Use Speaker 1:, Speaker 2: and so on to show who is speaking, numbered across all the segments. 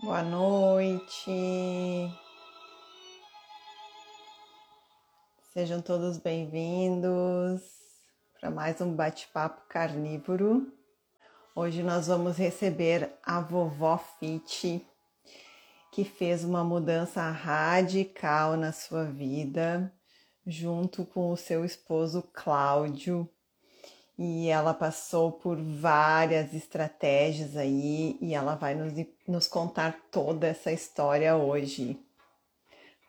Speaker 1: Boa noite. Sejam todos bem-vindos para mais um bate-papo carnívoro. Hoje nós vamos receber a vovó Fit, que fez uma mudança radical na sua vida, junto com o seu esposo Cláudio e ela passou por várias estratégias aí e ela vai nos, nos contar toda essa história hoje.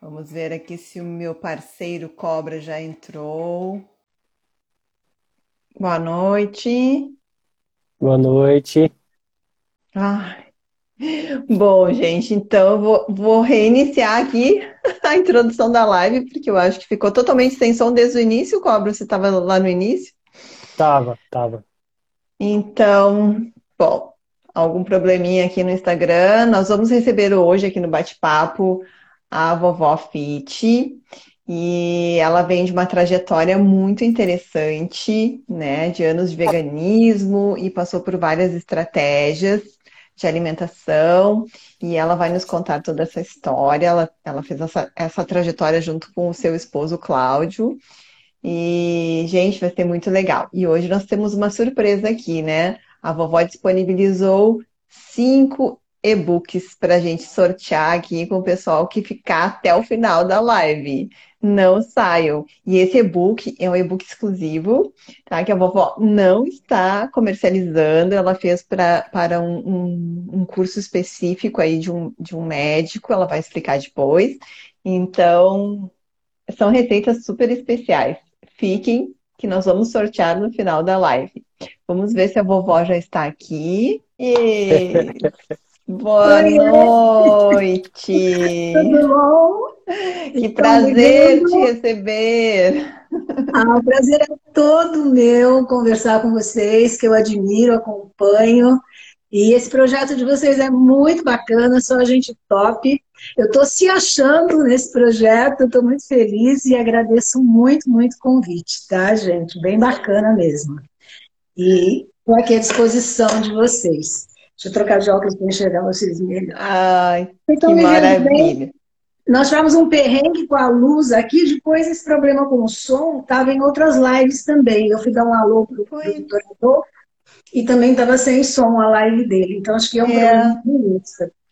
Speaker 1: Vamos ver aqui se o meu parceiro Cobra já entrou. Boa noite.
Speaker 2: Boa noite.
Speaker 1: Ai. Bom, gente, então eu vou, vou reiniciar aqui a introdução da live, porque eu acho que ficou totalmente sem som desde o início. Cobra, você estava lá no início?
Speaker 2: Tava, tava.
Speaker 1: Então, bom, algum probleminha aqui no Instagram. Nós vamos receber hoje aqui no bate-papo a vovó Fit. E ela vem de uma trajetória muito interessante, né? De anos de veganismo e passou por várias estratégias de alimentação. E ela vai nos contar toda essa história. Ela, ela fez essa, essa trajetória junto com o seu esposo Cláudio. E, gente, vai ser muito legal. E hoje nós temos uma surpresa aqui, né? A vovó disponibilizou cinco e-books para a gente sortear aqui com o pessoal que ficar até o final da live. Não saiam. E esse e-book é um e-book exclusivo, tá? Que a vovó não está comercializando. Ela fez pra, para um, um, um curso específico aí de um, de um médico. Ela vai explicar depois. Então, são receitas super especiais. Fiquem, que nós vamos sortear no final da live. Vamos ver se a vovó já está aqui. E... Boa Oi, noite!
Speaker 3: Tudo bom?
Speaker 1: Que prazer te receber!
Speaker 3: Ah, o prazer é todo meu conversar com vocês, que eu admiro, acompanho. E esse projeto de vocês é muito bacana, só gente top. Eu estou se achando nesse projeto, estou muito feliz e agradeço muito, muito o convite, tá, gente? Bem bacana mesmo. E estou aqui à disposição de vocês. Deixa eu trocar de óculos para enxergar vocês melhor.
Speaker 1: Ai, então, que maravilha. Bem?
Speaker 3: Nós tivemos um perrengue com a luz aqui, depois esse problema com o som estava em outras lives também. Eu fui dar um alô para o produtor e também estava sem som a live dele. Então acho que é um é. problema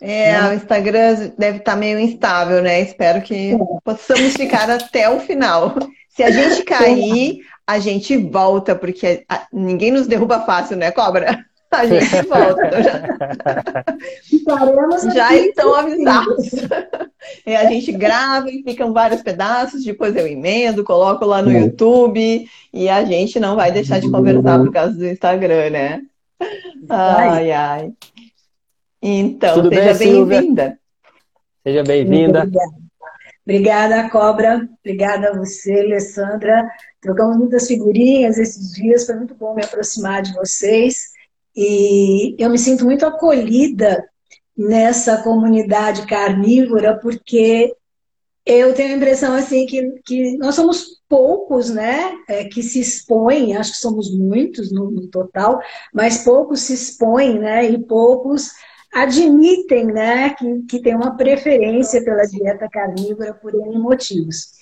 Speaker 1: É, né? o Instagram deve estar tá meio instável, né? Espero que é. possamos ficar até o final. Se a gente cair, a gente volta, porque ninguém nos derruba fácil, né, cobra? A gente volta. Já, já estão avisados. E a gente grava e ficam vários pedaços, depois eu emendo, coloco lá no YouTube e a gente não vai deixar de conversar por causa do Instagram, né? Ai, ai. Então, Tudo seja bem-vinda.
Speaker 2: Seja bem-vinda.
Speaker 3: Obrigada, Cobra. Obrigada a você, Alessandra. Trocamos muitas figurinhas esses dias, foi muito bom me aproximar de vocês. E eu me sinto muito acolhida nessa comunidade carnívora, porque eu tenho a impressão assim que, que nós somos poucos, né, é, que se expõem, acho que somos muitos no, no, total, mas poucos se expõem, né, e poucos admitem, né, que, que tem uma preferência pela dieta carnívora por N motivos.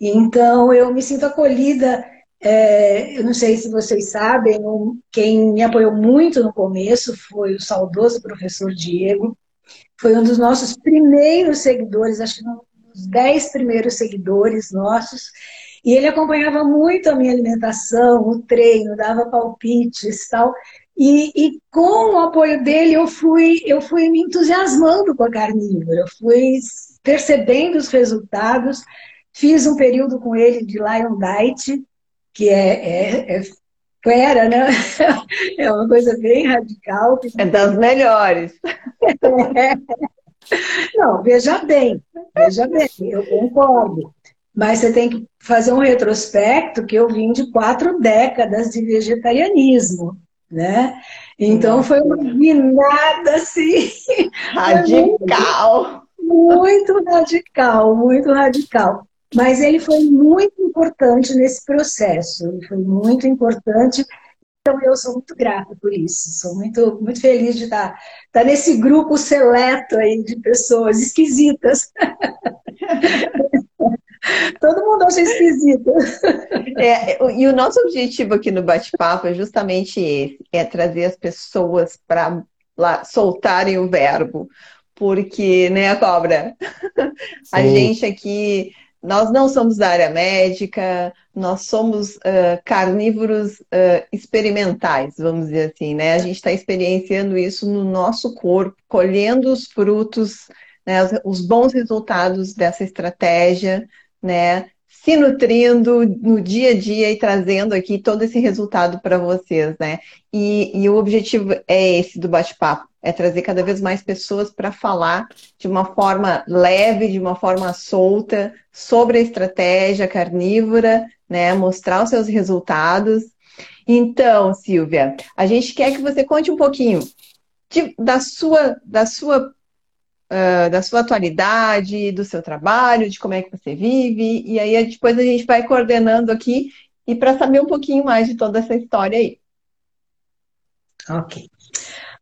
Speaker 3: Então, eu me sinto acolhida é, eu não sei se vocês sabem, quem me apoiou muito no começo foi o saudoso professor Diego. Foi um dos nossos primeiros seguidores, acho que um dos dez primeiros seguidores nossos. E ele acompanhava muito a minha alimentação, o treino, dava palpites tal. E, e com o apoio dele eu fui, eu fui me entusiasmando com a carnívora, eu fui percebendo os resultados. Fiz um período com ele de Lion Diet, que é, é, é fera, né? É uma coisa bem radical.
Speaker 1: É das melhores.
Speaker 3: É. Não, veja bem, veja bem, eu concordo. Mas você tem que fazer um retrospecto que eu vim de quatro décadas de vegetarianismo, né? Então foi uma guinada assim.
Speaker 1: Radical.
Speaker 3: Muito, muito radical, muito radical. Mas ele foi muito importante nesse processo, ele foi muito importante Então, eu sou muito grata por isso. Sou muito, muito feliz de estar, estar nesse grupo seleto aí de pessoas esquisitas. Todo mundo acha esquisito.
Speaker 1: É, e o nosso objetivo aqui no bate-papo é justamente esse: é trazer as pessoas para soltarem o verbo. Porque, né, cobra? A gente aqui, nós não somos da área médica, nós somos uh, carnívoros uh, experimentais, vamos dizer assim, né? A gente está experienciando isso no nosso corpo, colhendo os frutos, né, os, bons resultados dessa estratégia, né? Se nutrindo no dia a dia e trazendo aqui todo esse resultado para vocês, né? E, e o objetivo é esse do bate-papo, é trazer cada vez mais pessoas para falar de uma forma leve, de uma forma solta, sobre a estratégia carnívora, né? Mostrar os seus resultados. Então, Silvia, a gente quer que você conte um pouquinho de, da sua, da sua Uh, da sua atualidade, do seu trabalho, de como é que você vive, e aí depois a gente vai coordenando aqui e para saber um pouquinho mais de toda essa história aí.
Speaker 3: Ok.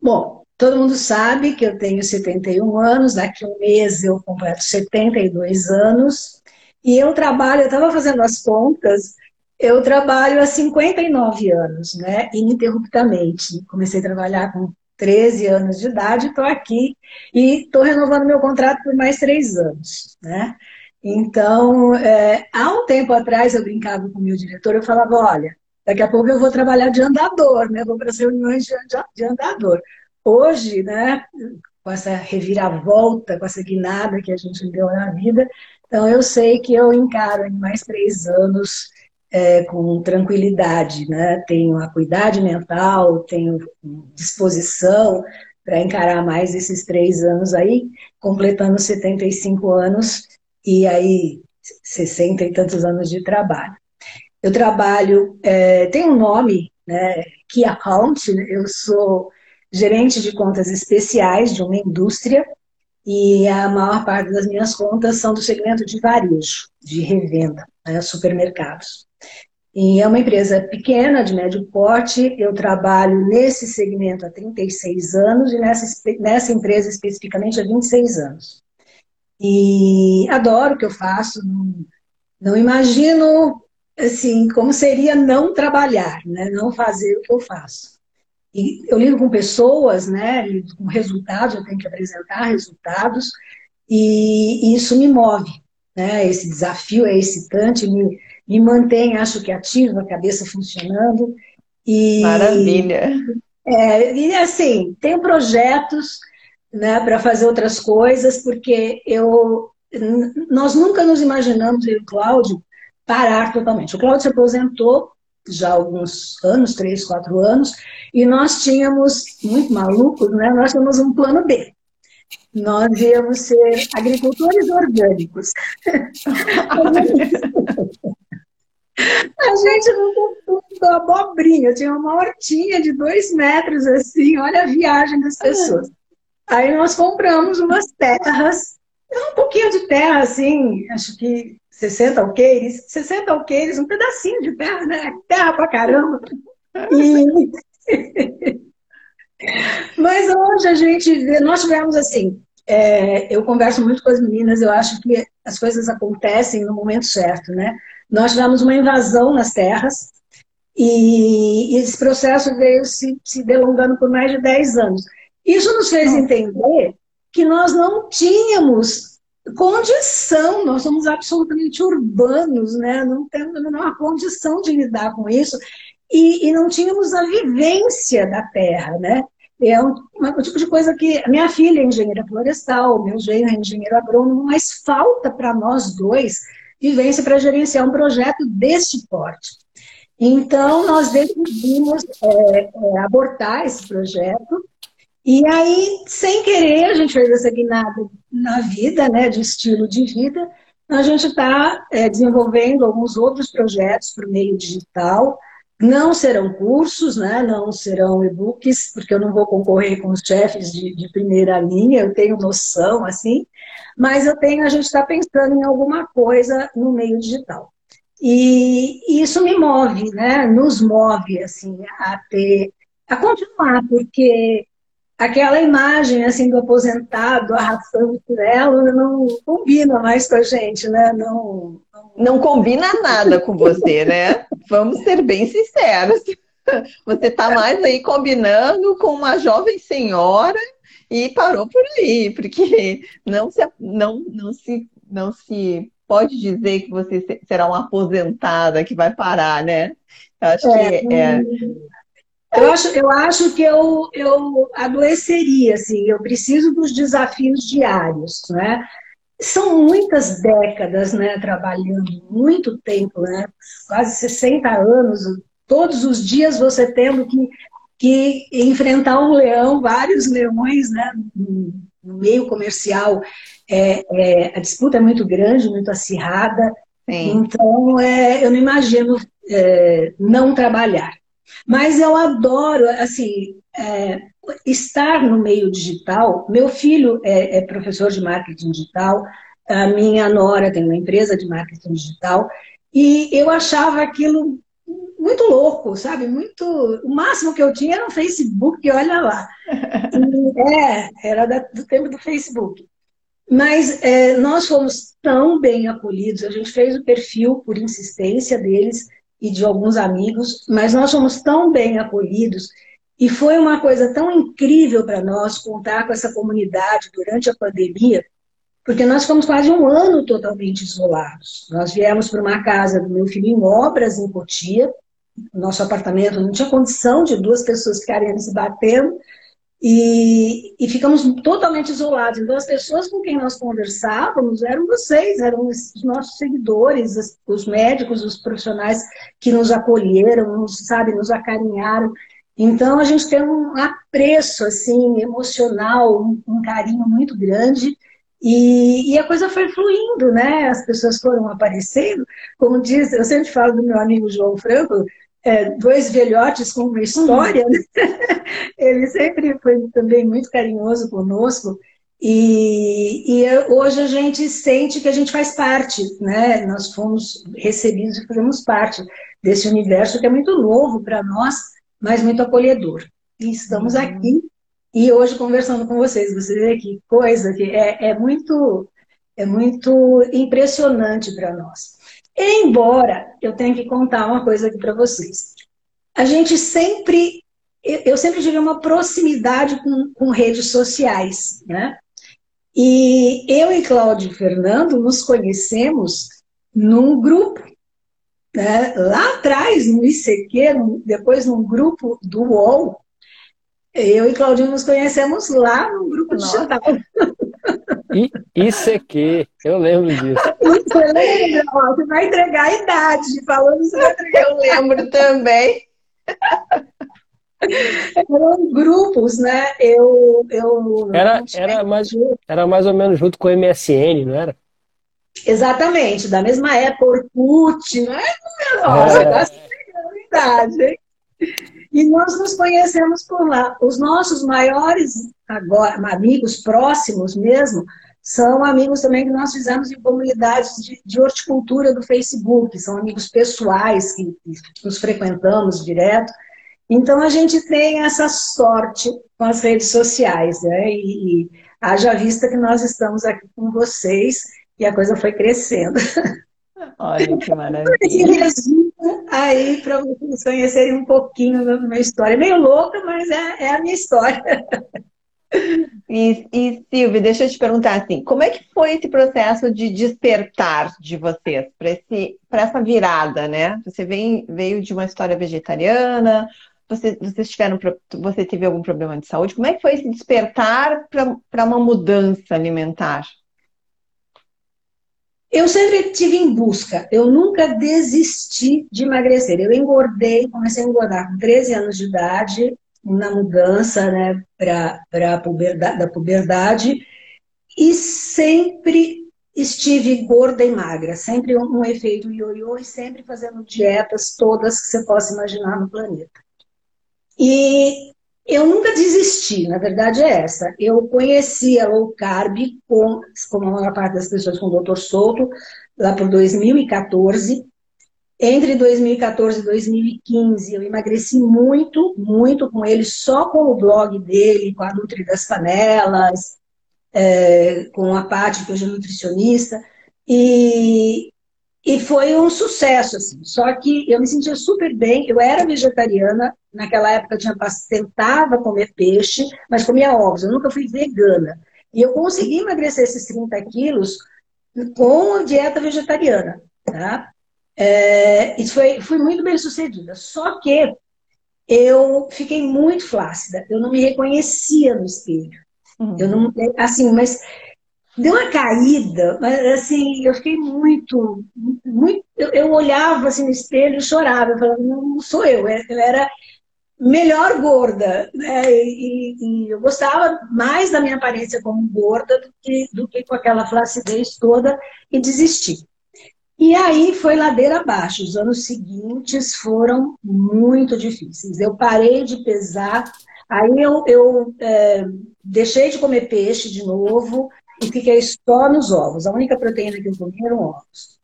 Speaker 3: Bom, todo mundo sabe que eu tenho 71 anos, daqui a um mês eu completo 72 anos, e eu trabalho, eu estava fazendo as contas, eu trabalho há 59 anos, né, ininterruptamente. Comecei a trabalhar com 13 anos de idade, estou aqui e estou renovando meu contrato por mais três anos, né? Então, é, há um tempo atrás eu brincava com o meu diretor, eu falava, olha, daqui a pouco eu vou trabalhar de andador, né? Vou para as reuniões de, de andador. Hoje, né, com essa reviravolta, com essa guinada que a gente deu na vida, então eu sei que eu encaro em mais três anos é, com tranquilidade, né? Tenho acuidade mental, tenho disposição para encarar mais esses três anos aí, completando 75 anos e aí 60 e tantos anos de trabalho. Eu trabalho, é, tem um nome, né, Key Account, eu sou gerente de contas especiais de uma indústria e a maior parte das minhas contas são do segmento de varejo, de revenda, né, supermercados. E é uma empresa pequena, de médio porte. Eu trabalho nesse segmento há 36 anos e nessa, nessa empresa especificamente há 26 anos. E adoro o que eu faço. Não, não imagino assim como seria não trabalhar, né? não fazer o que eu faço. E eu lido com pessoas, né? Lido com resultados, eu tenho que apresentar resultados e, e isso me move. Né? Esse desafio é excitante, me, me mantém, acho que ativa, a cabeça funcionando. E,
Speaker 1: Maravilha!
Speaker 3: É, e assim, tenho projetos né, para fazer outras coisas, porque eu, nós nunca nos imaginamos, eu e o Cláudio, parar totalmente. O Cláudio se aposentou já há alguns anos, três, quatro anos, e nós tínhamos, muito malucos, né, nós tínhamos um plano B nós íamos ser agricultores orgânicos. A gente não abobrinha, tinha uma hortinha de dois metros assim, olha a viagem das pessoas. Aí nós compramos umas terras, um pouquinho de terra assim, acho que 60 alqueires, 60 alqueires, um pedacinho de terra, né? Terra pra caramba. E... Mas hoje a gente vê, nós tivemos assim, é, eu converso muito com as meninas, eu acho que as coisas acontecem no momento certo, né? Nós tivemos uma invasão nas terras e esse processo veio se, se delongando por mais de 10 anos. Isso nos fez entender que nós não tínhamos condição, nós somos absolutamente urbanos, né? não temos a menor condição de lidar com isso, e, e não tínhamos a vivência da terra. Né? É um, um, tipo de coisa que. A minha filha é engenheira florestal, meu genro é engenheiro agrônomo, mas falta para nós dois vivência para gerenciar um projeto deste porte. Então, nós decidimos é, é, abortar esse projeto. E aí, sem querer, a gente fez essa guinada na vida, né, de estilo de vida. A gente está é, desenvolvendo alguns outros projetos por meio digital, não serão cursos, né? não serão e-books, porque eu não vou concorrer com os chefes de, de, primeira linha, eu tenho noção, assim, mas eu tenho, a gente está pensando em alguma coisa no meio digital. E, e isso me move, né? Nos move, assim, a ter, a continuar, porque aquela imagem assim do aposentado arrastando chinelo não combina mais com a gente, né? Não,
Speaker 1: não... não combina nada com você, né? Vamos ser bem sinceros. Você está mais aí combinando com uma jovem senhora e parou por aí, porque não se, não, não se, não se pode dizer que você será uma aposentada que vai parar, né?
Speaker 3: Eu acho é, que é, eu acho, eu acho que eu, eu adoeceria, assim, eu preciso dos desafios diários, né? São muitas décadas, né, trabalhando, muito tempo, né? Quase 60 anos, todos os dias você tendo que, que enfrentar um leão, vários leões, né, no, meio comercial. É, é, a disputa é muito grande, muito acirrada, Sim. então é, eu não imagino é, não trabalhar. Mas eu adoro, assim, é, estar no meio digital. Meu filho é, é, professor de marketing digital, a minha nora tem uma empresa de marketing digital, e eu achava aquilo muito louco, sabe? Muito. O máximo que eu tinha era um Facebook, olha lá. é, era do tempo do Facebook. Mas é, nós fomos tão bem acolhidos, a gente fez o perfil por insistência deles, e de alguns amigos, mas nós fomos tão bem acolhidos e foi uma coisa tão incrível para nós contar com essa comunidade durante a pandemia, porque nós ficamos quase um ano totalmente isolados. Nós viemos para uma casa do meu filho em obras, em Cotia, nosso apartamento não tinha condição de duas pessoas ficarem se batendo, e, e, ficamos totalmente isolados. Então, as pessoas com quem nós conversávamos eram vocês, eram os nossos seguidores, os médicos, os profissionais que nos acolheram, nos, sabe, nos acarinharam. Então, a gente tem um apreço, assim, emocional, um, um carinho muito grande. E, e, a coisa foi fluindo, né? As pessoas foram aparecendo. Como diz, eu sempre falo do meu amigo João Franco, é, dois velhotes com uma história, né? ele sempre foi também muito carinhoso conosco. E, e, hoje a gente sente que a gente faz parte, né? Nós fomos recebidos e fazemos parte desse universo que é muito novo para nós, mas muito acolhedor. E estamos uhum. aqui e hoje conversando com vocês. Você vê que coisa que é, é muito é muito impressionante para nós. Embora eu tenha que contar uma coisa aqui para vocês. A gente sempre, eu sempre tive uma proximidade com, com redes sociais, né? E eu e Cláudio e Fernando nos conhecemos num grupo, né? lá atrás, no ICQ, depois num grupo do UOL. Eu e Claudinho nos conhecemos lá no grupo Nossa. digital.
Speaker 2: ICQ, eu lembro disso.
Speaker 3: Você lembra? Ó, você vai entregar a idade. Falando, você vai entregar.
Speaker 1: Eu lembro também.
Speaker 3: Eram grupos, né? Eu, eu
Speaker 2: era, era, mais, era mais ou menos junto com o MSN, não era?
Speaker 3: Exatamente, da mesma época, Orkut, não é? Nossa, é. idade, hein? E nós nos conhecemos por lá. Os nossos maiores agora, amigos próximos mesmo, são amigos também que nós fizemos em comunidades de, de horticultura do Facebook, são amigos pessoais que, que nos frequentamos direto. Então a gente tem essa sorte com as redes sociais, né? E, e haja vista que nós estamos aqui com vocês e a coisa foi crescendo.
Speaker 1: Olha que maravilha.
Speaker 3: Aí, para vocês conhecerem um pouquinho da minha história. Meio louca, mas é, é a minha história.
Speaker 1: E, e Silvia, deixa eu te perguntar assim, como é que foi esse processo de despertar de vocês para essa virada, né? Você vem, veio de uma história vegetariana, você, vocês tiveram, você teve algum problema de saúde? Como é que foi esse despertar para uma mudança alimentar?
Speaker 3: Eu sempre tive em busca, eu nunca desisti de emagrecer. Eu engordei, comecei a engordar com 13 anos de idade, na mudança né, para puberdade, da puberdade, e sempre estive gorda e magra, sempre um, um efeito ioiô e sempre fazendo dietas todas que você possa imaginar no planeta. E eu nunca desisti, na verdade é essa. Eu conheci a low carb, com, como a maior parte das pessoas, com o Dr. Souto, lá por 2014, Entre 2014 e 2015, eu emagreci muito, muito com ele, só com o blog dele, com a Nutri das Panelas, é, com a Paty, que hoje é nutricionista, e, e foi um sucesso, assim. Só que eu me sentia super bem, eu era vegetariana, naquela época eu tinha, tentava comer peixe, mas comia ovos, eu nunca fui vegana. E eu consegui emagrecer esses 30 quilos com a dieta vegetariana, tá? É, isso foi, foi muito bem sucedida. Só que eu fiquei muito flácida. Eu não me reconhecia no espelho. Uhum. Eu não, assim, mas deu uma caída, mas assim, eu fiquei muito, muito. Eu, eu olhava assim no espelho e chorava. Eu falava, não, sou eu. Eu era melhor gorda, né? E, e, eu gostava mais da minha aparência como gorda do que, do que com aquela flacidez toda e desisti. E aí foi ladeira abaixo. Os anos seguintes foram muito difíceis. Eu parei de pesar, aí eu, eu é, deixei de comer peixe de novo e fiquei só nos ovos. A única proteína que eu comia eram ovos.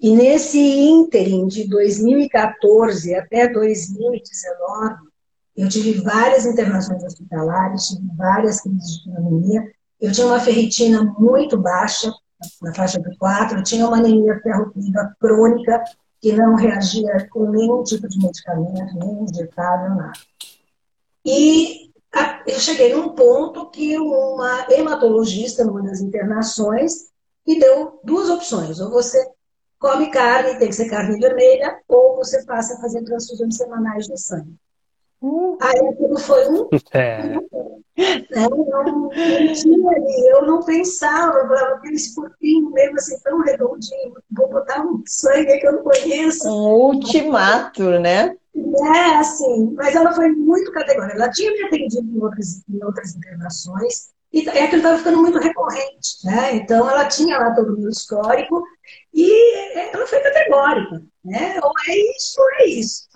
Speaker 3: E nesse ínterim de 2014 até 2019, eu tive várias internações hospitalares, tive várias crises de pneumonia. Eu tinha uma ferritina muito baixa, na faixa de 4, tinha uma anemia ferropriva crônica que não reagia com nenhum tipo de medicamento, nem injetável, nada. E eu cheguei num ponto que uma hematologista, numa das internações, me deu duas opções. Ou você come carne, tem que ser carne vermelha, ou você passa a fazer transfusões semanais de sangue. Hum. Aí aquilo foi um. É. Né? Não, tinha ali, eu não pensava, eu falava, aquele corpinho mesmo assim, tão redondinho, vou botar um sangue que eu não conheço.
Speaker 1: Um ultimato, né?
Speaker 3: É, assim, mas ela foi muito categórica. Ela tinha me atendido em outras, em outras internações, e é que estava ficando muito recorrente, né? Então ela tinha lá todo o meu histórico e ela foi categórica, né? Ou é isso ou é isso.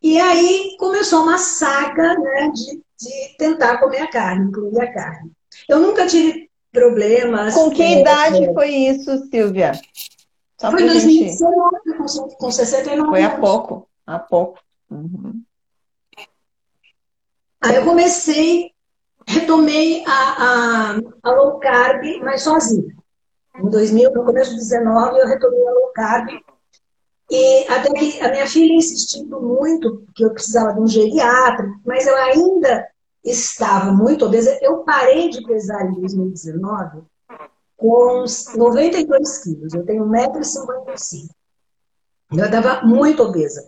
Speaker 3: E aí começou uma saga né, de, de tentar comer a carne, incluir a carne. Eu nunca tive problemas.
Speaker 1: Com que é, idade foi isso, Silvia?
Speaker 3: Só foi em 2019, gente... com 69
Speaker 1: Foi há pouco, há pouco. Uhum.
Speaker 3: Aí eu comecei, retomei a, a, a low carb, mas sozinha. Em 2000, no começo de 19, eu retomei a low carb e até que a minha filha insistindo muito que eu precisava de um geriatra, mas eu ainda estava muito obesa. Eu parei de pesar em 2019 com 92 quilos. Eu tenho 1,55m. Eu estava muito obesa.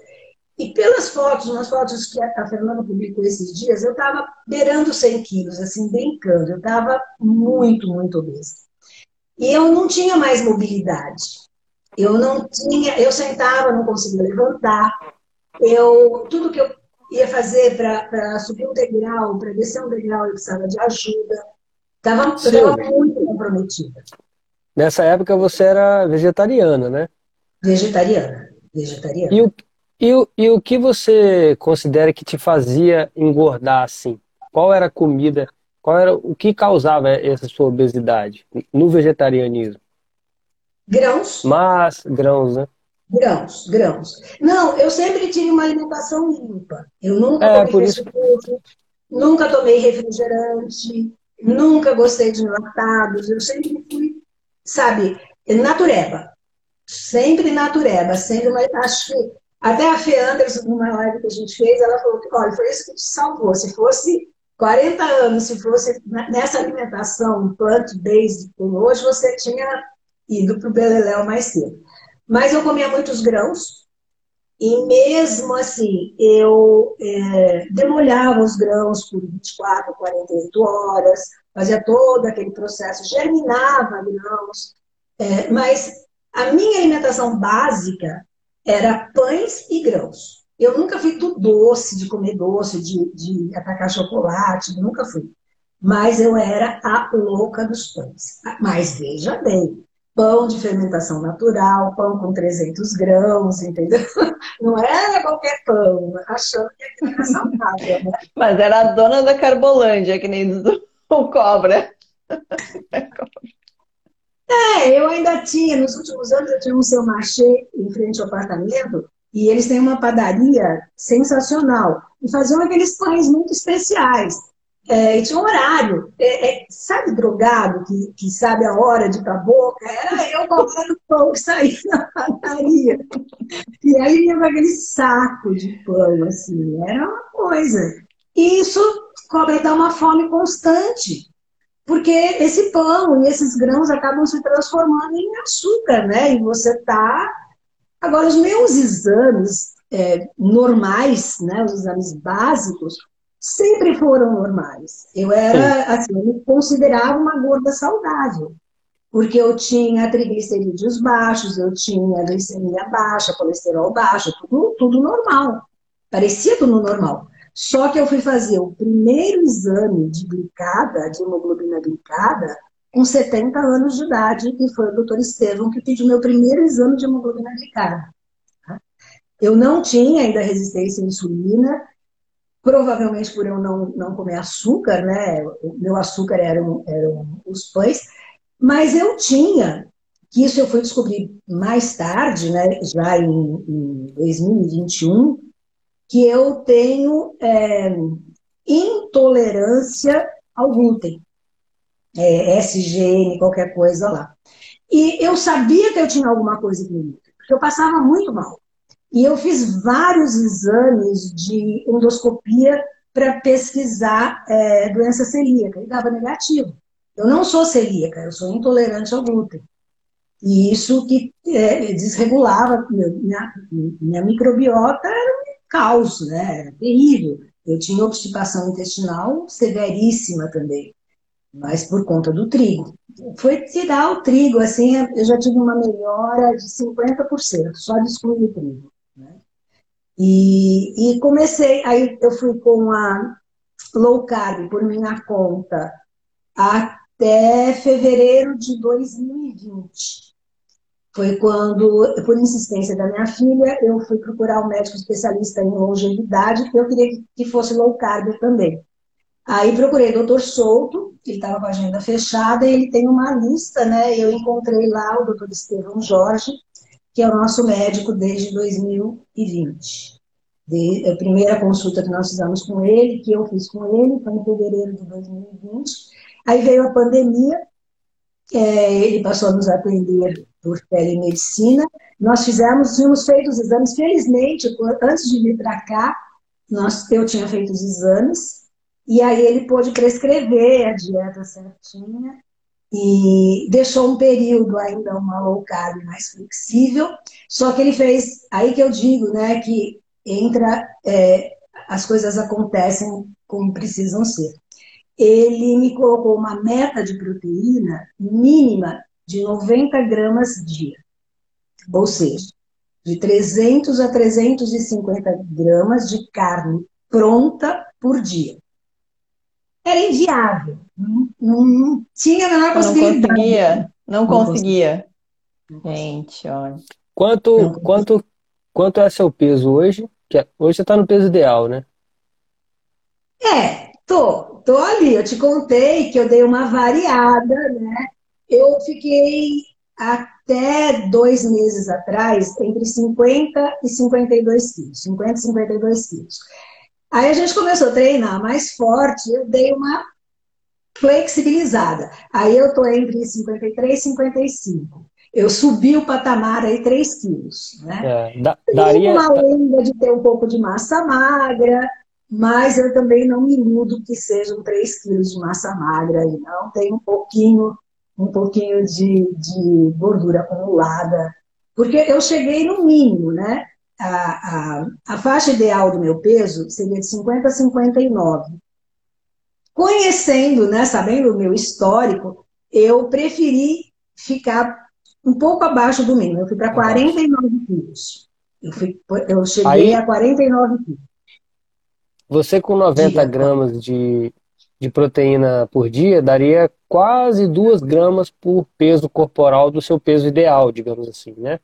Speaker 3: E pelas fotos, umas fotos que a Fernanda publicou esses dias, eu estava beirando 100 quilos, assim, brincando. Eu estava muito, muito obesa. E eu não tinha mais mobilidade. Eu não tinha, eu sentava, não conseguia levantar. Eu, tudo que eu ia fazer para subir um degrau, para descer um degrau, eu precisava de ajuda. Estava muito comprometida.
Speaker 2: Nessa época você era vegetariana, né?
Speaker 3: Vegetariana. Vegetariana.
Speaker 2: E o, e o, e o que você considera que te fazia engordar assim? Qual era a comida? Qual era o que causava essa sua obesidade no vegetarianismo?
Speaker 3: Grãos.
Speaker 2: Mas, grãos, né?
Speaker 3: Grãos, grãos. Não, eu sempre tive uma alimentação limpa. Eu nunca
Speaker 2: é, tomei isso...
Speaker 3: nunca tomei refrigerante, nunca gostei de enlatados. Eu sempre fui, sabe, natureba. Sempre natureba. Sempre uma, acho que até a Fê Anderson, numa live que a gente fez, ela falou olha, foi isso que te salvou. Se fosse 40 anos, se fosse nessa alimentação plant-based hoje, você tinha ido para o Beleléu mais cedo. Mas eu comia muitos grãos, e mesmo assim, eu é, demolhava os grãos por 24, 48 horas, fazia todo aquele processo, germinava grãos, é, mas a minha alimentação básica era pães e grãos. Eu nunca fui do doce, de comer doce, de, de atacar chocolate, nunca fui. Mas eu era a louca dos pães. Mas veja bem, pão de fermentação natural, pão com 300 grãos, entendeu? Não é qualquer pão, achando que aquilo é saudável, né?
Speaker 1: Mas era a dona da Carbolândia, que nem do o cobra.
Speaker 3: É, eu ainda tinha, nos últimos anos eu tinha um seu marché em frente ao apartamento e eles têm uma padaria sensacional. E faziam aqueles pães muito especiais. É, e tinha um horário. É, é, sabe drogado que, que sabe a hora de ir pra boca? Era eu comprando pão que saía na padaria. E aí vinha aquele saco de pão, assim. Era uma coisa. E isso cobra dar uma fome constante. Porque esse pão e esses grãos acabam se transformando em açúcar, né? E você tá. Agora, os meus exames é, normais, né? Os exames básicos, sempre foram normais. Eu era, assim, eu me considerava uma gorda saudável. Porque eu tinha triglicerídeos baixos, eu tinha glicemia baixa, colesterol baixo, tudo, tudo normal. Parecia tudo normal. Só que eu fui fazer o primeiro exame de glicada, de hemoglobina glicada, com 70 anos de idade, e foi o doutor Estevam que pediu meu primeiro exame de hemoglobina glicada. Tá? Eu não tinha ainda resistência à insulina, provavelmente por eu não, não comer açúcar, né? O meu açúcar eram, eram os pães, mas eu tinha, que isso eu fui descobrir mais tarde, né? Já em, em 2021, que eu tenho é, intolerância ao glúten, é, SGN, qualquer coisa lá. E eu sabia que eu tinha alguma coisa com glúten, porque eu passava muito mal. E eu fiz vários exames de endoscopia para pesquisar é, doença celíaca, e dava negativo. Eu não sou celíaca, eu sou intolerante ao glúten. E isso que é, desregulava minha, minha microbiota era caos, né? Era terrível. Eu tinha obstipação intestinal severíssima também, mas por conta do trigo. Foi tirar o trigo, assim, eu já tive uma melhora de 50%, só de excluir o trigo. Né? E, e comecei, aí eu fui com a low carb por minha conta até fevereiro de 2020. Foi quando, por insistência da minha filha, eu fui procurar um médico especialista em longevidade, porque eu queria que fosse low carb também. Aí procurei o doutor Souto, ele estava com a agenda fechada, e ele tem uma lista, né? Eu encontrei lá o doutor Estevão Jorge, que é o nosso médico desde 2020. De, a primeira consulta que nós fizemos com ele, que eu fiz com ele, foi em fevereiro de 2020. Aí veio a pandemia, é, ele passou a nos atender por telemedicina. Nós fizemos, tínhamos feito os exames, felizmente, antes de vir para cá, nós, eu tinha feito os exames, e aí ele pôde prescrever a dieta certinha, e deixou um período ainda uma low carb mais flexível, só que ele fez, aí que eu digo, né, que entra, é, as coisas acontecem como precisam ser. Ele me colocou uma meta de proteína mínima de 90 gramas dia. Ou seja, de 300 a 350 gramas de carne pronta por dia. Era inviável. Não, não, não tinha a menor
Speaker 1: possibilidade. Não conseguia. Não, conseguia. Gente, olha.
Speaker 2: Quanto, quanto, quanto é seu peso hoje? Que é, hoje você está no peso ideal, né?
Speaker 3: É, tô, tô ali. Eu te contei que eu dei uma variada, né? Eu fiquei até dois meses atrás entre 50 e 52 quilos. 50 e 52 quilos. Aí a gente começou a treinar mais forte, eu dei uma flexibilizada. Aí eu tô entre 53 e 55. Eu subi o patamar aí 3 quilos, né? É, da, daria... uma lenda de ter um pouco de massa magra, mas eu também não me iludo que sejam 3 quilos de massa magra aí, não. Tem um pouquinho um pouquinho de, de gordura acumulada, porque eu cheguei no mínimo, né? A, a, a faixa ideal do meu peso seria de 50 a 59. Conhecendo, né, sabendo o meu histórico, eu preferi ficar um pouco abaixo do mínimo. Eu fui para 49 quilos. Eu, fui, eu cheguei Aí, a 49 quilos.
Speaker 2: Você com 90 Dia, gramas de, de proteína por dia daria quase duas gramas por peso corporal do seu peso ideal, digamos assim, né?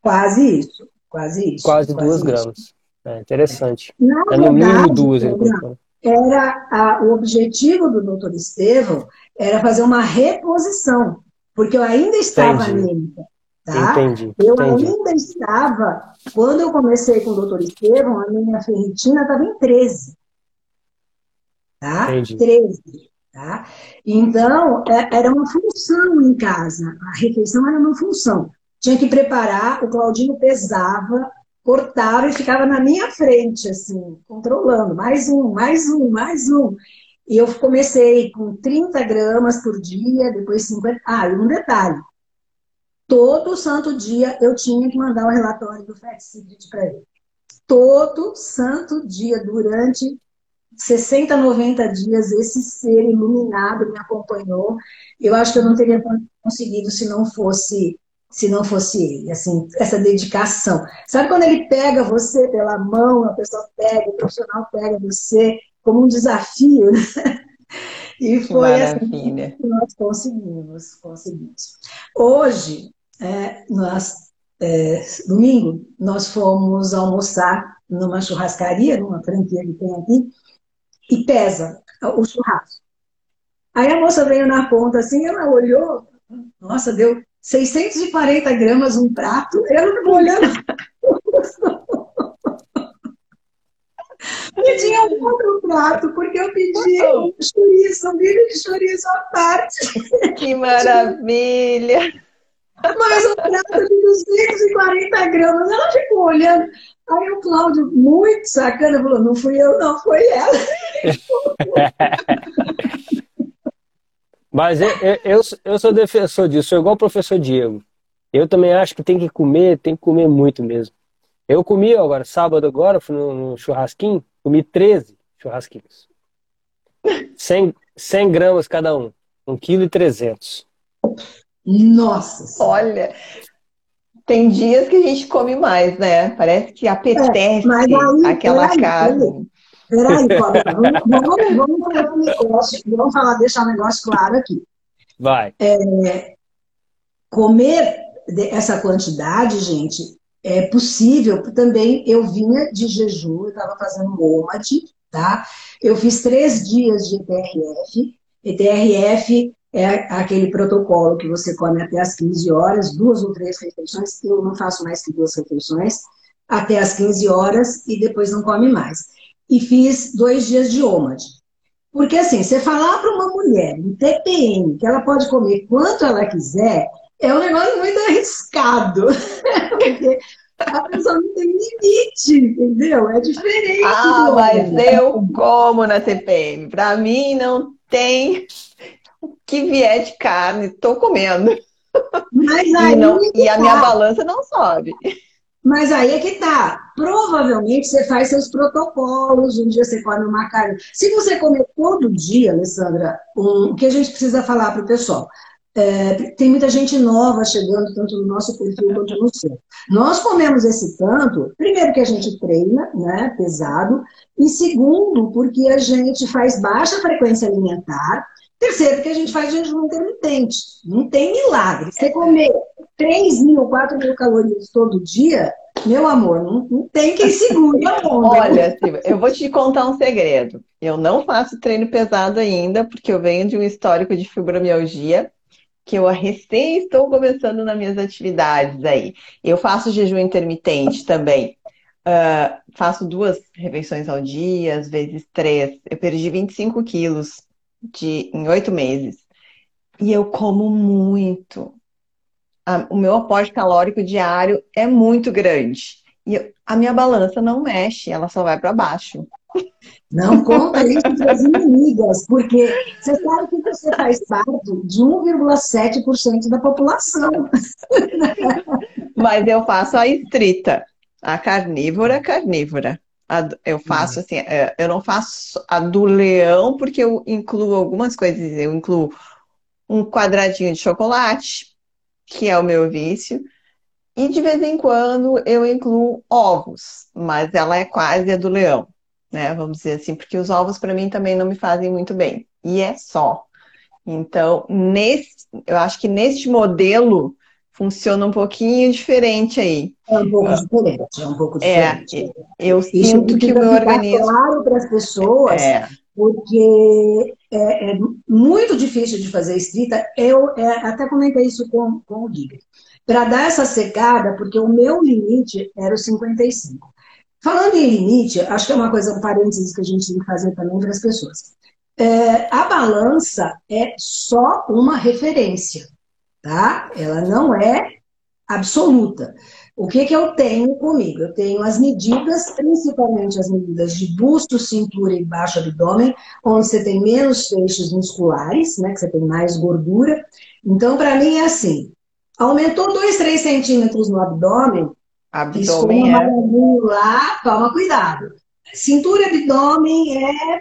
Speaker 3: Quase isso, quase isso.
Speaker 2: Quase, quase duas isso. gramas. É interessante. Na é no mínimo duas.
Speaker 3: Era a, o objetivo do doutor Estevam era fazer uma reposição. porque eu ainda estava anêmica. Tá?
Speaker 2: Entendi,
Speaker 3: eu
Speaker 2: entendi.
Speaker 3: ainda estava, quando eu comecei com o doutor Estevam, a minha ferritina estava em 13. Tá?
Speaker 2: Entendi.
Speaker 3: 13. Tá? Então, é, era uma função em casa. A refeição era uma função. Tinha que preparar, o Claudinho pesava, cortava e ficava na minha frente, assim, controlando. Mais um, mais um, mais um. E eu comecei com 30 gramas por dia, depois 50. Ah, e um detalhe. Todo santo dia eu tinha que mandar o relatório do Fat Secret para ele. Todo santo dia, durante 60, 90 dias, esse ser iluminado me acompanhou. Eu acho que eu não teria conseguido se não fosse se não fosse ele, assim, essa dedicação. Sabe quando ele pega você pela mão, a pessoa pega, o profissional pega você como um desafio, né? E foi assim que nós conseguimos, conseguimos. Hoje, é, nós, é, domingo, nós fomos almoçar numa churrascaria, numa franquia que tem aqui, e pesa o churrasco. Aí a moça veio na ponta assim, ela olhou, nossa, deu 640 gramas um prato, eu não vou olhando. E tinha um outro prato, porque eu pedi um chouriço, um milho de chouriço à parte.
Speaker 1: Que maravilha!
Speaker 3: Mas um prato de 240 gramas, ela ficou olhando. Aí o Cláudio, muito sacana, falou: não fui eu, não, foi ela.
Speaker 2: Mas eu, eu, eu sou defensor disso, sou igual o professor Diego. Eu também acho que tem que comer, tem que comer muito mesmo. Eu comi agora, sábado agora, fui no churrasquinho, comi 13 churrasquinhos. 100, 100 gramas cada um, 1,3 kg.
Speaker 3: Nossa!
Speaker 1: Olha, tem dias que a gente come mais, né? Parece que apetece é, aí, aquela peraí, carne.
Speaker 3: Peraí, peraí vamos, vamos, falar um negócio, vamos falar, deixar um negócio claro aqui.
Speaker 2: Vai.
Speaker 3: É, comer essa quantidade, gente, é possível. Também eu vinha de jejum, eu estava fazendo MOMAD, tá? Eu fiz três dias de ETRF. ETRF é aquele protocolo que você come até as 15 horas, duas ou três refeições. Eu não faço mais que duas refeições, até as 15 horas e depois não come mais. E fiz dois dias de OMAD. Porque assim, você falar para uma mulher em TPM que ela pode comer quanto ela quiser, é um negócio muito arriscado. Porque a pessoa não tem limite, entendeu? É diferente.
Speaker 1: Ah, mas eu como na TPM. Para mim não tem o que vier de carne, estou comendo.
Speaker 3: Mas aí
Speaker 1: e, não, e a minha balança não sobe.
Speaker 3: Mas aí é que tá. Provavelmente você faz seus protocolos, um dia você come uma carne. Se você comer todo dia, Alessandra, um, o que a gente precisa falar para o pessoal? É, tem muita gente nova chegando, tanto no nosso perfil quanto no seu. Nós comemos esse tanto, primeiro que a gente treina, né, pesado, e segundo, porque a gente faz baixa frequência alimentar, terceiro, que a gente faz jejum intermitente. Não tem milagre. Você comer 3 mil, 4 mil calorias todo dia, meu amor, não, não tem quem segure a.
Speaker 1: Olha, eu vou te contar um segredo. Eu não faço treino pesado ainda, porque eu venho de um histórico de fibromialgia que eu recém estou começando nas minhas atividades aí. Eu faço jejum intermitente também. Uh, faço duas refeições ao dia, às vezes três. Eu perdi 25 quilos de, em oito meses. E eu como muito. A, o meu aporte calórico diário é muito grande. E eu, a minha balança não mexe, ela só vai para baixo.
Speaker 3: Não conta isso para as inimigas, porque você sabe que você faz parte de 1,7% da população.
Speaker 1: Mas eu faço a estrita, a carnívora, carnívora. Eu faço assim, é, eu não faço a do leão, porque eu incluo algumas coisas. Eu incluo um quadradinho de chocolate, que é o meu vício. E de vez em quando eu incluo ovos, mas ela é quase a do leão né? Vamos dizer assim, porque os ovos para mim também não me fazem muito bem. E é só. Então, nesse, eu acho que neste modelo funciona um pouquinho diferente aí.
Speaker 3: É um pouco diferente, é um pouco
Speaker 1: é, diferente. É, eu Isso sinto que o meu organismo.
Speaker 3: claro para as pessoas, é. porque é, é, muito difícil de fazer estrita. Eu é, até comentei isso com, com o Giga. Para dar essa secada, porque o meu limite era o 55. Falando em limite, acho que é uma coisa, um parênteses que a gente tem que fazer também para as pessoas. É, a balança é só uma referência, tá? Ela não é absoluta. O que, que eu tenho comigo? Eu tenho as medidas, principalmente as medidas de busto, cintura e baixo abdômen, onde você tem menos feixes musculares, né, que você tem mais gordura. Então, para mim é assim, aumentou 2, 3 centímetros no abdômen,
Speaker 1: abdômen é...
Speaker 3: lá, toma cuidado. Cintura e abdômen é,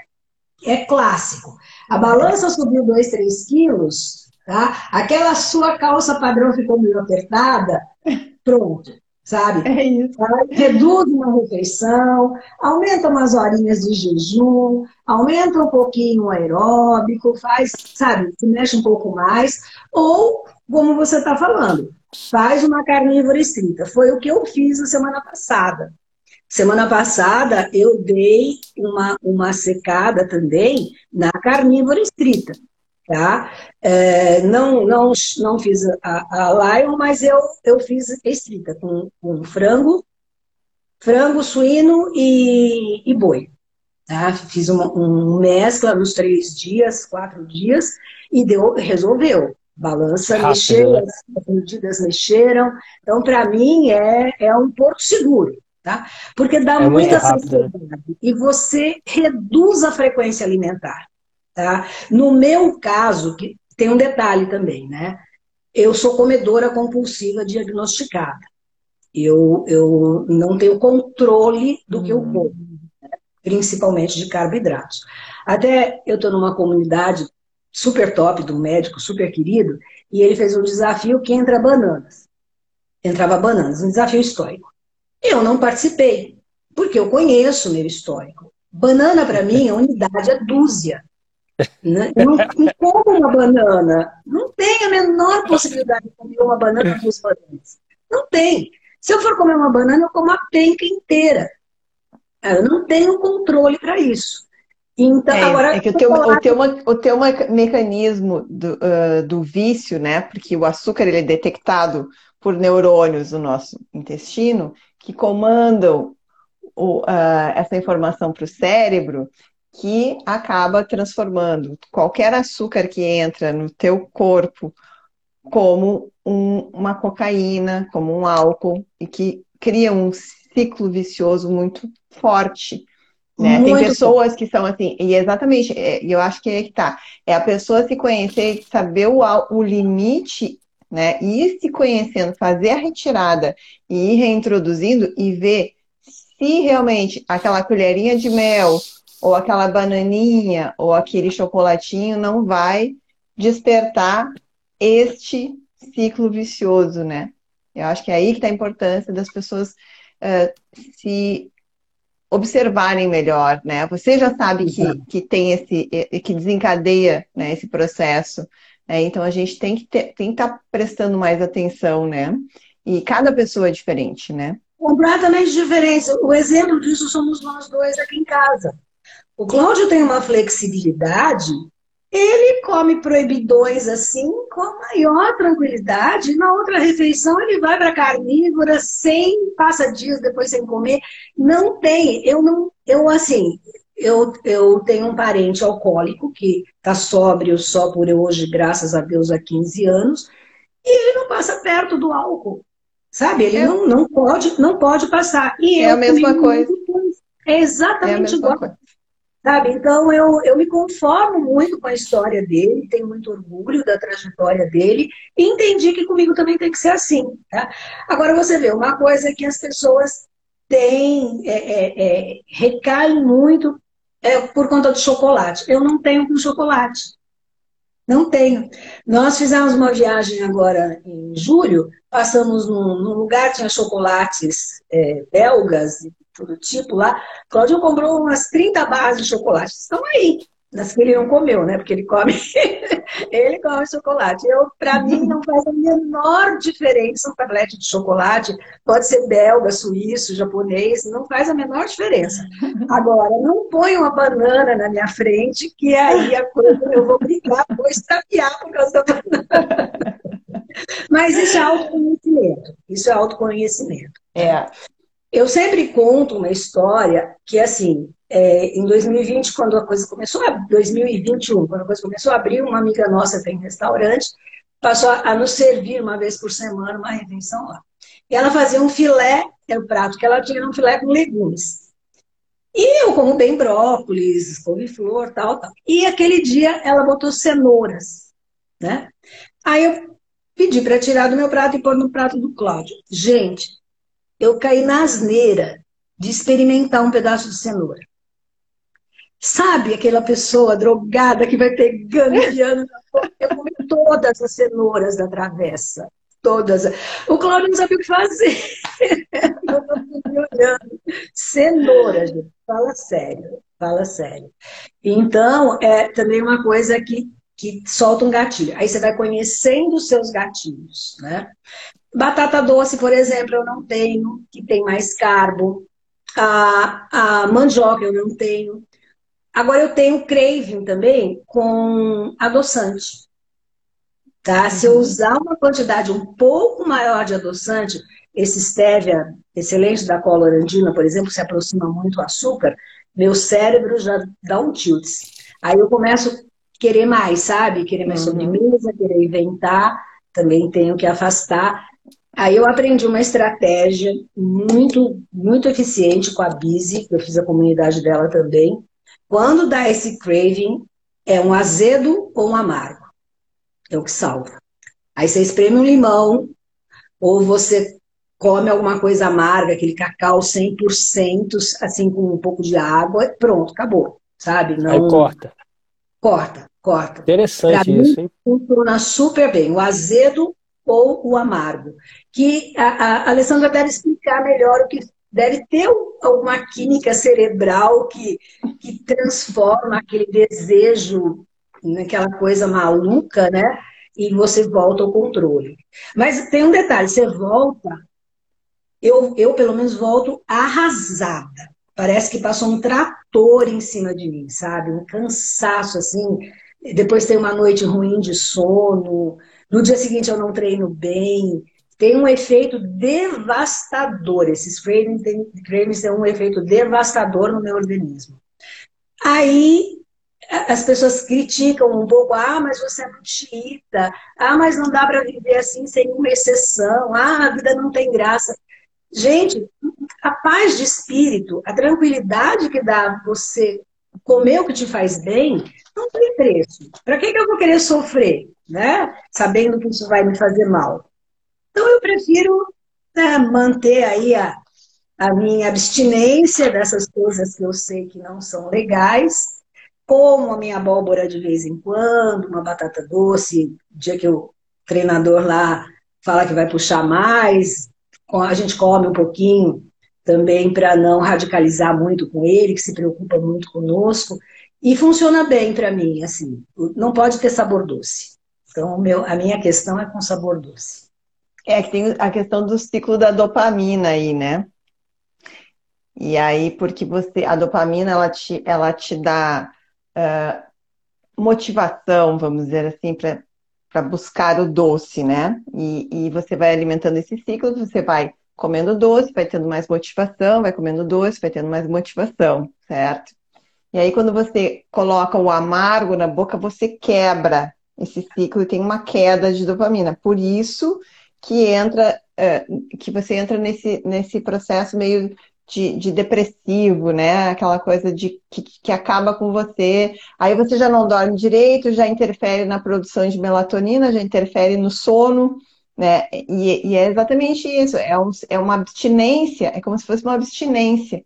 Speaker 3: é clássico. A balança subiu 2, 3 quilos, tá? Aquela sua calça padrão ficou meio apertada, pronto sabe?
Speaker 1: É isso.
Speaker 3: Reduz uma refeição, aumenta umas horinhas de jejum, aumenta um pouquinho o aeróbico, faz, sabe, se mexe um pouco mais, ou, como você está falando, faz uma carnívora estrita. Foi o que eu fiz a semana passada. Semana passada eu dei uma, uma secada também na carnívora estrita. Tá? É, não, não, não fiz a, a Lion, mas eu, eu fiz estrita com, com frango, frango, suíno e, e boi. Tá? Fiz uma, uma mescla nos três dias, quatro dias, e deu, resolveu. Balança Rápido, mexeu, né? as medidas mexeram. Então, para mim, é, é um porto seguro. Tá? Porque dá é muita sensibilidade. Né? E você reduz a frequência alimentar. Tá? No meu caso, que tem um detalhe também, né? Eu sou comedora compulsiva diagnosticada. Eu, eu não tenho controle do que eu hum. como, né? principalmente de carboidratos. Até eu estou numa comunidade super top do médico, super querido, e ele fez um desafio que entra bananas. Entrava bananas, um desafio histórico. Eu não participei, porque eu conheço o meu histórico. Banana, para mim, a unidade é dúzia. Né? Não, não como uma banana. Não tem a menor possibilidade de comer uma banana com duas bananas. Não tem. Se eu for comer uma banana, eu como a penca inteira. Eu não tenho controle para isso. Então,
Speaker 1: é,
Speaker 3: agora,
Speaker 1: é que o teu, o, teu, o teu mecanismo do, uh, do vício, né? Porque o açúcar ele é detectado por neurônios no nosso intestino que comandam o, uh, essa informação para o cérebro que acaba transformando qualquer açúcar que entra no teu corpo como um, uma cocaína, como um álcool, e que cria um ciclo vicioso muito forte. Né? Muito Tem pessoas que são assim, e exatamente, é, eu acho que é que tá. É a pessoa se conhecer, saber o, o limite, né? E ir se conhecendo, fazer a retirada e ir reintroduzindo e ver se realmente aquela colherinha de mel ou aquela bananinha, ou aquele chocolatinho não vai despertar este ciclo vicioso, né? Eu acho que é aí que está a importância das pessoas uh, se observarem melhor, né? Você já sabe que, que tem esse, que desencadeia né, esse processo, né? então a gente tem que ter, tem que estar tá prestando mais atenção, né? E cada pessoa é diferente, né?
Speaker 3: Completamente diferente. O exemplo disso somos nós dois aqui em casa. O Cláudio tem uma flexibilidade, ele come proibidões assim com a maior tranquilidade. Na outra refeição ele vai para carnívora sem passa dias depois sem comer. Não tem, eu não, eu assim, eu, eu tenho um parente alcoólico que está sóbrio só por hoje, graças a Deus, há 15 anos, e ele não passa perto do álcool. Sabe? Ele é. não, não, pode, não pode passar. E
Speaker 1: é a mesma coisa.
Speaker 3: É exatamente é igual. Coisa. Sabe? Então eu, eu me conformo muito com a história dele, tenho muito orgulho da trajetória dele e entendi que comigo também tem que ser assim. Tá? Agora você vê, uma coisa que as pessoas têm, é, é, é, recaem muito é por conta do chocolate. Eu não tenho com chocolate. Não tenho. Nós fizemos uma viagem agora em julho, passamos num, num lugar, tinha chocolates é, belgas todo tipo lá. Cláudio comprou umas 30 barras de chocolate. Estão aí. Nas que ele não comeu, né? Porque ele come Ele come chocolate. Eu, para mim, não faz a menor diferença um tablete de chocolate. Pode ser belga, suíço, japonês, não faz a menor diferença. Agora, não põe uma banana na minha frente, que aí a coisa eu vou brigar, vou extraviar por causa da banana. Mas isso é autoconhecimento. Isso é autoconhecimento.
Speaker 1: É.
Speaker 3: Eu sempre conto uma história que, assim, é, em 2020, quando a coisa começou, 2021, quando a coisa começou a abrir, uma amiga nossa tem restaurante, passou a, nos servir uma vez por semana uma refeição lá. E ela fazia um filé, era o prato que ela tinha, um filé com legumes. E eu como bem brócolis, couve-flor, tal, tal. E aquele dia ela botou cenouras, né? Aí eu pedi para tirar do meu prato e pôr no prato do Cláudio. Gente, eu caí na asneira de experimentar um pedaço de cenoura. Sabe aquela pessoa drogada que vai pegando piano? Eu comi todas as cenouras da travessa. Todas. O Cláudio não sabia o que fazer. Eu olhando. Cenoura, gente. Fala sério. Fala sério. Então, é também uma coisa que, que solta um gatilho. Aí você vai conhecendo os seus gatilhos, né? Batata doce, por exemplo, eu não tenho, que tem mais carbo. A, a mandioca eu não tenho. Agora eu tenho craving também com adoçante. Tá? Se eu uhum. usar uma quantidade um pouco maior de adoçante, esse stevia excelente da colorandina, por exemplo, se aproxima muito do açúcar, meu cérebro já dá um tilt. Aí eu começo a querer mais, sabe? Querer mais uhum. sobremesa, querer inventar, também tenho que afastar. Aí eu aprendi uma estratégia muito, muito eficiente com a Bizi, eu fiz a comunidade dela também, quando dá esse craving, é um azedo ou um amargo. É o que salva. Aí você espreme um limão, ou você come alguma coisa amarga, aquele cacau 100%, assim com um pouco de água, pronto, acabou, sabe?
Speaker 2: Não... Aí corta.
Speaker 3: Corta, corta.
Speaker 2: Interessante pra isso, mim, hein?
Speaker 3: Funciona super bem, o azedo ou o amargo. Que a, a Alessandra deve explicar melhor o que deve ter alguma química cerebral que, que transforma aquele desejo naquela coisa maluca, né? E você volta ao controle. Mas tem um detalhe, você volta, eu, eu pelo menos volto arrasada. Parece que passou um trator em cima de mim, sabe? Um cansaço, assim. Depois tem uma noite ruim de sono. No dia seguinte eu não treino bem tem um efeito devastador. Esses cravings têm, um efeito devastador no meu organismo. Aí as pessoas criticam um pouco, ah, mas você é muito ah, mas não dá para viver assim sem uma exceção, ah, a vida não tem graça. Gente, a paz de espírito, a tranquilidade que dá você comer o que te faz bem, não tem preço. Para que, que eu vou querer sofrer, né? Sabendo que isso vai me fazer mal. Então eu prefiro né, manter aí a, a minha abstinência dessas coisas que eu sei que não são legais, como a minha abóbora de vez em quando, uma batata doce, dia que o treinador lá fala que vai puxar mais, a gente come um pouquinho também para não radicalizar muito com ele, que se preocupa muito conosco, e funciona bem para mim, assim, não pode ter sabor doce. Então, meu, a minha questão é com sabor doce.
Speaker 1: É que tem a questão do ciclo da dopamina aí, né? E aí, porque você, a dopamina, ela te, ela te dá uh, motivação, vamos dizer assim, para buscar o doce, né? E, e você vai alimentando esse ciclo, você vai comendo doce, vai tendo mais motivação, vai comendo doce, vai tendo mais motivação, certo? E aí, quando você coloca o amargo na boca, você quebra esse ciclo e tem uma queda de dopamina. Por isso que entra, uh, que você entra nesse, nesse processo meio de, de, depressivo, né? Aquela coisa de que, que acaba com você. Aí você já não dorme direito, já interfere na produção de melatonina, já interfere no sono, né? E, e é exatamente isso. É, um, é uma abstinência, é como se fosse uma abstinência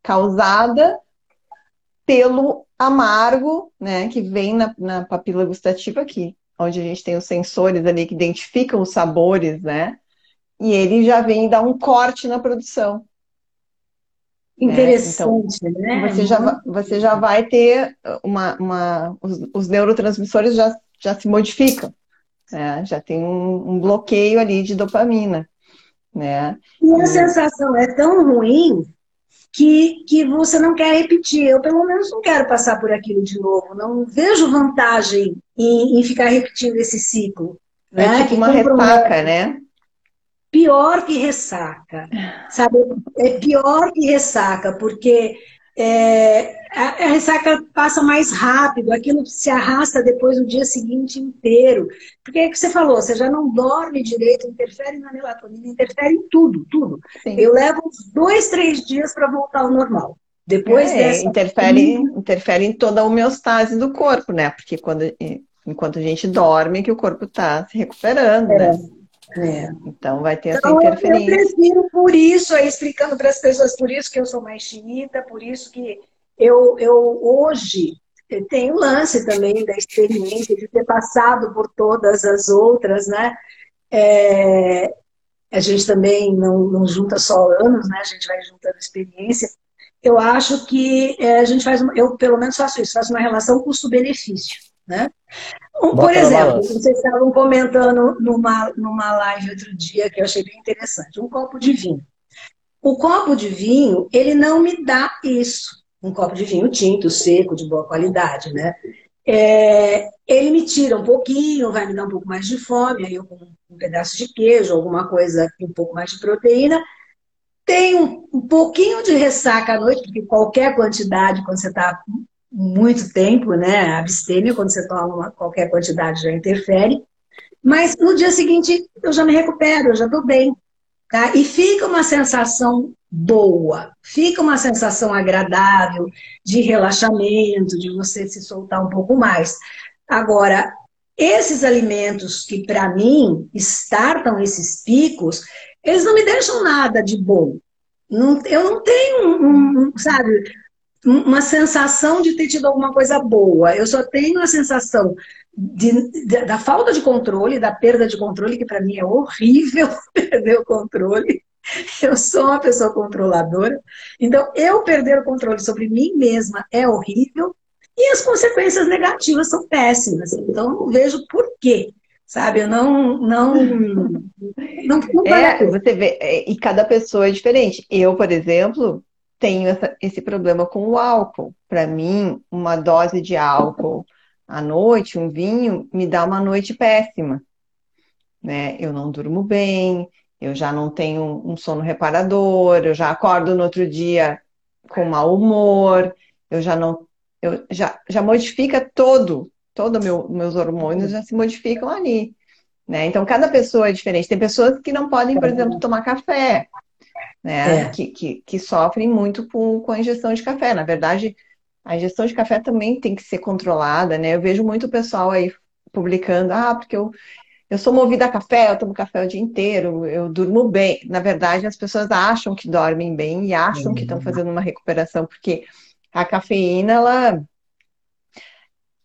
Speaker 1: causada pelo amargo, né? Que vem na, na papila gustativa aqui onde a gente tem os sensores ali que identificam os sabores, né? E ele já vem dar um corte na produção.
Speaker 3: Interessante, né?
Speaker 1: Então, você, já, você já vai ter uma. uma os, os neurotransmissores já já se modificam, né? Já tem um, um bloqueio ali de dopamina, né?
Speaker 3: E a sensação é tão ruim que, que você não quer repetir. Eu, pelo menos, não quero passar por aquilo de novo. Não vejo vantagem em, em ficar repetindo esse ciclo.
Speaker 1: É né? tipo uma ressaca, né?
Speaker 3: Pior que ressaca, sabe? É pior que ressaca, porque é, a, a, ressaca passa mais rápido, aquilo se arrasta depois no dia seguinte inteiro. Porque é o que você falou, você já não dorme direito, interfere na melatonina, interfere em tudo, tudo. Sim. Eu levo uns dois, três dias para voltar ao normal. Depois
Speaker 1: é,
Speaker 3: dessa.
Speaker 1: Interfere, interfere em toda a homeostase do corpo, né? Porque quando, enquanto a gente dorme, que o corpo está se recuperando, é. né? É. Então vai ter então, essa interferência.
Speaker 3: Eu prefiro por isso, aí explicando para as pessoas, por isso que eu sou mais chinita, por isso que eu, eu hoje tenho lance também da experiência de ter passado por todas as outras, né? É, a gente também não, não junta só anos, né? A gente vai juntando experiência. Eu acho que é, a gente faz, eu pelo menos faço isso, faço uma relação custo-benefício, né? Por exemplo, vocês estavam comentando numa, numa live outro dia que eu achei bem interessante, um copo de vinho. O copo de vinho, ele não me dá isso. Um copo de vinho tinto, seco, de boa qualidade, né? É, ele me tira um pouquinho, vai me dar um pouco mais de fome, aí eu com um pedaço de queijo, alguma coisa com um pouco mais de proteína. Tem um, um pouquinho de ressaca à noite, porque qualquer quantidade, quando você está muito tempo, né? Abstêmia, quando você toma uma, qualquer quantidade, já interfere. Mas no dia seguinte eu já me recupero, eu já estou bem. Tá? E fica uma sensação boa, fica uma sensação agradável de relaxamento, de você se soltar um pouco mais. Agora, esses alimentos que para mim startam esses picos, eles não me deixam nada de bom. Não, eu não tenho, um, um, sabe, uma sensação de ter tido alguma coisa boa. Eu só tenho a sensação de, de, da falta de controle, da perda de controle, que para mim é horrível perder o controle. Eu sou uma pessoa controladora. Então, eu perder o controle sobre mim mesma é horrível. E as consequências negativas são péssimas. Então, eu não vejo por quê. Sabe, eu não. não,
Speaker 1: não, não é, você vê, é, e cada pessoa é diferente. Eu, por exemplo, tenho essa, esse problema com o álcool. Para mim, uma dose de álcool à noite, um vinho, me dá uma noite péssima. Né? Eu não durmo bem, eu já não tenho um sono reparador, eu já acordo no outro dia com mau humor, eu já não. Eu já, já modifica todo, todos meu, meus hormônios já se modificam ali. Né? Então, cada pessoa é diferente. Tem pessoas que não podem, por exemplo, tomar café né? É. Que, que, que, sofrem muito com, com a ingestão de café. Na verdade, a ingestão de café também tem que ser controlada, né? Eu vejo muito pessoal aí publicando, ah, porque eu, eu sou movida a café, eu tomo café o dia inteiro, eu durmo bem. Na verdade, as pessoas acham que dormem bem e acham uhum. que estão fazendo uma recuperação, porque a cafeína, ela,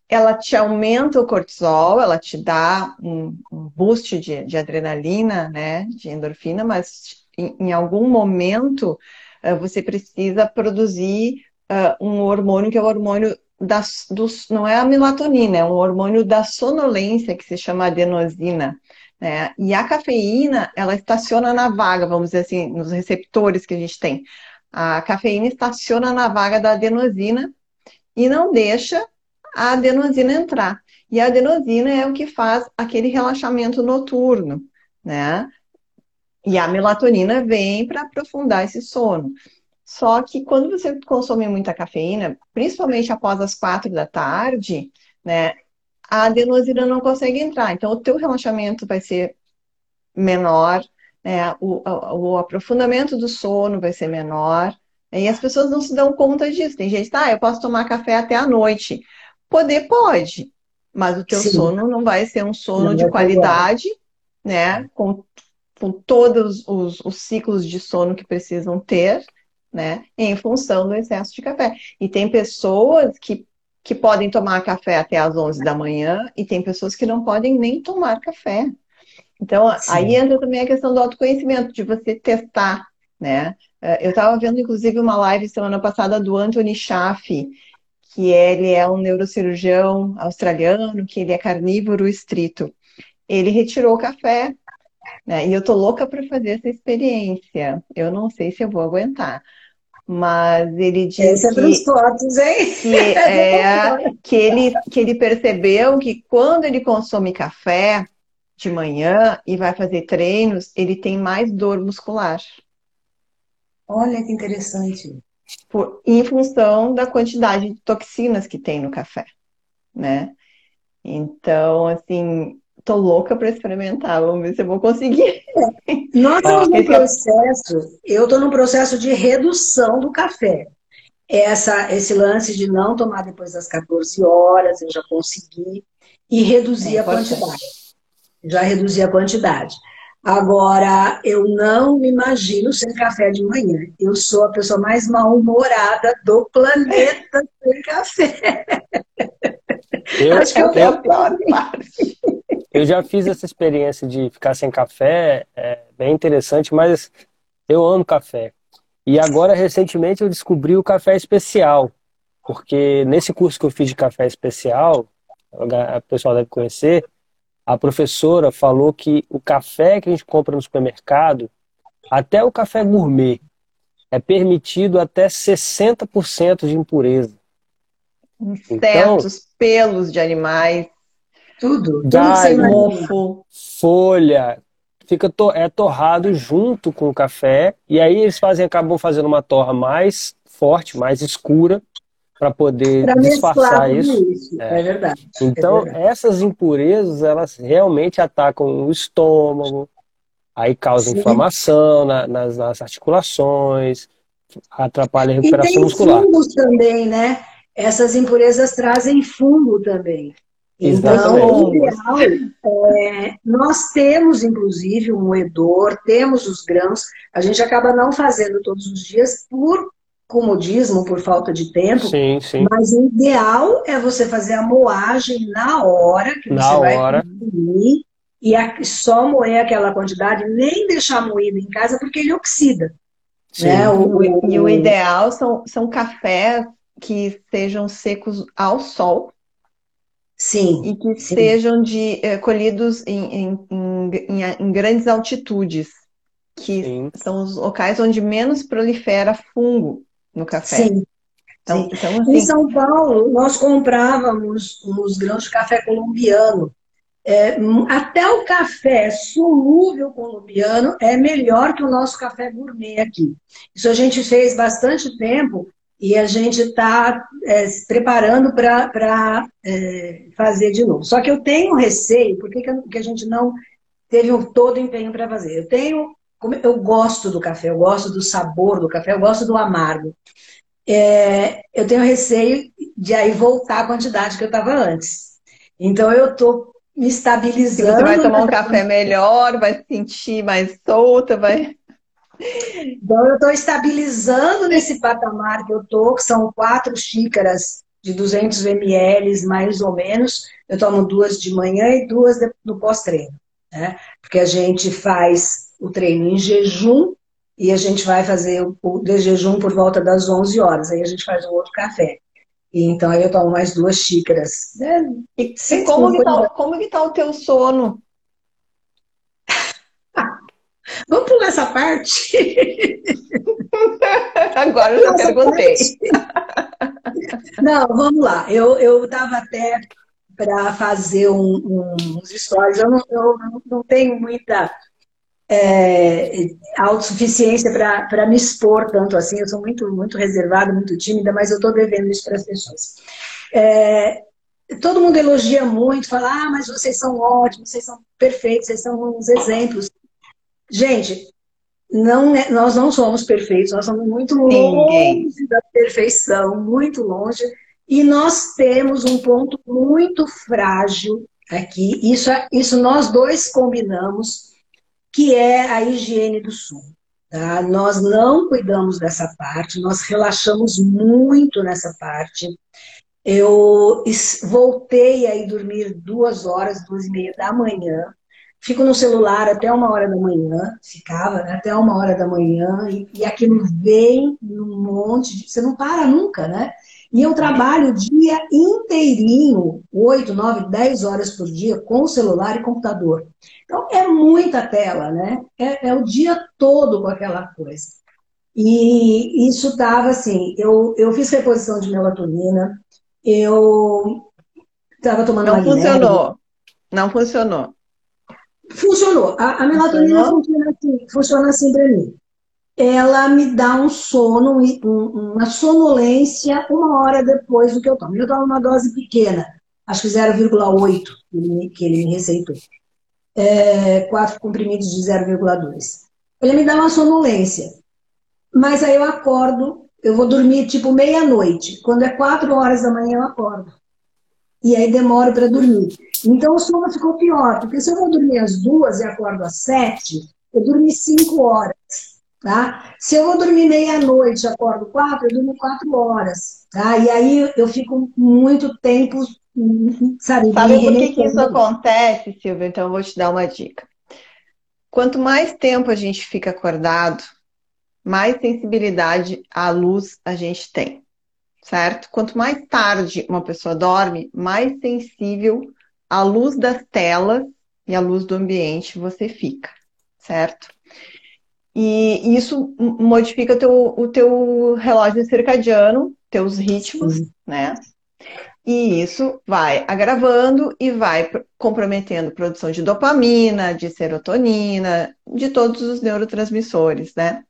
Speaker 1: ela te aumenta o cortisol, ela te dá um, um boost de, de adrenalina, né, de endorfina, mas em, em algum momento uh, você precisa produzir uh, um hormônio que é o hormônio da, dos, não é a melatonina, é um hormônio da sonolência que se chama adenosina. Né? E a cafeína, ela estaciona na vaga, vamos dizer assim, nos receptores que a gente tem. A cafeína estaciona na vaga da adenosina e não deixa a adenosina entrar. E a adenosina é o que faz aquele relaxamento noturno, né? E a melatonina vem para aprofundar esse sono. Só que quando você consome muita cafeína, principalmente após as quatro da tarde, né, a adenosina não consegue entrar. Então, o teu relaxamento vai ser menor, né, o, o, o aprofundamento do sono vai ser menor. E as pessoas não se dão conta disso. Tem gente, tá, ah, eu posso tomar café até a noite. Poder pode, mas o teu Sim. sono não vai ser um sono não de qualidade, né? Com com todos os, os ciclos de sono que precisam ter, né? Em função do excesso de café. E tem pessoas que, que podem tomar café até às 11 da manhã e tem pessoas que não podem nem tomar café. Então, Sim. aí entra também a questão do autoconhecimento, de você testar, né? Eh, eu estava vendo, inclusive, uma live semana passada do Anthony Schaff, que ele é um neurocirurgião australiano, que ele é carnívoro estrito. Ele retirou o café, né? E eu tô louca para fazer essa experiência. Eu não sei se eu vou aguentar. Mas ele disse
Speaker 3: Esse é que, fotos, hein?
Speaker 1: Que, é, que, ele, que ele percebeu que quando ele consome café de manhã e vai fazer treinos, ele tem mais dor muscular.
Speaker 3: Olha que interessante.
Speaker 1: Por, em função da quantidade de toxinas que tem no café, né? Então, assim, tô louca para experimentar, vamos ver se eu vou conseguir.
Speaker 3: Nós estamos no processo, eu estou no processo de redução do café. Essa, esse lance de não tomar depois das 14 horas, eu já consegui, e reduzir é, a quantidade. Ser. Já reduzi a quantidade. Agora, eu não me imagino sem café de manhã. Eu sou a pessoa mais mal-humorada do planeta sem café.
Speaker 2: Eu, Acho que eu, eu, adoro eu já fiz essa experiência de ficar sem café, é bem interessante, mas eu amo café. E agora, recentemente, eu descobri o café especial, porque nesse curso que eu fiz de café especial, o pessoal deve conhecer, a professora falou que o café que a gente compra no supermercado, até o café gourmet, é permitido até 60% de impureza.
Speaker 1: Insetos, então, pelos de animais,
Speaker 3: tudo,
Speaker 2: gai, mofo, folha, fica to é torrado junto com o café e aí eles fazem acabam fazendo uma torra mais forte, mais escura para poder pra disfarçar isso.
Speaker 3: isso. É. é. verdade.
Speaker 2: Então,
Speaker 3: é verdade.
Speaker 2: essas impurezas, elas realmente atacam o estômago, aí causam Sim. inflamação na, nas, nas, articulações, atrapalha a recuperação
Speaker 3: e tem
Speaker 2: muscular.
Speaker 3: fungos também, né? Essas impurezas trazem fungo também. Então, o ideal é, nós temos, inclusive, um moedor, temos os grãos, a gente acaba não fazendo todos os dias por comodismo, por falta de tempo.
Speaker 2: Sim, sim.
Speaker 3: Mas o ideal é você fazer a moagem na hora que
Speaker 2: na
Speaker 3: você vai
Speaker 2: hora.
Speaker 3: consumir e a, só moer aquela quantidade, nem deixar moído em casa, porque ele oxida. Né?
Speaker 1: O, e o ideal são, são cafés que sejam secos ao sol.
Speaker 3: Sim.
Speaker 1: E que
Speaker 3: sim.
Speaker 1: sejam de, é, colhidos em, em, em, em, grandes altitudes, que sim. são os locais onde menos prolifera fungo no café.
Speaker 3: Sim. Então. Então, assim... Em São Paulo, nós comprávamos os grãos de café colombiano. É, até o café solúvel colombiano é melhor que o nosso café gourmet aqui. Isso a gente fez bastante tempo e a gente está é, se preparando para é, fazer de novo. Só que eu tenho receio, por que, que a gente não teve um todo empenho para fazer? Eu tenho eu gosto do café, eu gosto do sabor do café, eu gosto do amargo. É, eu tenho receio de aí voltar a quantidade que eu estava antes. Então eu estou me estabilizando.
Speaker 1: Você vai tomar um café melhor, vai se sentir mais solta, vai.
Speaker 3: Então eu estou estabilizando nesse patamar que eu estou, que são quatro xícaras de 200 ml, mais ou menos. Eu tomo duas de manhã e duas no pós-treino, né? Porque a gente faz o treino em jejum e a gente vai fazer o de jejum por volta das 11 horas. Aí a gente faz o outro café. E então aí eu tomo mais duas xícaras.
Speaker 1: Né? E, e como, que tá, como que tá o teu sono?
Speaker 3: Vamos pular essa parte?
Speaker 1: Agora eu já perguntei.
Speaker 3: Não, vamos lá. Eu estava até para fazer um, um, uns stories. Eu não, eu não tenho muita é, autossuficiência para me expor tanto assim. Eu sou muito, muito reservada, muito tímida, mas eu estou devendo isso para as pessoas. É, todo mundo elogia muito, fala, ah, mas vocês são ótimos, vocês são perfeitos, vocês são uns exemplos. Gente, não é, nós não somos perfeitos, nós somos muito longe da perfeição, muito longe. E nós temos um ponto muito frágil aqui. Isso, isso nós dois combinamos que é a higiene do sono. Tá? Nós não cuidamos dessa parte, nós relaxamos muito nessa parte. Eu voltei a ir dormir duas horas, duas e meia da manhã. Fico no celular até uma hora da manhã, ficava né, até uma hora da manhã, e, e aquilo vem num monte de. Você não para nunca, né? E eu trabalho o dia inteirinho, 8, 9, 10 horas por dia, com celular e computador. Então, é muita tela, né? É, é o dia todo com aquela coisa. E isso dava assim, eu, eu fiz reposição de melatonina, eu estava tomando
Speaker 1: Não funcionou. Não funcionou.
Speaker 3: Funcionou. A, a melatonina funcionou? funciona assim, funciona assim para mim ela me dá um sono, uma sonolência uma hora depois do que eu tomo. Eu tomo uma dose pequena, acho que 0,8 que, ele, que ele me receitou. É, quatro comprimidos de 0,2. Ele me dá uma sonolência. Mas aí eu acordo, eu vou dormir tipo meia-noite. Quando é quatro horas da manhã, eu acordo. E aí demoro para dormir. Então o sono ficou pior, porque se eu vou dormir às duas e acordo às sete, eu dormi cinco horas. Tá? Se eu vou dormir meia-noite, acordo quatro, eu durmo quatro horas. Tá? E aí eu fico muito tempo, sabe?
Speaker 1: Sabe por que, que isso acontece, Silvia? Então eu vou te dar uma dica. Quanto mais tempo a gente fica acordado, mais sensibilidade à luz a gente tem, certo? Quanto mais tarde uma pessoa dorme, mais sensível à luz das telas e à luz do ambiente você fica, certo? E isso modifica o teu, o teu relógio circadiano, teus ritmos, Sim. né? E isso vai agravando e vai comprometendo a produção de dopamina, de serotonina, de todos os neurotransmissores, né?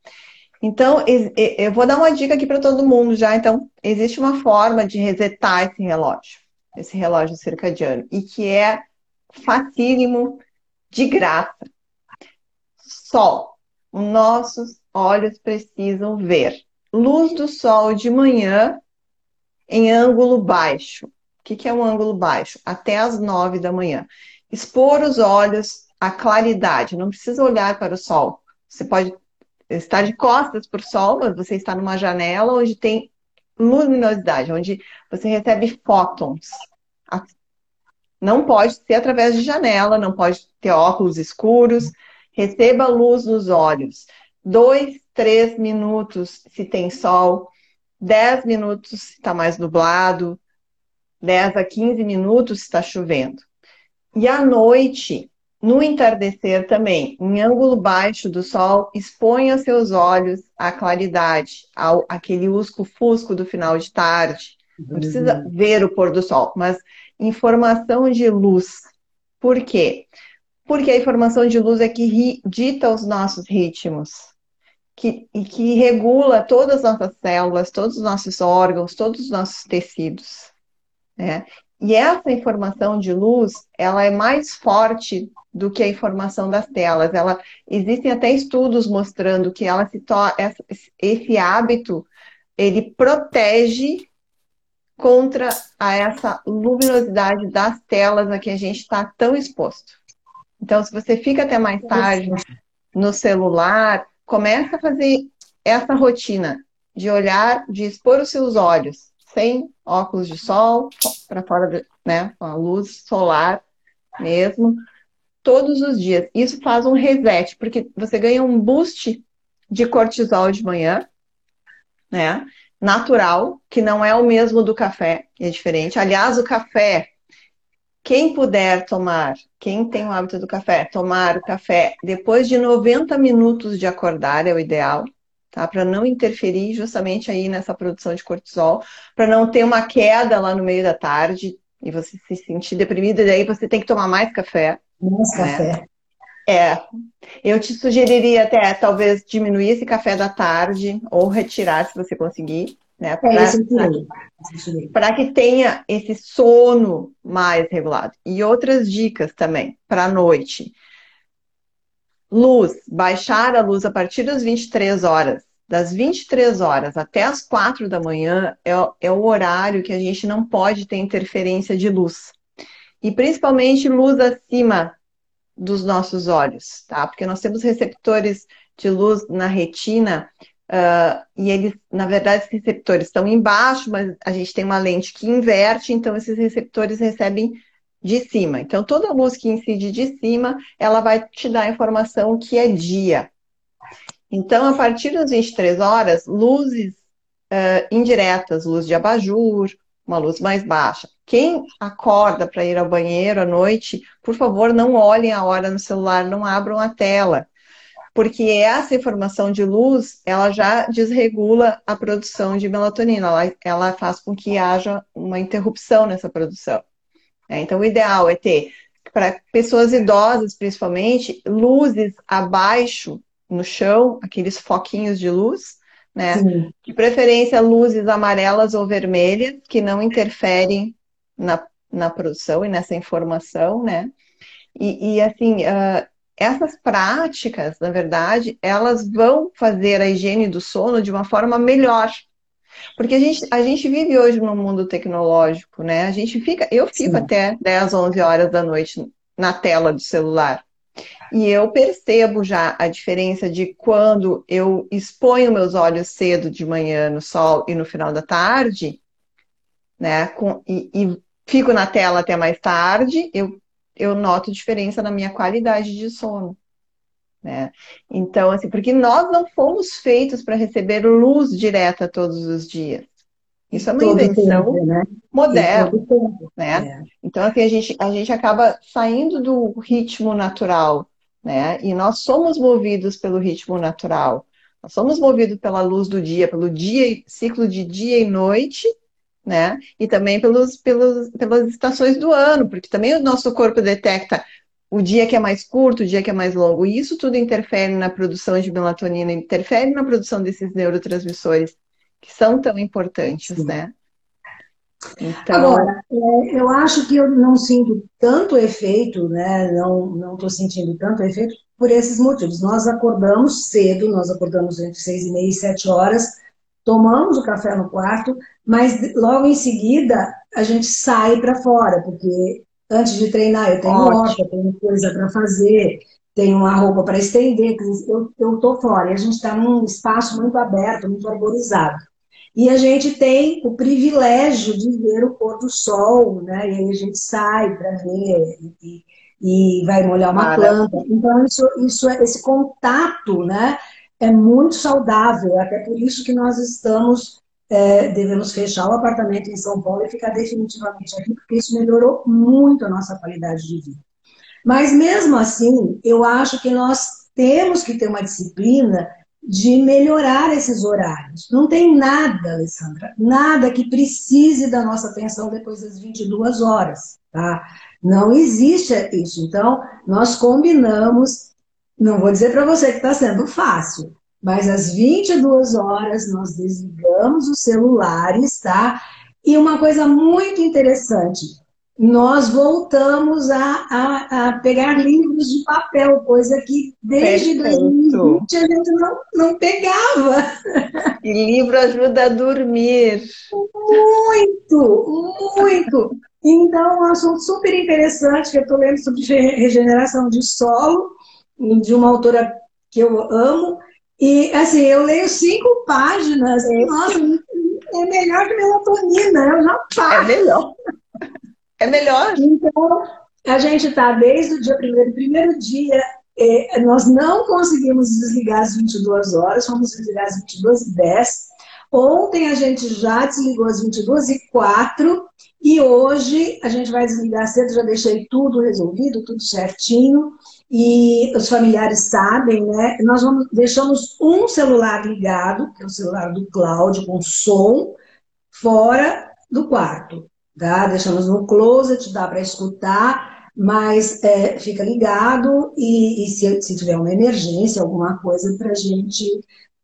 Speaker 1: Então, eu vou dar uma dica aqui para todo mundo já. Então, existe uma forma de resetar esse relógio, esse relógio circadiano, e que é facílimo, de graça. Sol nossos olhos precisam ver. Luz do sol de manhã em ângulo baixo. O que, é um ângulo baixo? Até as nove da manhã. Expor os olhos à claridade. Não precisa olhar para o sol. Você pode estar de costas para o sol, mas você está numa janela onde tem luminosidade, onde você recebe fótons. Não pode ser através de janela, não pode ter óculos escuros. Receba luz nos olhos. Dois, três minutos se tem sol. Dez minutos se está mais nublado. Dez a quinze minutos se está chovendo. E à noite, no entardecer também, em ângulo baixo do sol, exponha seus olhos à claridade, ao aquele usco-fusco do final de tarde. Não precisa ver o pôr do sol, mas informação de luz. Por quê? porque a informação de luz é que dita os nossos ritmos, que, e que regula todas as nossas células, todos os nossos órgãos, todos os nossos tecidos. Né? E essa informação de luz, ela é mais forte do que a informação das telas. Ela, existem até estudos mostrando que ela se to, esse hábito ele protege contra a essa luminosidade das telas a que a gente está tão exposto. Então, se você fica até mais tarde no celular, começa a fazer essa rotina de olhar, de expor os seus olhos, sem óculos de sol, para fora, né, com a luz solar mesmo, todos os dias. Isso faz um reset, porque você ganha um boost de cortisol de manhã, né? Natural, que não é o mesmo do café, é diferente. Aliás, o café quem puder tomar, quem tem o hábito do café, tomar o café depois de 90 minutos de acordar é o ideal, tá? Para não interferir justamente aí nessa produção de cortisol, para não ter uma queda lá no meio da tarde e você se sentir deprimido, e daí você tem que tomar mais café.
Speaker 3: Mais né? café.
Speaker 1: É, eu te sugeriria até talvez diminuir esse café da tarde ou retirar se você conseguir, né? Para é, que tenha esse sono mais regulado. E outras dicas também para a noite. Luz, baixar a luz a partir das 23 horas. Das 23 horas até as 4 da manhã é, é o horário que a gente não pode ter interferência de luz. E principalmente luz acima dos nossos olhos, tá? Porque nós temos receptores de luz na retina Uh, e eles, na verdade, esses receptores estão embaixo, mas a gente tem uma lente que inverte, então esses receptores recebem de cima. Então, toda luz que incide de cima, ela vai te dar a informação que é dia. Então, a partir das 23 horas, luzes uh, indiretas, luz de abajur, uma luz mais baixa. Quem acorda para ir ao banheiro à noite, por favor, não olhem a hora no celular, não abram a tela, porque essa informação de luz, ela já desregula a produção de melatonina, ela, ela faz com que haja uma interrupção nessa produção. É, então, o ideal é ter, para pessoas idosas principalmente, luzes abaixo no chão, aqueles foquinhos de luz, né? Sim. De preferência luzes amarelas ou vermelhas, que não interferem na, na produção e nessa informação, né? E, e assim, uh, essas práticas, na verdade, elas vão fazer a higiene do sono de uma forma melhor. Porque a gente, a gente vive hoje num mundo tecnológico, né? A gente fica, eu fico Sim. até 10, 11 horas da noite na tela do celular. E eu percebo já a diferença de quando eu exponho meus olhos cedo de manhã no sol e no final da tarde, né? Com, e, e fico na tela até mais tarde, eu, eu noto diferença na minha qualidade de sono. Né? Então, assim, porque nós não fomos feitos para receber luz direta todos os dias. Isso é uma Todo invenção tempo, né? moderna. Né? É. Então, assim, a gente, a gente acaba saindo do ritmo natural né? E nós somos movidos pelo ritmo natural. Nós somos movidos pela luz do dia, pelo dia, ciclo de dia e noite, né? E também pelos, pelos, pelas estações do ano, porque também o nosso corpo detecta o dia que é mais curto, o dia que é mais longo. E isso tudo interfere na produção de melatonina, interfere na produção desses neurotransmissores que são tão importantes, Sim. né?
Speaker 3: Então... Agora, é, eu acho que eu não sinto tanto efeito, né? Não estou sentindo tanto efeito por esses motivos. Nós acordamos cedo, nós acordamos entre seis e meia e sete horas, tomamos o café no quarto, mas logo em seguida a gente sai para fora, porque antes de treinar eu tenho horta, tenho coisa para fazer, tenho uma roupa para estender, eu estou fora. E a gente está num espaço muito aberto, muito arborizado. E a gente tem o privilégio de ver o pôr do sol, né? E aí a gente sai para ver e, e, vai molhar uma planta. Então, isso, isso, é, esse contato, né? É muito saudável. Até por isso que nós estamos, é, devemos fechar o apartamento em São Paulo e ficar definitivamente aqui, porque isso melhorou muito a nossa qualidade de vida. Mas mesmo assim, eu acho que nós temos que ter uma disciplina de melhorar esses horários. Não tem nada, Alessandra, nada que precise da nossa atenção depois das 22 horas, tá? Não existe isso. Então, nós combinamos, não vou dizer para você que está sendo fácil, mas às 22 horas nós desligamos os celulares, tá? E uma coisa muito interessante, nós voltamos a, a, a, pegar livros de papel, coisa que desde Perfeito. 2020 a gente não, não pegava.
Speaker 1: E livro ajuda a dormir.
Speaker 3: Muito, muito. Então, um assunto super interessante que eu estou lendo sobre regeneração de solo, de uma autora que eu amo. E, assim, eu leio cinco páginas. É. Nossa, é melhor que melatonina, eu já
Speaker 1: paro. É melhor. É melhor.
Speaker 3: Então, a gente está desde o dia primeiro, primeiro dia, é, nós não conseguimos desligar às 22 horas, fomos desligar às 22 e 10. Ontem a gente já desligou às 22 e 4 e hoje a gente vai desligar cedo, já deixei tudo resolvido, tudo certinho. E os familiares sabem, né? Nós vamos, deixamos um celular ligado, que é o celular do Cláudio, com som, fora do quarto tá? Deixamos no closet, dá para escutar, mas é, fica ligado e, e se, se, tiver uma emergência, alguma coisa para a gente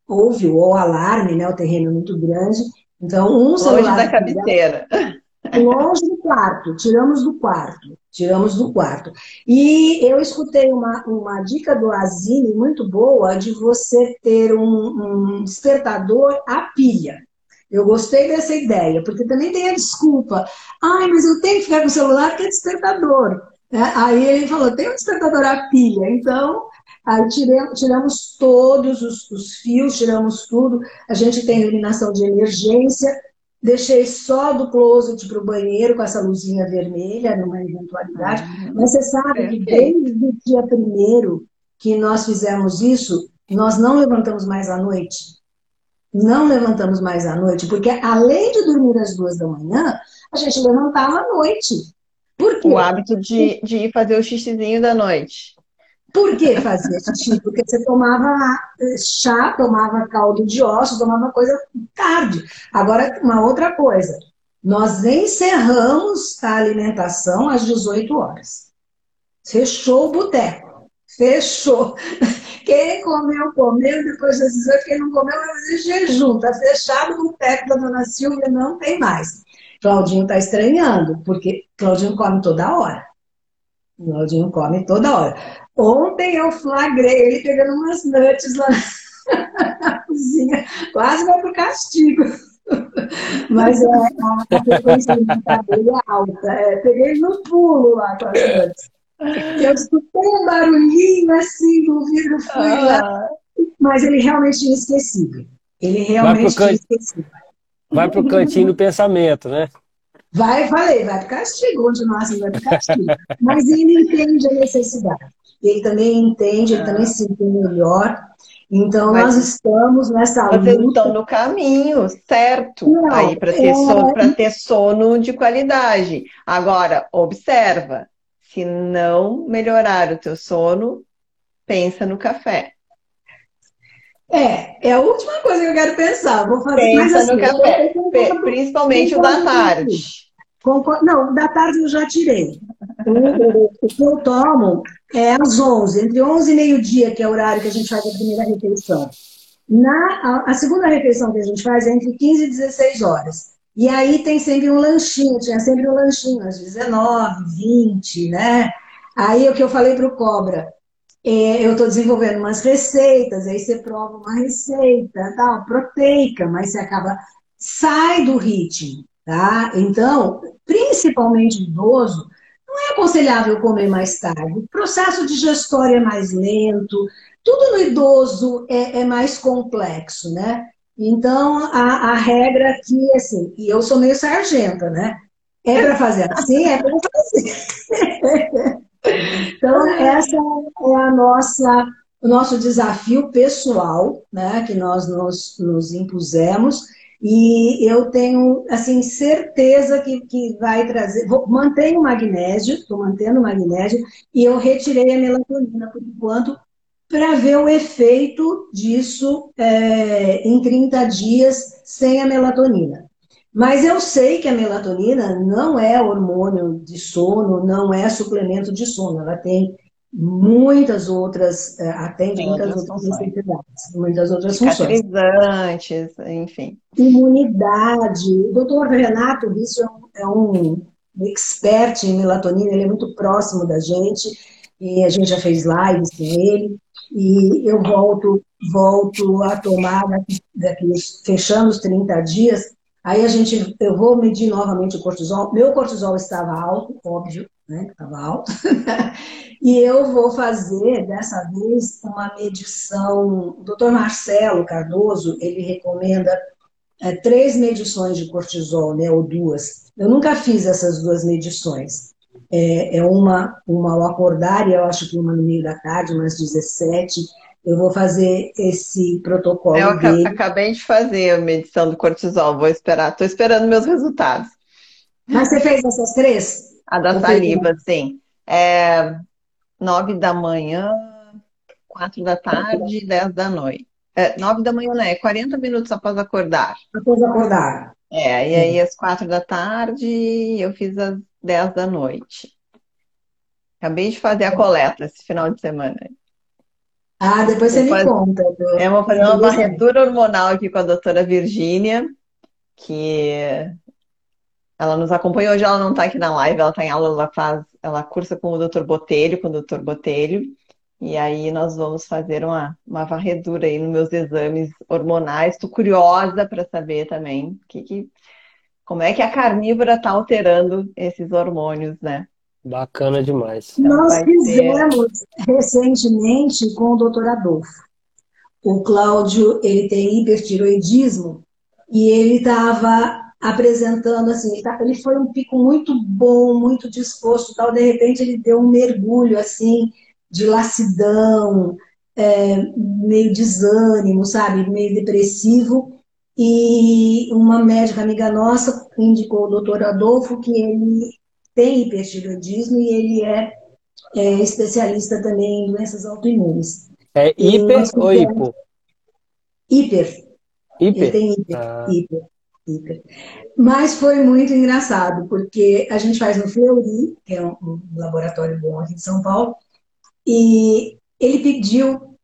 Speaker 3: ouvir, ou alarme, né? O terreno é muito grande. Então, um
Speaker 1: longe celular. Longe da cabeceira.
Speaker 3: Longe do quarto, tiramos do quarto. Tiramos do quarto. E eu escutei uma, uma dica do Azine muito boa de você ter um, um despertador a pilha. Eu gostei dessa ideia, porque também tem a desculpa. Ai, mas eu tenho que ficar com o celular que é despertador. É, aí ele falou, tem um despertador a pilha. Então, aí tiramos, tiramos todos os, os fios, tiramos tudo. A gente tem iluminação de emergência. Deixei só do closet para o banheiro com essa luzinha vermelha, numa eventualidade. Ah, Mas você sabe que desde o dia primeiro que nós fizemos isso, nós não levantamos mais à noite. não levantamos mais à noite, porque além de dormir às duas da manhã, a gente levantava à noite.
Speaker 1: Por quê? O hábito de, de ir fazer o xixizinho da noite.
Speaker 3: Por que fazia xixi? Porque você tomava eh, chá, tomava caldo de ossos, tomava coisa tarde. Agora, uma outra coisa. Nós encerramos a alimentação às 18 horas. Fechou o boteco. Fechou. Quem comeu, comeu, depois das 18, quem não comeu, vai fazer jejum. Está fechado o boteco da dona Silvia, não tem mais. Claudinho está estranhando, porque Claudinho come toda hora. Claudinho come toda hora. Ontem eu flagrei ele pegando umas nuts lá na cozinha. Quase vai pro castigo. Mas é, a, frequência dele é alta. É, peguei no pulo lá com as nuts. Eu escutei um barulhinho assim do vidro, fui ah. lá. Mas ele realmente tinha esquecido. Ele realmente tinha esquecido.
Speaker 2: Vai pro cantinho do pensamento, né?
Speaker 3: Vai, falei, vai pro castigo, onde nós vai pro castigo. Mas ele entende a necessidade. Ele também entende, ele também se entende melhor. Então, Mas, nós estamos nessa
Speaker 1: vocês luta. estão no caminho certo Não, aí para ter, é... sono, ter sono de qualidade. Agora, observa, se não melhorar o teu sono, pensa no café.
Speaker 3: É, é a última coisa que eu quero pensar. Vou fazer
Speaker 1: Pensa mais assim, no café, principalmente o da tarde.
Speaker 3: Não, da tarde eu já tirei. O, que eu tomo é às 11, entre 11 e meio-dia, que é o horário que a gente faz a primeira refeição. Na, a, a, segunda refeição que a gente faz é entre 15 e 16 horas. E aí tem sempre um lanchinho, tinha sempre um lanchinho às 19, 20, né? Aí o que eu falei para o Cobra, é, eu estou desenvolvendo umas receitas, aí você prova uma receita, tal, proteica, mas você acaba, sai do ritmo, tá? Então, principalmente idoso, não é aconselhável comer mais tarde. O processo digestório é mais lento, tudo no idoso é, é mais complexo, né? Então, a, a regra aqui, assim, e eu sou meio sargenta, né? É para fazer assim, é para fazer. então, essa é a nossa, o nosso desafio pessoal, né? Que nós nos, nos impusemos e eu tenho, assim, certeza que, que vai trazer. Vou, mantenho o magnésio, estou mantendo o magnésio, e eu retirei a melatonina por enquanto, para ver o efeito disso é, em 30 dias sem a melatonina. Mas eu sei que a melatonina não é hormônio de sono, não é suplemento de sono, ela tem muitas outras, é, atende muitas outras, outras necessidades, muitas outras funções.
Speaker 1: enfim.
Speaker 3: Imunidade. O doutor Renato Vício é um expert em melatonina, ele é muito próximo da gente, e a gente já fez lives com ele, e eu volto, volto a tomar daqui, daqui fechando os 30 dias, aí a gente, eu vou medir novamente o cortisol, meu cortisol estava alto, óbvio, né, estava alto, E eu vou fazer, dessa vez, uma medição. O doutor Marcelo Cardoso, ele recomenda é, três medições de cortisol, né, ou duas. Eu nunca fiz essas duas medições. É, é uma, uma ao acordar, e eu acho que uma no meio da tarde, umas 17. Eu vou fazer esse protocolo. Eu dele.
Speaker 1: acabei de fazer a medição do cortisol, vou esperar, estou esperando meus resultados.
Speaker 3: Mas você fez essas três?
Speaker 1: A da saliva, sim. É, nove da manhã, quatro da tarde, dez da noite. É, nove da manhã, né? 40 minutos após acordar.
Speaker 3: Após acordar.
Speaker 1: É, e aí às quatro da tarde eu fiz às dez da noite. Acabei de fazer a coleta esse final de semana.
Speaker 3: Ah, depois você me conta.
Speaker 1: Do... Eu vou fazer uma varredura hormonal aqui com a doutora Virgínia, que ela nos acompanha hoje, ela não está aqui na live, ela está em aula, ela faz, ela cursa com o Dr. Botelho, com o Dr. Botelho, e aí nós vamos fazer uma, uma varredura aí nos meus exames hormonais. Estou curiosa para saber também que, que, como é que a carnívora está alterando esses hormônios, né?
Speaker 2: Bacana demais.
Speaker 3: Nós fizemos ter... recentemente com o doutor Adolfo. O Cláudio, ele tem hipertiroidismo e ele estava apresentando assim, ele, tá, ele foi um pico muito bom, muito disposto, tal. De repente ele deu um mergulho assim de lassidão, é, meio desânimo, sabe, meio depressivo. e uma médica amiga nossa indicou o doutor Adolfo, que ele tem hipertireoidismo e ele é, é especialista também em doenças autoimunes.
Speaker 2: É hiper ou hipo?
Speaker 3: Hiper.
Speaker 2: Hiper?
Speaker 3: Ele tem hiper, ah. hiper, hiper. Mas foi muito engraçado, porque a gente faz no Fleury, que é um, um laboratório bom aqui de São Paulo, e ele pediu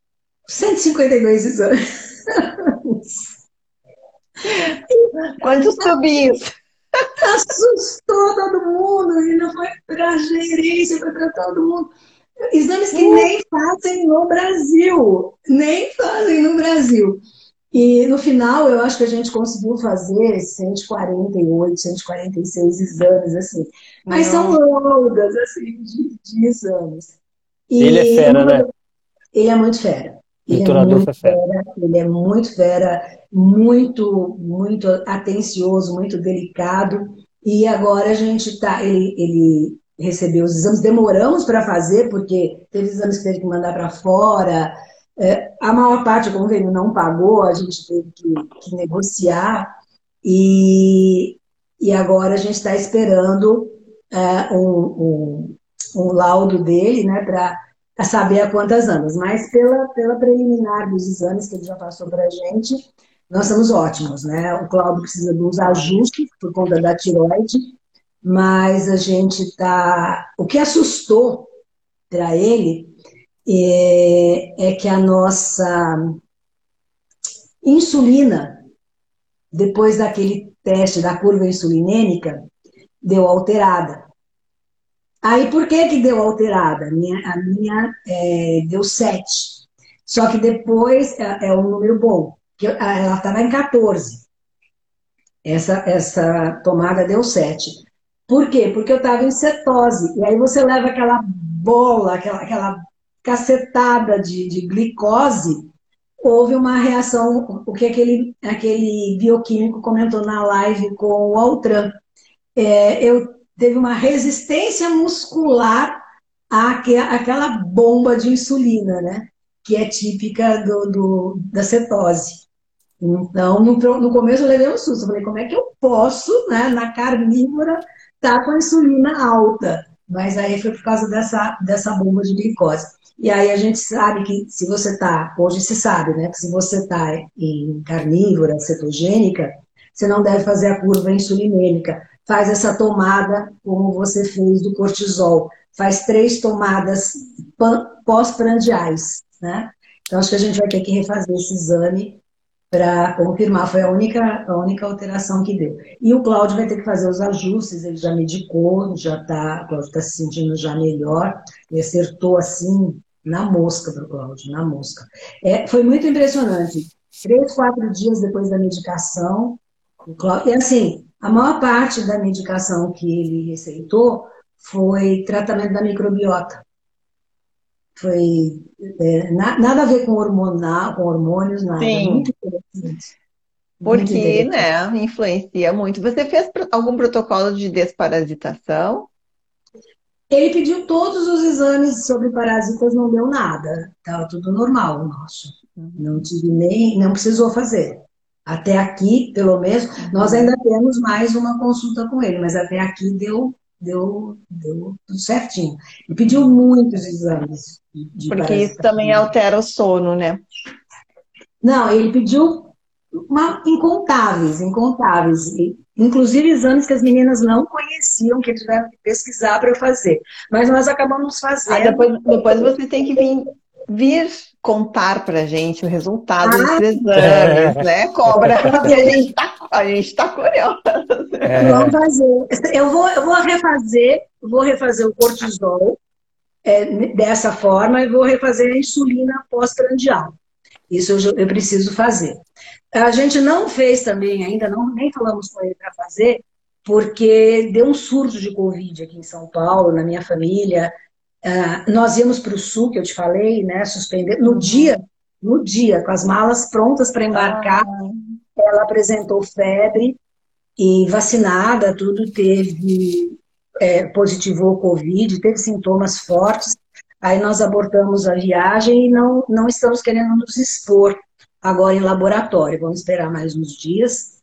Speaker 3: 152 exames.
Speaker 1: Quantos tubinhos?
Speaker 3: Assustou todo mundo, e não foi para gerência, foi para todo mundo. Exames que nem fazem no Brasil, nem fazem no Brasil. E no final, eu acho que a gente conseguiu fazer 148, 146 exames, assim. Mas são longas, assim, de, de exames.
Speaker 2: E ele é fera, né?
Speaker 3: Ele é muito fera. Ele é muito fera. fera. Ele é muito fera, muito, muito atencioso, muito delicado. E agora a gente tá. Ele, ele recebeu os exames, demoramos para fazer, porque teve exames que teve que mandar para fora. É, a maior parte, como ele não pagou, a gente teve que, que negociar. E, e agora a gente está esperando é, um, um, um laudo dele, né, para saber a quantas anos. Mas pela, pela preliminar dos exames que ele já passou para a gente, nós estamos ótimos, né? O Cláudio precisa de uns ajustes por conta da tiroide, mas a gente está. O que assustou para ele é, é que a nossa insulina, depois daquele teste da curva insulinêmica, deu alterada. Aí por que que deu alterada? A minha, a minha é, deu 7. Só que depois é, é um número bom. Que ela estava em 14. Essa, essa tomada deu 7. Por quê? Porque eu estava em cetose. E aí você leva aquela bola, aquela, aquela cacetada de, de glicose, houve uma reação, o que aquele, aquele bioquímico comentou na live com o Altran. É, eu teve uma resistência muscular àquela bomba de insulina, né? Que é típica do, do da cetose. Então, no, no, começo eu levei um susto. Eu falei, como é que eu posso, né, na carnívora, estar tá com a insulina alta? Mas aí foi por causa dessa, dessa bomba de glicose. E aí a gente sabe que se você está, hoje se sabe, né, que se você está em carnívora, cetogênica, você não deve fazer a curva insulinêmica, faz essa tomada como você fez do cortisol. Faz três tomadas pós-prandiais, né? Então, acho que a gente vai ter que refazer esse exame para confirmar. Foi a única, a única alteração que deu. E o Cláudio vai ter que fazer os ajustes, ele já medicou, já está, o Cláudio está se sentindo já melhor, ele acertou assim, na mosca para o Cláudio, na mosca. É, foi muito impressionante. Três, quatro dias depois da medicação, o Cláudio, e assim, a maior parte da medicação que ele receitou foi tratamento da microbiota. Foi é, na, nada a ver com hormonal, com hormônios, nada.
Speaker 1: Sim. Muito interessante. Porque, né, influencia muito. Você fez algum protocolo de desparasitação?
Speaker 3: Ele pediu todos os exames sobre parasitas, não deu nada. Estava tudo normal o nosso. Não tive nem, não precisou fazer. Até aqui, pelo menos, nós ainda temos mais uma consulta com ele, mas até aqui deu, deu, deu tudo certinho. Ele pediu muitos exames.
Speaker 1: Porque isso também altera o sono, né?
Speaker 3: Não, ele pediu uma, incontáveis, incontáveis. Inclusive exames que as meninas não conheciam, que tiveram que pesquisar para fazer. Mas nós acabamos fazendo.
Speaker 1: Aí depois, depois você tem que vir, vir contar pra gente o resultado ah, dos exames, é. né? Cobra, porque a gente tá, a gente tá curiosa.
Speaker 3: É. Vamos fazer. Eu vou, eu vou refazer, vou refazer o cortisol é, dessa forma e vou refazer a insulina pós-prandial. Isso eu, eu, preciso fazer. A gente não fez também ainda, não, nem falamos com ele para fazer, porque deu um surto de Covid aqui em São Paulo, na minha família. Uh, nós íamos para o sul, que eu te falei, né? Suspender. No uhum. dia, no dia, com as malas prontas para embarcar, ah. ela apresentou febre e vacinada, tudo teve, é, positivou Covid, teve sintomas fortes. Aí nós abortamos a viagem e não, não estamos querendo nos expor agora em laboratório. Vamos esperar mais uns dias.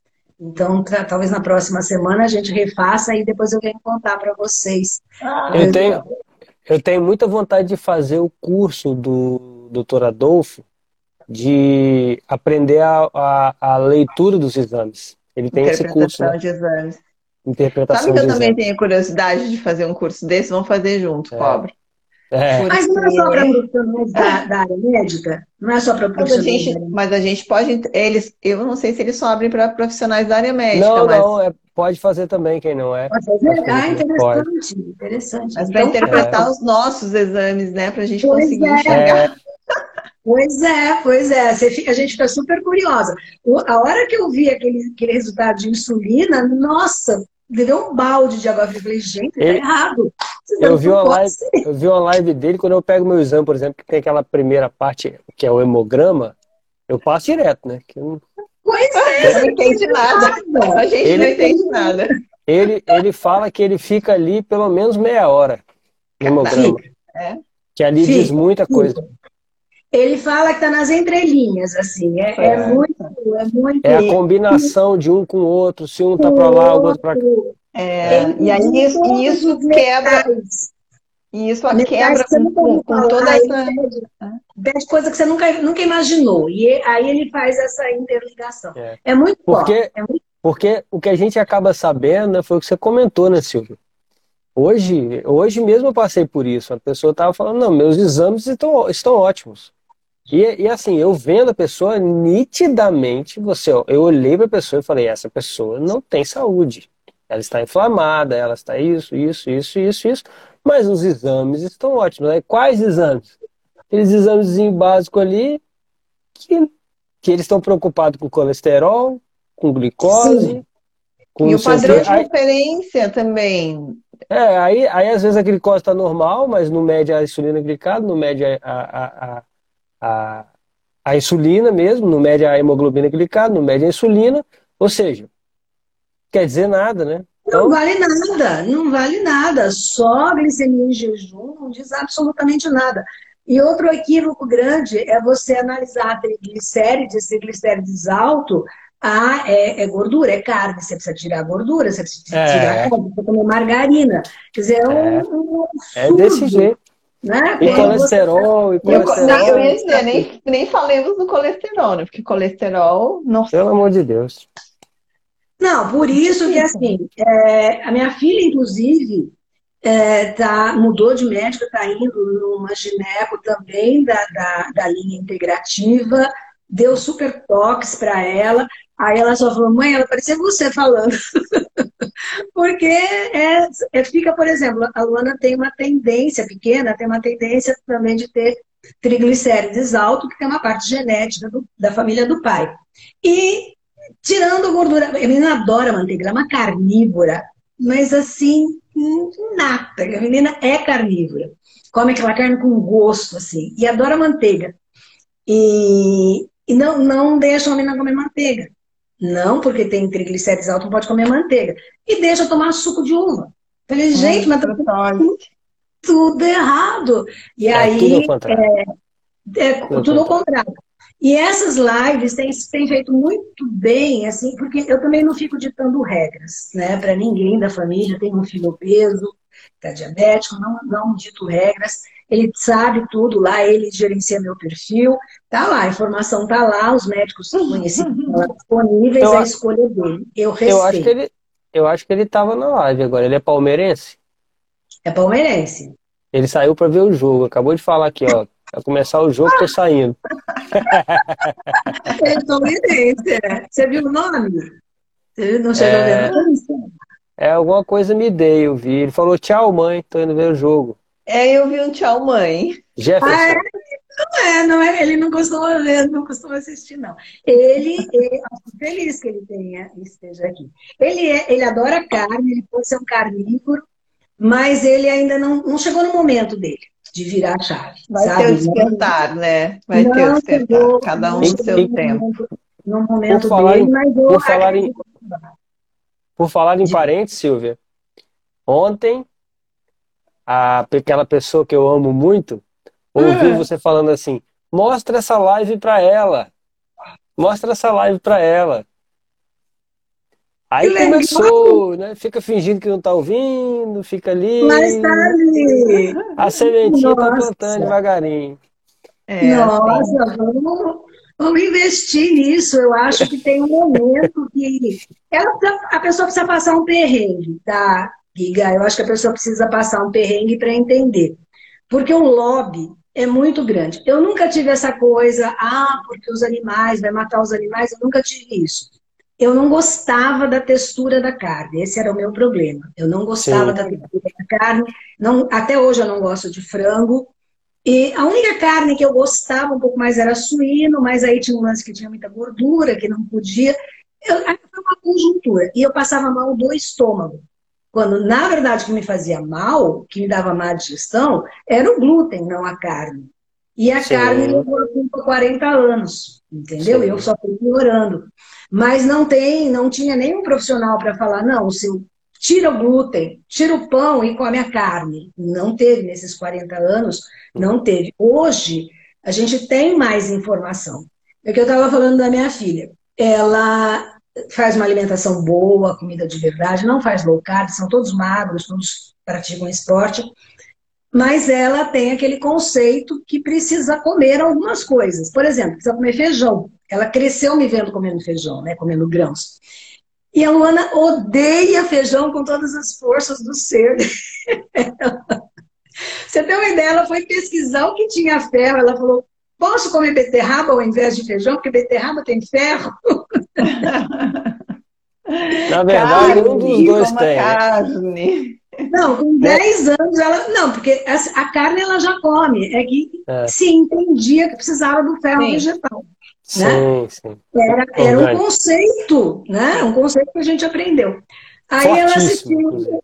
Speaker 3: Então, talvez na próxima semana a gente refaça e depois eu venho contar para vocês.
Speaker 2: Ah, eu, tenho, eu tenho muita vontade de fazer o curso do Dr. Adolfo de aprender a, a, a leitura dos exames. Ele tem esse curso. Né?
Speaker 1: de exames.
Speaker 2: Interpretação
Speaker 1: Sabe que eu também
Speaker 2: exames.
Speaker 1: tenho curiosidade de fazer um curso desse? Vamos fazer junto,
Speaker 2: É. É.
Speaker 3: Mas não é só para profissionais da, da área médica? Não é só para
Speaker 1: Mas a,
Speaker 3: profissionais
Speaker 1: gente,
Speaker 3: da área
Speaker 1: mas a gente pode. Eles, eu não sei se eles só abrem para profissionais da área médica,
Speaker 2: Não,
Speaker 1: mas,
Speaker 2: não, é, pode fazer também, quem não é.
Speaker 3: Pode fazer? Ah,
Speaker 2: Pode.
Speaker 3: interessante, interessante.
Speaker 1: mas para
Speaker 3: Então,
Speaker 1: interpretar os nossos exames, né? Para a gente
Speaker 3: Pois
Speaker 1: conseguir
Speaker 3: é.
Speaker 1: enxergar.
Speaker 3: Pois é, pois é. Você fica- a gente fica super curiosa. O- A hora que eu vi aquele, aquele resultado de insulina, nossa, deu um balde de água fria. Eu falei, gente, tá
Speaker 2: Ele-
Speaker 3: errado.
Speaker 2: Eu vi uma live,
Speaker 3: ser.
Speaker 2: eu vi uma live dele quando eu pego meu exame, por exemplo, que tem aquela primeira parte que é o hemograma, eu passo direto, né? Que eu não-
Speaker 3: Pois
Speaker 1: Eu
Speaker 3: é,
Speaker 1: não entende nada. A gente
Speaker 2: Ele-
Speaker 1: não entende nada.
Speaker 2: Ele, ele fala que ele fica ali pelo menos meia hora no hemograma.
Speaker 1: É.
Speaker 2: Que ali
Speaker 3: Fica,
Speaker 2: diz muita coisa.
Speaker 3: Ele fala que tá nas entrelinhas, assim. É, é
Speaker 1: É.
Speaker 3: muito, é muito.
Speaker 2: É a combinação de um com o outro, se um tá pra lá, o outro pra cá.
Speaker 1: É, e aí isso, isso quebra, e isso
Speaker 3: Metais
Speaker 1: quebra com, com, com toda essa.
Speaker 3: pede- coisa que você nunca, nunca imaginou. E e- aí ele faz essa interligação.
Speaker 2: É.
Speaker 3: É, muito
Speaker 2: Porque-.
Speaker 3: É muito
Speaker 2: Porque o que a gente acaba sabendo né, foi o que você comentou, né, Silvio? Hoje, hoje mesmo eu passei por isso. A pessoa estava falando, não, meus exames estão, estão ótimos. E, e assim, eu vendo a pessoa nitidamente, você, ó, eu olhei para a pessoa e falei, essa pessoa não tem saúde. Ela está inflamada, ela está isso, isso, isso, isso, isso. Mas os exames estão ótimos. Aí, quais exames? Aqueles exames básicos ali que, que eles estão preocupados com colesterol, com glicose,
Speaker 3: Sim.
Speaker 2: com
Speaker 1: E o padrão de
Speaker 2: Aí-
Speaker 1: referência também.
Speaker 2: é, aí, aí às vezes a glicose está normal, mas não mede a insulina glicada, não mede a, a, a, a, a insulina mesmo, não mede a hemoglobina glicada, não mede a insulina, ou seja, quer dizer nada, né?
Speaker 3: Não
Speaker 2: Então,
Speaker 3: vale nada, não vale nada. Só a glicemia em jejum não diz absolutamente nada. E outro equívoco grande é você analisar triglicérides, triglicérides alto, ah, é, é gordura, é carne. Você precisa tirar a gordura, você precisa
Speaker 2: É.
Speaker 3: tirar a carne, você precisa comer margarina. Quer dizer, é um, um
Speaker 2: é
Speaker 3: absurdo,
Speaker 2: desse jeito.
Speaker 3: Né?
Speaker 2: E
Speaker 3: Quando você-
Speaker 2: colesterol, e colesterol,
Speaker 1: nem, eu ia dizer, nem, nem falemos do colesterol, né? Porque colesterol, nossa,
Speaker 2: pelo amor de Deus.
Speaker 3: Não, por isso que assim, é, a minha filha, inclusive, é, tá, mudou de médico, está indo numa gineco também da, da, da linha integrativa, deu super toques para ela. Aí ela só falou, mãe, ela parecia você falando. Porque é, é, fica, por exemplo, a Luana tem uma tendência pequena, tem uma tendência também de ter triglicérides alto, que tem uma parte genética do- da família do pai. E tirando gordura, a menina adora manteiga, ela é uma carnívora, mas assim, nata. A menina é carnívora. Come aquela carne com gosto, assim, e adora manteiga. E, e não, não deixa a menina comer manteiga. Não, porque tem triglicérides altos, não pode comer manteiga. E deixa tomar suco de uva. Falei, gente, mas tá tudo errado. E
Speaker 2: É
Speaker 3: aí,
Speaker 2: tudo ao contrário.
Speaker 3: é,
Speaker 2: Tudo
Speaker 3: tudo
Speaker 2: ao
Speaker 3: ao contrário. E essas lives têm, têm feito muito bem, assim, porque eu também não fico ditando regras, né, para ninguém da família. Tem um filho obeso, está diabético, não, não dito regras. Ele sabe tudo lá, ele gerencia meu perfil, tá lá, a informação tá lá, os médicos conhecidos estão lá disponíveis,
Speaker 2: Eu
Speaker 3: é a escolha dele. Eu
Speaker 2: Eu acho que
Speaker 3: respeito.
Speaker 2: ele, eu acho que ele estava na live agora. Ele é palmeirense?
Speaker 3: É palmeirense.
Speaker 2: Ele saiu para ver o jogo. Acabou de falar aqui, ó. Vai começar o jogo, tô saindo.
Speaker 3: É palmeirense, né? Você viu o nome? Você não chegou
Speaker 2: É.
Speaker 3: a ver?
Speaker 2: É, alguma coisa me dei, eu vi. Ele falou, tchau, mãe, tô indo ver o jogo.
Speaker 1: É, eu vi um tchau, mãe.
Speaker 2: Jefferson.
Speaker 3: Ah, Não é, não é, ele não costuma ver, não costuma assistir, não. Ele, ele feliz que ele tenha, esteja aqui. Ele, é, ele adora carne, ele pode ser um carnívoro, mas ele ainda não, não chegou no momento dele de virar a chave.
Speaker 1: Vai
Speaker 3: sabe?
Speaker 1: ter o despertar, né? Vai ter o
Speaker 3: Não
Speaker 1: despertar.
Speaker 3: chegou,
Speaker 1: Cada um
Speaker 3: não
Speaker 1: no seu tempo.
Speaker 3: No momento
Speaker 2: Por falar
Speaker 3: dele,
Speaker 2: em-
Speaker 3: mas eu
Speaker 2: por falar em-. Por falar em parentes, Silvia, ontem, a, aquela pessoa que eu amo muito, ouviu
Speaker 1: Ah.
Speaker 2: você falando assim, mostra essa live pra ela. Mostra essa live para ela. Aí começou, né? Fica fingindo que não tá ouvindo, fica ali.
Speaker 3: Mas tá ali.
Speaker 2: A sementinha tá plantando devagarinho.
Speaker 3: É, Nossa, assim. vamos, vamos investir nisso. Eu acho que tem um momento que ela, a pessoa precisa passar um perrengue, tá, Giga? Eu acho que a pessoa precisa passar um perrengue para entender. Porque o lobby é muito grande. Eu nunca tive essa coisa, ah, porque os animais, vai matar os animais, eu nunca tive isso. Eu não gostava da textura da carne, esse era o meu problema. Eu não gostava Sim. da textura da carne, não, até hoje eu não gosto de frango. E a única carne que eu gostava um pouco mais era suíno, mas aí tinha um lance que tinha muita gordura, que não podia. Eu, foi uma conjuntura. E eu passava mal do estômago. Quando, na verdade, o que me fazia mal, que me dava má digestão, era o glúten, não a carne. E a Sim. carne levou por 40 anos, entendeu? Sim. Eu só fui piorando. Mas não tem, não tinha nenhum profissional para falar, não, se tira o glúten, tira o pão e come a carne. Não teve nesses 40 anos, não teve. Hoje, a gente tem mais informação. É que eu estava falando da minha filha. Ela faz uma alimentação boa, comida de verdade, não faz low carb, são todos magros, todos praticam esporte, mas ela tem aquele conceito que precisa comer algumas coisas. Por exemplo, precisa comer feijão. Ela cresceu me vendo comendo feijão, né, comendo grãos. E a Luana odeia feijão com todas as forças do ser. Você tem uma ideia, ela foi pesquisar o que tinha ferro, ela falou, Posso comer beterraba ao invés de feijão? Porque beterraba tem ferro.
Speaker 2: Na verdade, carne, um dos dois tem. Né?
Speaker 1: Carne.
Speaker 3: Não, com 10 né? anos ela. Não, porque a, carne ela já come. É que é. se entendia que precisava do ferro sim. vegetal. Sim, né? sim. Era, era um conceito, né? Um conceito que a gente aprendeu. Aí ela assistiu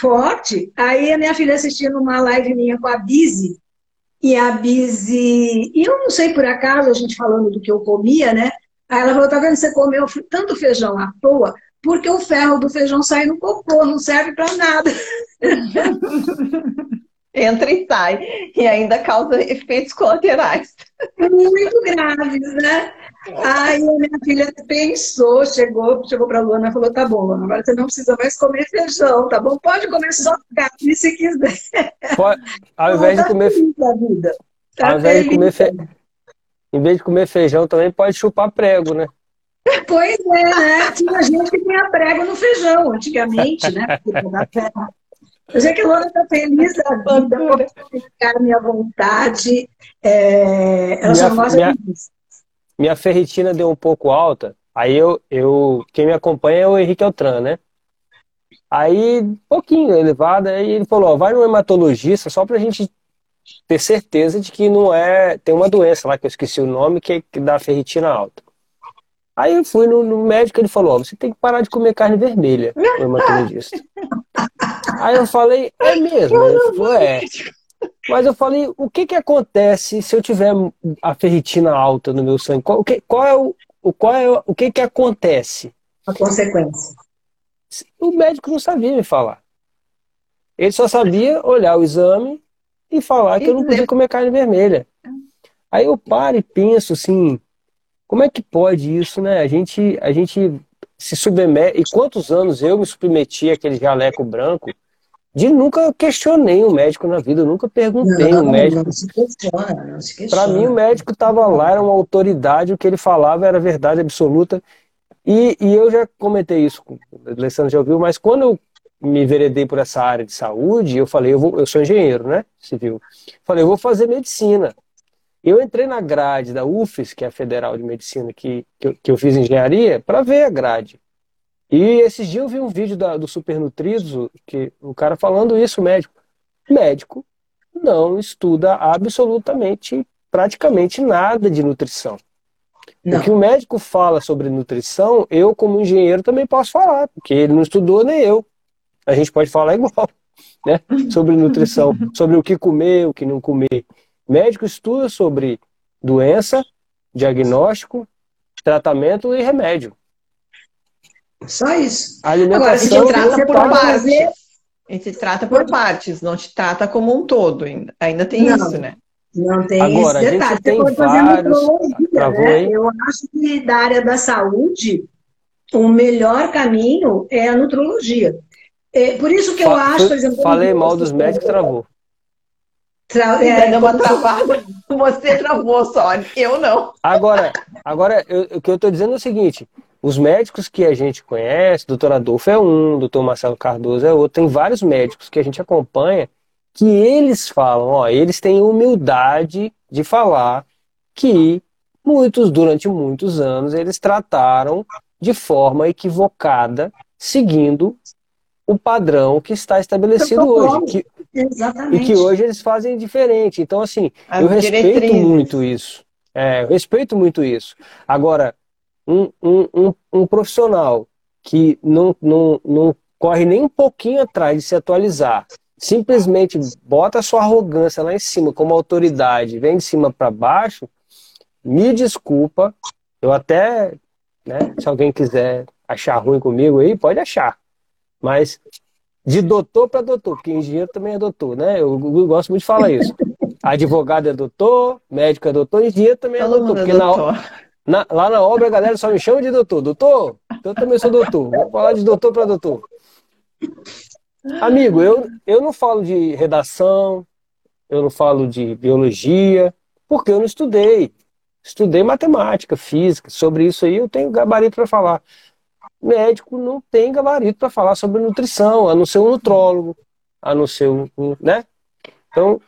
Speaker 3: forte. Aí a minha filha assistindo uma live minha com a Bizi, e a Bizi, e eu não sei por acaso, a gente falando do que eu comia, né? Aí ela falou: tá vendo, você comeu tanto feijão à toa, porque o ferro do feijão sai no cocô, não serve para nada.
Speaker 1: Entra e sai. E ainda causa efeitos colaterais.
Speaker 3: Muito graves, né? Aí a minha filha pensou, chegou, chegou para a Luana e falou: tá bom, Luana, agora você não precisa mais comer feijão, tá bom? Pode comer só carne se quiser.
Speaker 2: Pode, ao invés de tá comer. Vida. Tá ao invés de comer fe... Em vez de comer feijão, também pode chupar prego, né?
Speaker 3: Pois é, né? Tinha gente que tinha prego no feijão antigamente, né? Eu sei que a Luana está feliz da vida, pode ficar minha vontade. É... Ela minha, só gosta
Speaker 2: minha... disso minha ferritina deu um pouco alta. Aí eu, eu quem me acompanha é o Henrique Altran, né? Aí, pouquinho elevada, aí ele falou, ó, vai no hematologista só pra gente ter certeza de que não é, tem uma doença lá que eu esqueci o nome que, que dá ferritina alta. Aí eu fui no, no médico, ele falou, ó, você tem que parar de comer carne vermelha, o hematologista. aí eu falei, é mesmo? Ele falou, é. Mas eu falei, o que que acontece se eu tiver a ferritina alta no meu sangue? Qual, que, qual é o, o, qual é o, o que que acontece?
Speaker 3: A consequência.
Speaker 2: O médico não sabia me falar. Ele só sabia olhar o exame e falar que eu não podia comer carne vermelha. Aí eu paro e penso assim, como é que pode isso, né? A gente, a gente se submete. E quantos anos eu me submeti àquele jaleco branco de nunca questionei o médico na vida, eu nunca perguntei não, o médico. Se questiona. Para mim, o médico estava lá, era uma autoridade, o que ele falava era verdade absoluta. E, e eu já comentei isso, o Alessandro já ouviu, mas quando eu me veredei por essa área de saúde, eu falei, eu, vou, eu sou engenheiro, né? Civil. Falei, eu vou fazer medicina. Eu entrei na grade da UFES, que é a Federal de Medicina, que, que, eu, que eu fiz engenharia, para ver a grade. E esses dias eu vi um vídeo da, do Supernutridos, que o cara falando isso, o médico. Médico não estuda absolutamente, praticamente nada de nutrição. Não. O que o médico fala sobre nutrição, eu, como engenheiro, também posso falar, porque ele não estudou nem eu. A gente pode falar igual, né? Sobre nutrição, sobre o que comer, o que não comer. Médico estuda sobre doença, diagnóstico, tratamento e remédio.
Speaker 3: Só isso.
Speaker 1: A Agora, a gente trata por partes. A gente trata por partes, não te trata como um todo ainda. Ainda tem não. isso, né?
Speaker 3: Não tem Agora, esse detalhe. Você pode fazer vários... né? Eu acho que da área da saúde, o melhor caminho é a nutrologia. É, por isso que eu Fa acho, por exemplo.
Speaker 2: Falei mal dos médicos, travou.
Speaker 1: Tra é, deu uma travada. Você travou só, eu não.
Speaker 2: Agora, agora eu, o que eu estou dizendo é o seguinte: os médicos que a gente conhece, doutor Adolfo é um, doutor Marcelo Cardoso é outro, tem vários médicos que a gente acompanha que eles falam, ó, eles têm humildade de falar que muitos, durante muitos anos, eles trataram de forma equivocada, seguindo o padrão que está estabelecido hoje. Que, Exatamente. E que hoje eles fazem diferente. Então, assim, As eu respeito muito isso. É, eu respeito muito isso. Agora, um, um, um, um profissional que não, não, não corre nem um pouquinho atrás de se atualizar, simplesmente bota a sua arrogância lá em cima como autoridade, vem de cima para baixo, me desculpa, eu até, né, se alguém quiser achar ruim comigo aí, pode achar. Mas de doutor para doutor, porque engenheiro também é doutor, né? Eu, eu, gosto muito de falar isso. Advogado é doutor, médico é doutor, engenheiro também é Todo doutor. Porque é doutor. Na, na, lá na obra a galera só me chama de doutor. Doutor, eu também sou doutor. Vou falar de doutor para doutor. Amigo, eu, eu não falo de redação, eu não falo de biologia, porque eu não estudei. Estudei matemática, física, sobre isso aí eu tenho gabarito para falar médico não tem gabarito para falar sobre nutrição, a não ser um nutrólogo, a não ser um, né? Então,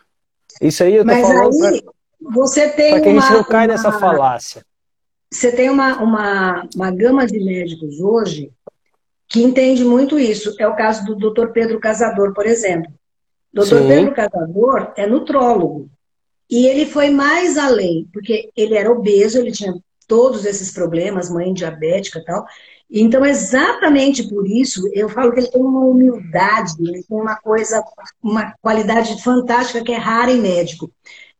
Speaker 2: isso aí eu tô Mas falando aí, pra,
Speaker 3: você tem
Speaker 2: pra que uma, a gente não cai uma, nessa falácia.
Speaker 3: Você tem uma, uma, uma gama de médicos hoje que entende muito isso. É o caso do Dr. Pedro Casador, por exemplo. Dr. Sim. Pedro Casador é nutrólogo. E ele foi mais além, porque ele era obeso, ele tinha todos esses problemas, mãe diabética e tal, então, exatamente por isso, eu falo que ele tem uma humildade, ele tem uma coisa, uma qualidade fantástica que é rara em médico,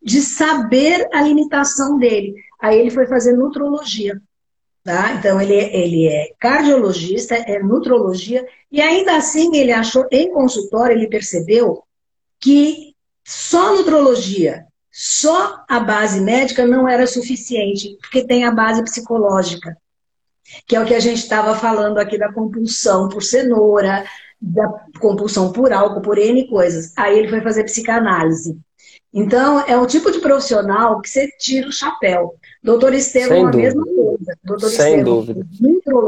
Speaker 3: de saber a limitação dele. Aí ele foi fazer nutrologia. Tá? Então, ele, ele é cardiologista, é nutrologia, e ainda assim ele achou, em consultório, ele percebeu que só nutrologia, só a base médica não era suficiente, porque tem a base psicológica que é o que a gente estava falando aqui da compulsão por cenoura, da compulsão por álcool, por N coisas. Aí ele foi fazer psicanálise. Então, é um tipo de profissional que você tira o chapéu. Doutor Estevam, a mesma coisa. Doutor
Speaker 2: Sem Estevam, dúvida.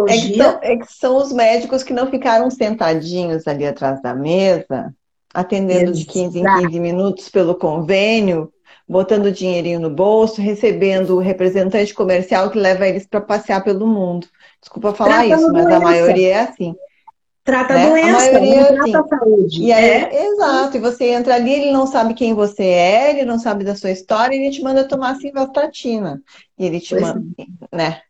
Speaker 1: É que, são, é que são os médicos que não ficaram sentadinhos ali atrás da mesa, atendendo Exato. de 15 em 15 minutos pelo convênio, botando dinheirinho no bolso, recebendo o representante comercial que leva eles para passear pelo mundo. Desculpa falar trata isso, mas doença. a maioria é assim.
Speaker 3: Trata né? doença, a maioria é assim. trata saúde.
Speaker 1: E aí, é. exato, e você entra ali, ele não sabe quem você é, ele não sabe da sua história, e ele te manda tomar simvastatina. E ele te pois manda, é. né?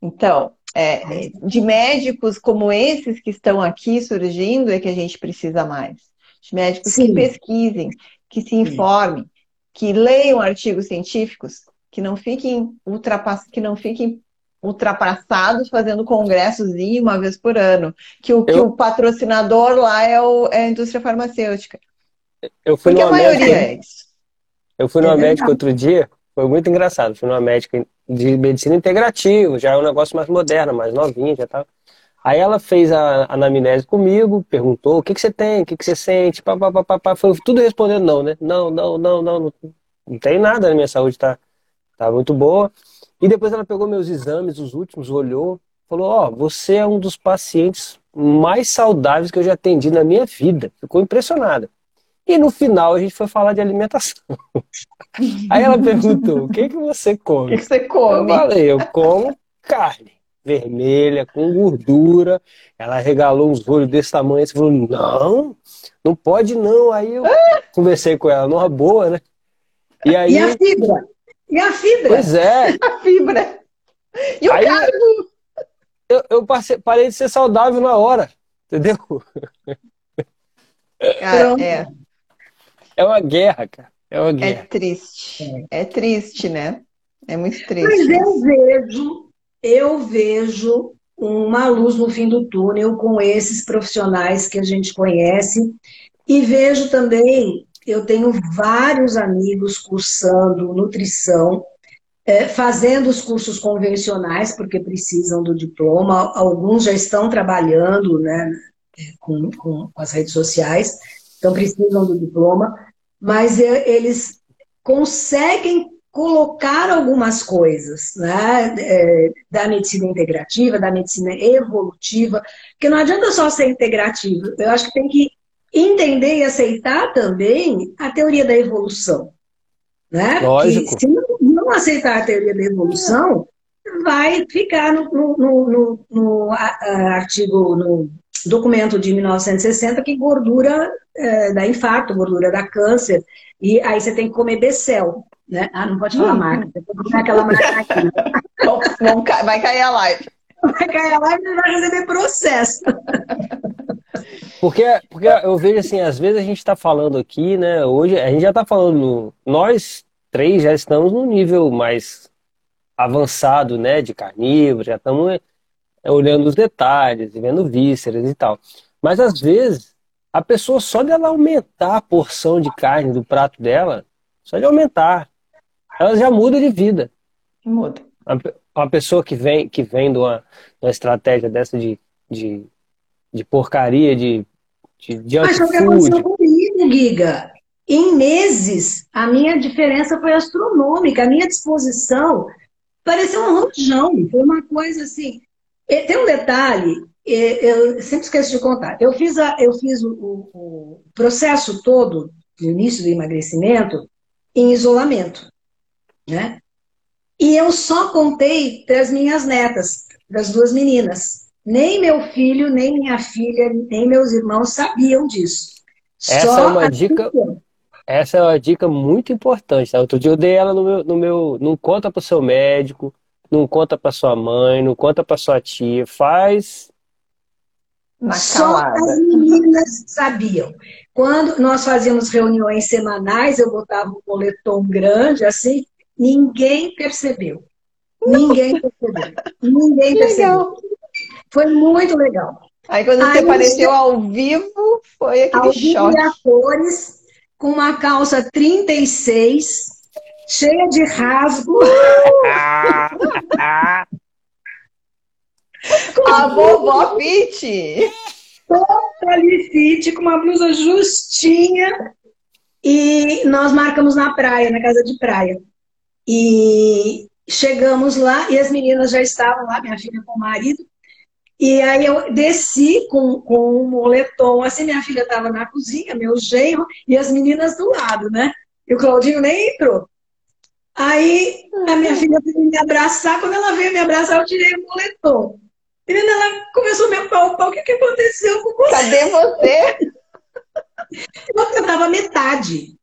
Speaker 1: Então, é, de médicos como esses que estão aqui surgindo é que a gente precisa mais. De médicos Sim. que pesquisem, que se informem, que leiam artigos científicos, que não fiquem ultrapass... que não fiquem ultrapassados fazendo congressozinho uma vez por ano, que o, Eu... que o patrocinador lá é, o, é, a indústria farmacêutica.
Speaker 2: Eu fui Porque a maioria médica... é isso. Eu fui numa é médica outro dia, foi muito engraçado. Fui numa médica de medicina integrativa, já é um negócio mais moderno, mais novinho, já tá. Aí ela fez a anamnese comigo, perguntou o que, que você tem, o que, que você sente, pá, pá, pá, pá, foi tudo respondendo não, né? Não, não, não, não, não, não tem nada, minha saúde tá, tá muito boa. E depois ela pegou meus exames, os últimos, olhou, falou, ó, oh, você é um dos pacientes mais saudáveis que eu já atendi na minha vida. Ficou impressionada. E no final a gente foi falar de alimentação. Aí ela perguntou, o que que você come?
Speaker 1: O que, que você come?
Speaker 2: Eu falei, eu como carne vermelha, com gordura. Ela regalou uns olhos desse tamanho. Você falou, não, não pode não. Aí eu conversei com ela numa boa, né?
Speaker 3: E, aí... e a fibra? E a fibra?
Speaker 2: Pois é.
Speaker 1: A fibra. E o aí, carbo?
Speaker 2: Eu, eu passei, parei de ser saudável na hora, entendeu?
Speaker 1: Cara, é.
Speaker 2: É uma guerra, cara. É uma guerra.
Speaker 1: É triste. É triste, né? É muito triste.
Speaker 3: Mas eu vejo eu vejo uma luz no fim do túnel com esses profissionais que a gente conhece e vejo também eu tenho vários amigos cursando nutrição, é, fazendo os cursos convencionais, porque precisam do diploma, alguns já estão trabalhando né, com, com, com as redes sociais, então precisam do diploma, mas é, eles conseguem colocar algumas coisas né, é, da medicina integrativa, da medicina evolutiva, porque não adianta só ser integrativo, eu acho que tem que entender e aceitar também a teoria da evolução. Né?
Speaker 2: Lógico.
Speaker 3: Que, se não, aceitar a teoria da evolução, vai ficar no, no, no, no artigo, no documento de 1960, que gordura é, dá infarto, gordura dá câncer, e aí você tem que comer Becel. Né? Ah, não pode falar hum. marca, aquela marca
Speaker 1: aqui. vai cair a live.
Speaker 3: Vai cair a live e vai receber processo.
Speaker 2: Porque, porque eu vejo assim, às vezes a gente está falando aqui, né? Hoje a gente já está falando, nós três já estamos num nível mais avançado, né? De carnívoro, já estamos é, olhando os detalhes, vendo vísceras e tal. Mas às vezes a pessoa só de ela aumentar a porção de carne do prato dela, só de aumentar, ela já muda de vida.
Speaker 1: Muda.
Speaker 2: Uma pessoa que vem, que vem de uma, de uma estratégia dessa de, de, de porcaria, de de Mas o que aconteceu
Speaker 3: comigo, Giga? Em meses, a minha diferença foi astronômica. A minha disposição parecia um rojão. Foi uma coisa assim. Tem um detalhe, eu sempre esqueço de contar. Eu fiz, a, eu fiz o, o, o processo todo, no início do emagrecimento, em isolamento. Né? E eu só contei para as minhas netas, das duas meninas. Nem meu filho, nem minha filha, nem meus irmãos sabiam disso.
Speaker 2: Essa Só é uma dica. Essa é uma dica muito importante. Tá? Outro dia eu dei ela no meu, no meu. Não conta para o seu médico, não conta para sua mãe, não conta para sua tia. Faz.
Speaker 3: Só as meninas sabiam. Quando nós fazíamos reuniões semanais, eu botava um boletom grande assim, ninguém percebeu. Ninguém percebeu. Ninguém percebeu. Foi muito legal.
Speaker 1: Aí quando você apareceu ao vivo, foi aquele ao choque.
Speaker 3: Vivo cores, com uma calça 36, cheia de rasgo.
Speaker 1: com a vovó fit.
Speaker 3: Toda fit, com uma blusa justinha. E nós marcamos na praia, na casa de praia. E chegamos lá e as meninas já estavam lá, minha filha com o marido. E aí eu desci com, com um moletom, assim, minha filha estava na cozinha, meu genro, e as meninas do lado, né? E o Claudinho nem entrou. Aí a minha filha veio me abraçar, quando ela veio me abraçar, eu tirei o moletom. Menina, ela começou a me apalpar, o que, que aconteceu com você?
Speaker 1: Cadê você?
Speaker 3: Eu estava metade.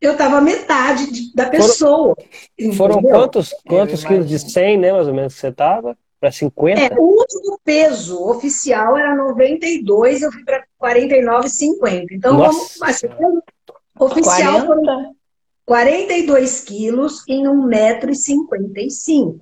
Speaker 3: Eu estava metade da pessoa.
Speaker 2: Foram, foram quantos, quantos quilos de 100, né, mais ou menos, que você estava? Para 50?
Speaker 3: É, o último peso oficial era 92, eu fui para 49,50. Então, Nossa. vamos. Assim, oficial 40. 42 quilos em 1,55m.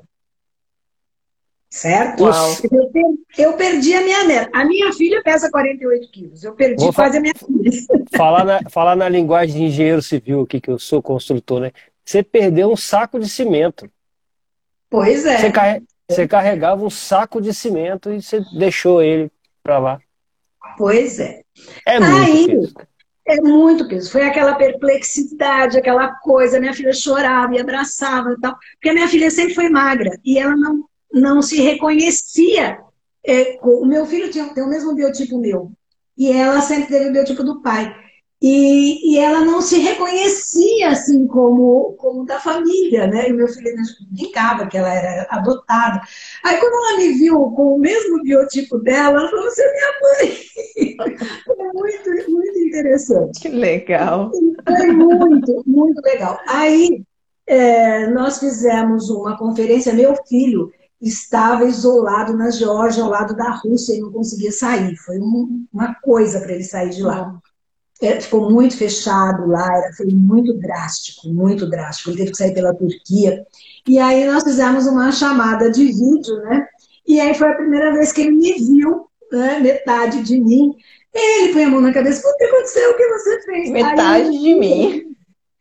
Speaker 3: Certo? Eu, eu, perdi a minha neta. A minha filha pesa 48 quilos. Eu perdi Vou quase a minha filha.
Speaker 2: Falar na, falar na linguagem de engenheiro civil aqui, que eu sou construtor, né? Você perdeu um saco de cimento.
Speaker 3: Pois é.
Speaker 2: Você, carre... Você carregava um saco de cimento e você deixou ele para lá.
Speaker 3: Pois é.
Speaker 2: É muito Aí, peso.
Speaker 3: É muito peso. Foi aquela perplexidade, aquela coisa. Minha filha chorava e abraçava e tal. Porque a minha filha sempre foi magra e ela não, não se reconhecia. É, o meu filho tinha, tem o mesmo biotipo meu. E ela sempre teve o biotipo do pai. E, e, ela não se reconhecia assim como, como da família, né? E meu filho brincava que ela era adotada. Aí quando ela me viu com o mesmo biotipo dela, ela falou: Você é minha mãe. Foi muito, muito interessante.
Speaker 1: Que legal.
Speaker 3: Foi muito, muito legal. Aí é, nós fizemos uma conferência, meu filho estava isolado na Geórgia, ao lado da Rússia, e não conseguia sair. Foi uma coisa para ele sair de lá é, ficou muito fechado lá, era, foi muito drástico, muito drástico. Ele teve que sair pela Turquia. E aí nós fizemos uma chamada de vídeo, né? E aí foi a primeira vez que ele me viu, né, metade de mim, Ele põe a mão na cabeça, o que aconteceu? O que você fez?
Speaker 1: Metade Aí, de mim.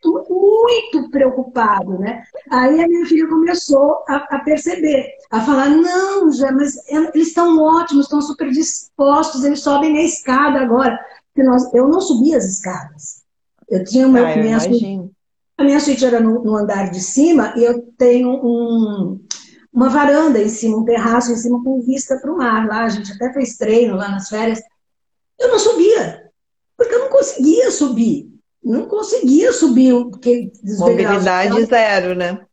Speaker 3: Muito preocupado, né? Aí a minha filha começou a, a perceber, a falar, não, já, mas eles estão ótimos, estão super dispostos, eles sobem na escada agora. Porque nós, eu não subia as escadas. Eu tinha uma
Speaker 1: ah, minha suíte,
Speaker 3: a minha suíte era no, no, andar de cima e eu tenho um, uma varanda em cima, um terraço em cima com vista para o mar. Lá a gente até fez treino lá nas férias. Eu não subia, porque eu não conseguia subir. Não conseguia subir. Porque
Speaker 1: Mobilidade zero, né?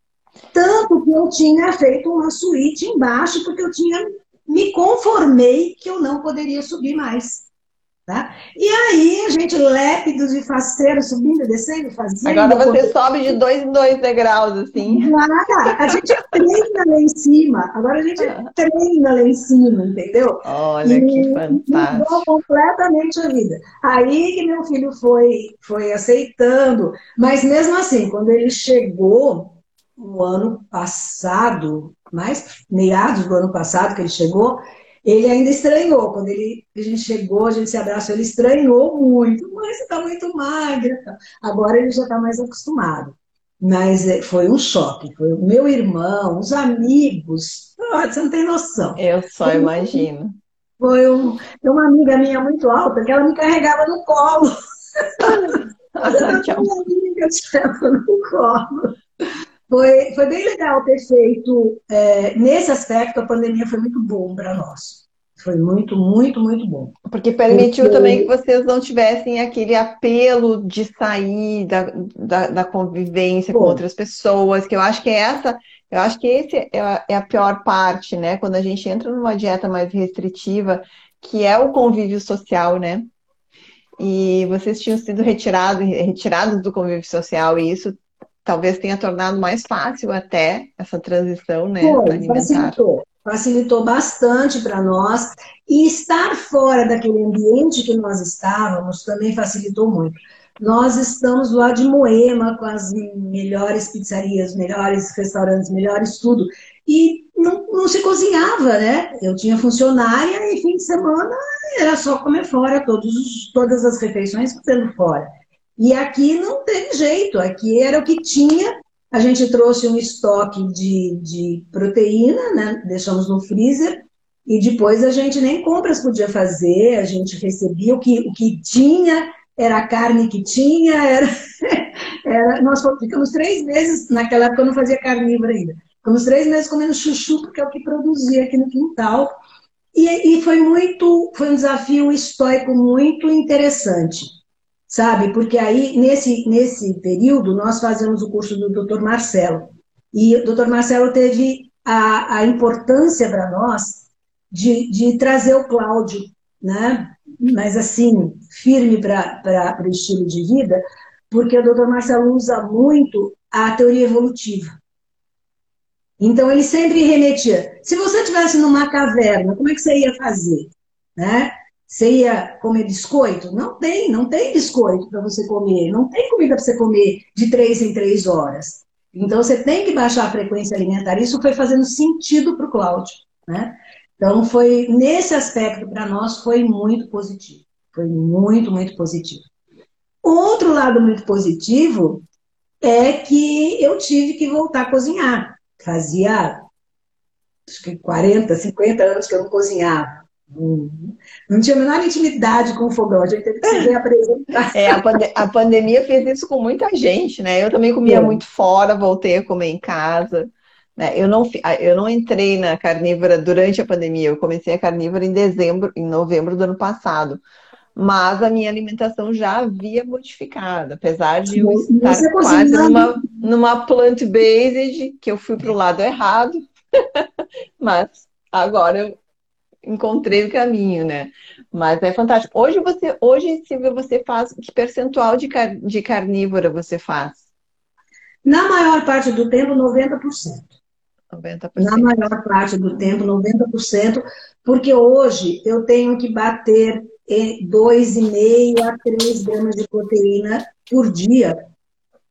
Speaker 3: Tanto que eu tinha feito uma suíte embaixo, porque eu tinha me conformei que eu não poderia subir mais. Tá? E aí, a gente lépidos e faceiros, subindo e descendo, fazendo.
Speaker 1: Agora você sobe de dois em dois degraus, assim.
Speaker 3: Nada, a gente treina lá em cima. Agora a gente ah. treina lá em cima, entendeu?
Speaker 1: Olha e que fantástico. Mudou
Speaker 3: completamente a vida. Aí que meu filho foi, foi aceitando. Mas mesmo assim, quando ele chegou no ano passado, mais meados do ano passado que ele chegou, ele ainda estranhou. Quando ele, a gente chegou, a gente se abraçou, ele estranhou muito. Mãe, você está muito magra. Agora ele já está mais acostumado. Mas é, foi um choque. Foi o meu irmão, os amigos. Oh, você não tem noção.
Speaker 1: Eu só foi imagino.
Speaker 3: Foi um, uma amiga minha muito alta que ela me carregava no colo. Tchau. Uma amiga no colo. Foi, foi bem legal ter feito. É, nesse aspecto, a pandemia foi muito bom para nós. Foi muito, muito, muito bom.
Speaker 1: Porque permitiu Porque... também que vocês não tivessem aquele apelo de sair da, da, da convivência bom. com outras pessoas, que eu acho que é essa, eu acho que esse é a, é a pior parte, né? Quando a gente entra numa dieta mais restritiva, que é o convívio social, né? E vocês tinham sido retirados, retirados do convívio social, e isso talvez tenha tornado mais fácil até essa transição né,
Speaker 3: Foi, alimentar. Facilitou, facilitou bastante para nós. E estar fora daquele ambiente que nós estávamos também facilitou muito. Nós estamos lá de Moema, com as melhores pizzarias, melhores restaurantes, melhores tudo. E não, não se cozinhava, né? Eu tinha funcionária e fim de semana era só comer fora, todos, todas as refeições sendo fora. E aqui não teve jeito, aqui era o que tinha. A gente trouxe um estoque de, de proteína, né? deixamos no freezer, e depois a gente nem compras podia fazer, a gente recebia o que, o que tinha, era a carne que tinha, era, era, nós ficamos três meses, naquela época eu não fazia carnívora ainda, ficamos três meses comendo chuchu, porque é o que produzia aqui no quintal, e, e foi muito, foi um desafio estoico muito interessante sabe? Porque aí, nesse, nesse período, nós fazemos o curso do Dr. Marcelo. E o Dr. Marcelo teve a, a importância para nós de, de trazer o Cláudio, né? Mas assim, firme para o estilo de vida, porque o Dr. Marcelo usa muito a teoria evolutiva. Então, ele sempre remetia. Se você estivesse numa caverna, como é que você ia fazer? Né? Você ia comer biscoito? Não tem, não tem biscoito para você comer, não tem comida para você comer de três em três horas. Então você tem que baixar a frequência alimentar. Isso foi fazendo sentido para o Cláudio, né? Então foi nesse aspecto para nós foi muito positivo, foi muito muito positivo. Outro lado muito positivo é que eu tive que voltar a cozinhar. Fazia acho que 40, 50 anos que eu não cozinhava. Não tinha a menor intimidade com o fogão, a gente teve que se reapresentar.
Speaker 1: É, a, pande a, pandemia fez isso com muita gente, né? Eu também comia é. muito fora, voltei a comer em casa. Né? Eu, não, eu não entrei na carnívora durante a pandemia, eu comecei a carnívora em dezembro, em novembro do ano passado. Mas a minha alimentação já havia modificado, apesar de eu estar quase numa, numa plant-based, que eu fui para o lado errado. Mas agora eu encontrei o caminho, né? Mas é fantástico. Hoje você, hoje, Silvia, você faz que percentual de, car de carnívora você faz?
Speaker 3: Na maior parte do tempo, 90%.
Speaker 1: 90%.
Speaker 3: Na maior parte do tempo, 90%, porque hoje eu tenho que bater 2,5 a 3 gramas de proteína por dia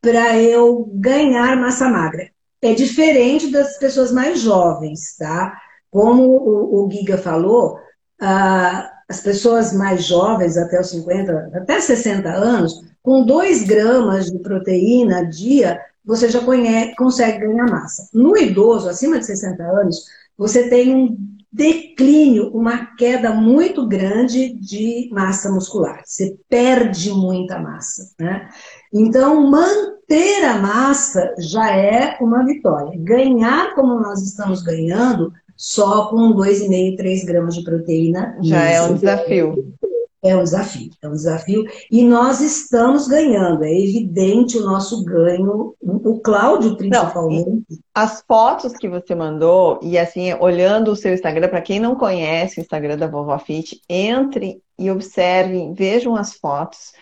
Speaker 3: para eu ganhar massa magra. É diferente das pessoas mais jovens, tá? Como o, o Giga falou, a, as pessoas mais jovens, até os 50, até 60 anos, com 2 gramas de proteína dia, você já conhece, consegue ganhar massa. No idoso, acima de 60 anos, você tem um declínio, uma queda muito grande de massa muscular. Você perde muita massa. Né? Então, manter a massa já é uma vitória. Ganhar como nós estamos ganhando, só com 2,5, 3 gramas de proteína.
Speaker 1: Já é um desafio.
Speaker 3: É um desafio, é um desafio. E nós estamos ganhando, é evidente o nosso ganho. O Cláudio, principalmente. Não,
Speaker 1: as fotos que você mandou, e assim, olhando o seu Instagram, para quem não conhece o Instagram da Vovó Fit, entre e observe, vejam as fotos,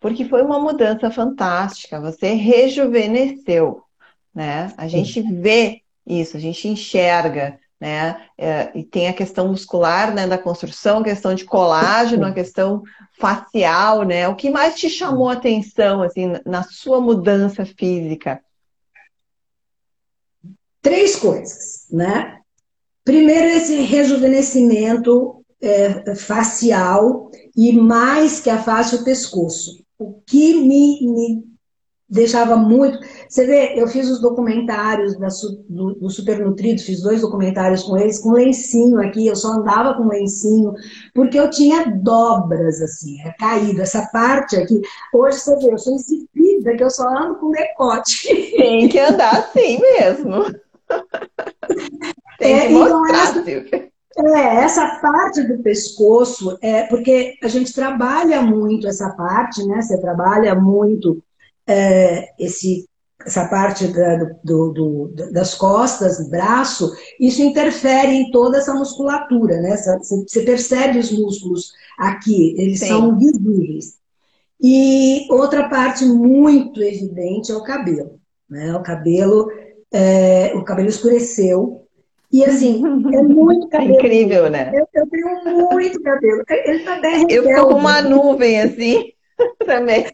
Speaker 1: porque foi uma mudança fantástica. Você rejuvenesceu, né? A gente vê isso, a gente enxerga né? É, e tem a questão muscular, né, da construção, a questão de colágeno, a questão facial, né? O que mais te chamou a atenção, assim, na sua mudança física?
Speaker 3: Três coisas, né? Primeiro, esse rejuvenescimento é, facial e mais que a face, o pescoço. O que me, me deixava muito. Você vê, eu fiz os documentários da, do, do Super Nutrido, fiz dois documentários com eles, com lencinho aqui, eu só andava com lencinho, porque eu tinha dobras, assim, é caído. Essa parte aqui, hoje você vê, eu sou exibida, que eu só ando com decote.
Speaker 1: Tem que andar assim mesmo. Tem é, que mostrar,
Speaker 3: então, é, essa parte do pescoço, é porque a gente trabalha muito essa parte, né? Você trabalha muito é, esse, essa parte da, do, do, das costas, braço, isso interfere em toda essa musculatura, né? Você percebe os músculos aqui, eles Sim. são visíveis. E outra parte muito evidente é o cabelo. Né? O cabelo, é, o cabelo escureceu. E assim, é muito cabelo.
Speaker 1: Incrível, né?
Speaker 3: Eu, eu tenho muito cabelo. Ele tá
Speaker 1: Eu fico com uma nuvem assim também.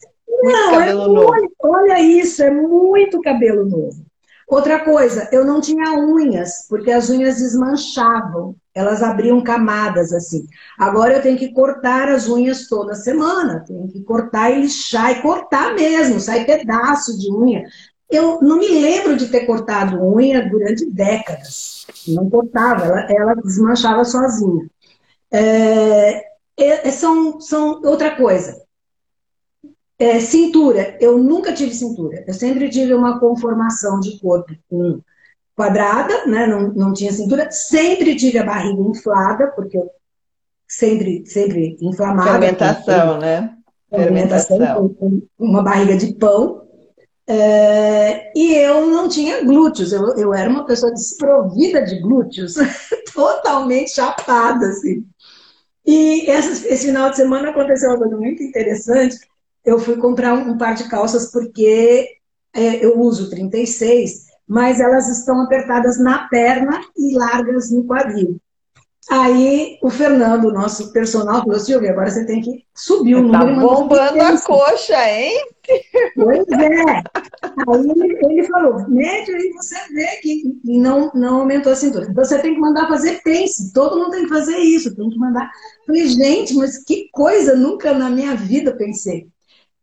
Speaker 3: Não, é muito, olha isso, é muito cabelo novo. Outra coisa, eu não tinha unhas, porque as unhas desmanchavam, elas abriam camadas assim. Agora eu tenho que cortar as unhas toda semana, tenho que cortar e lixar, e cortar mesmo, sai pedaço de unha. Eu não me lembro de ter cortado unha durante décadas. Não cortava, ela, ela desmanchava sozinha. É, é, são, são outra coisa. É, cintura, eu nunca tive cintura. Eu sempre tive uma conformação de corpo com quadrada, né? Não, não tinha cintura. Sempre tive a barriga inflada, porque eu sempre, sempre inflamada.
Speaker 1: Fermentação, porque, né?
Speaker 3: Fermentação, Fermentação. uma barriga de pão. É, e eu não tinha glúteos, eu, eu era uma pessoa desprovida de glúteos, totalmente chapada, assim. E esse, esse final de semana aconteceu uma coisa muito interessante, eu fui comprar um, par de calças porque é, eu uso 36, mas elas estão apertadas na perna e largas no quadril. Aí o Fernando, nosso personal, falou: Silvia, agora você tem que subir o
Speaker 1: tá número. Tá bombando a coxa, hein?
Speaker 3: Pois é. Aí ele falou: mede aí você vê que não, não aumentou a cintura. Então você tem que mandar fazer pense. Todo mundo tem que fazer isso, tem que mandar. Falei, gente, mas que coisa, nunca na minha vida pensei.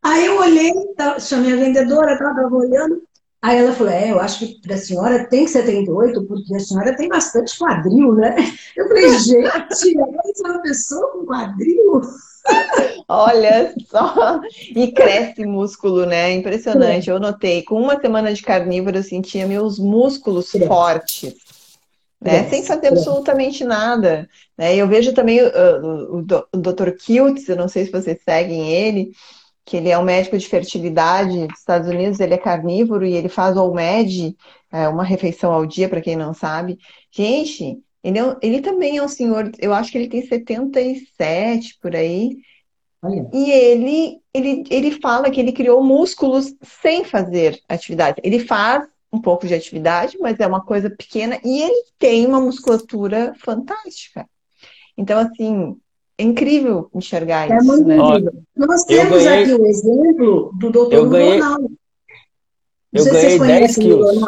Speaker 3: Aí eu olhei, tá, chamei a vendedora, estava olhando. Aí ela falou: É, eu acho que para a senhora tem 78, porque a senhora tem bastante quadril, né? Eu falei: Gente, é uma pessoa com quadril?
Speaker 1: Olha só, e cresce músculo, né? Impressionante. Eu notei, com uma semana de carnívoro, eu sentia meus músculos é. fortes. Né? Sem fazer absolutamente nada. Né? Eu vejo também uh, o, o Dr. Kiltz, eu não sei se vocês seguem ele, que ele é um médico de fertilidade dos Estados Unidos, ele é carnívoro e ele faz o MED, é, uma refeição ao dia, para quem não sabe. Gente, ele, é, ele também é um senhor, eu acho que ele tem 77 por aí. Olha. E ele, ele, ele fala que ele criou músculos sem fazer atividade. Ele faz um pouco de atividade, mas é uma coisa pequena e ele tem uma musculatura fantástica. Então, assim, é incrível enxergar é isso. Muito né?
Speaker 3: incrível. Nós temos ganhei... aqui o exemplo do doutor
Speaker 2: eu ganhei... Ronaldo. Eu ganhei 10 quilos.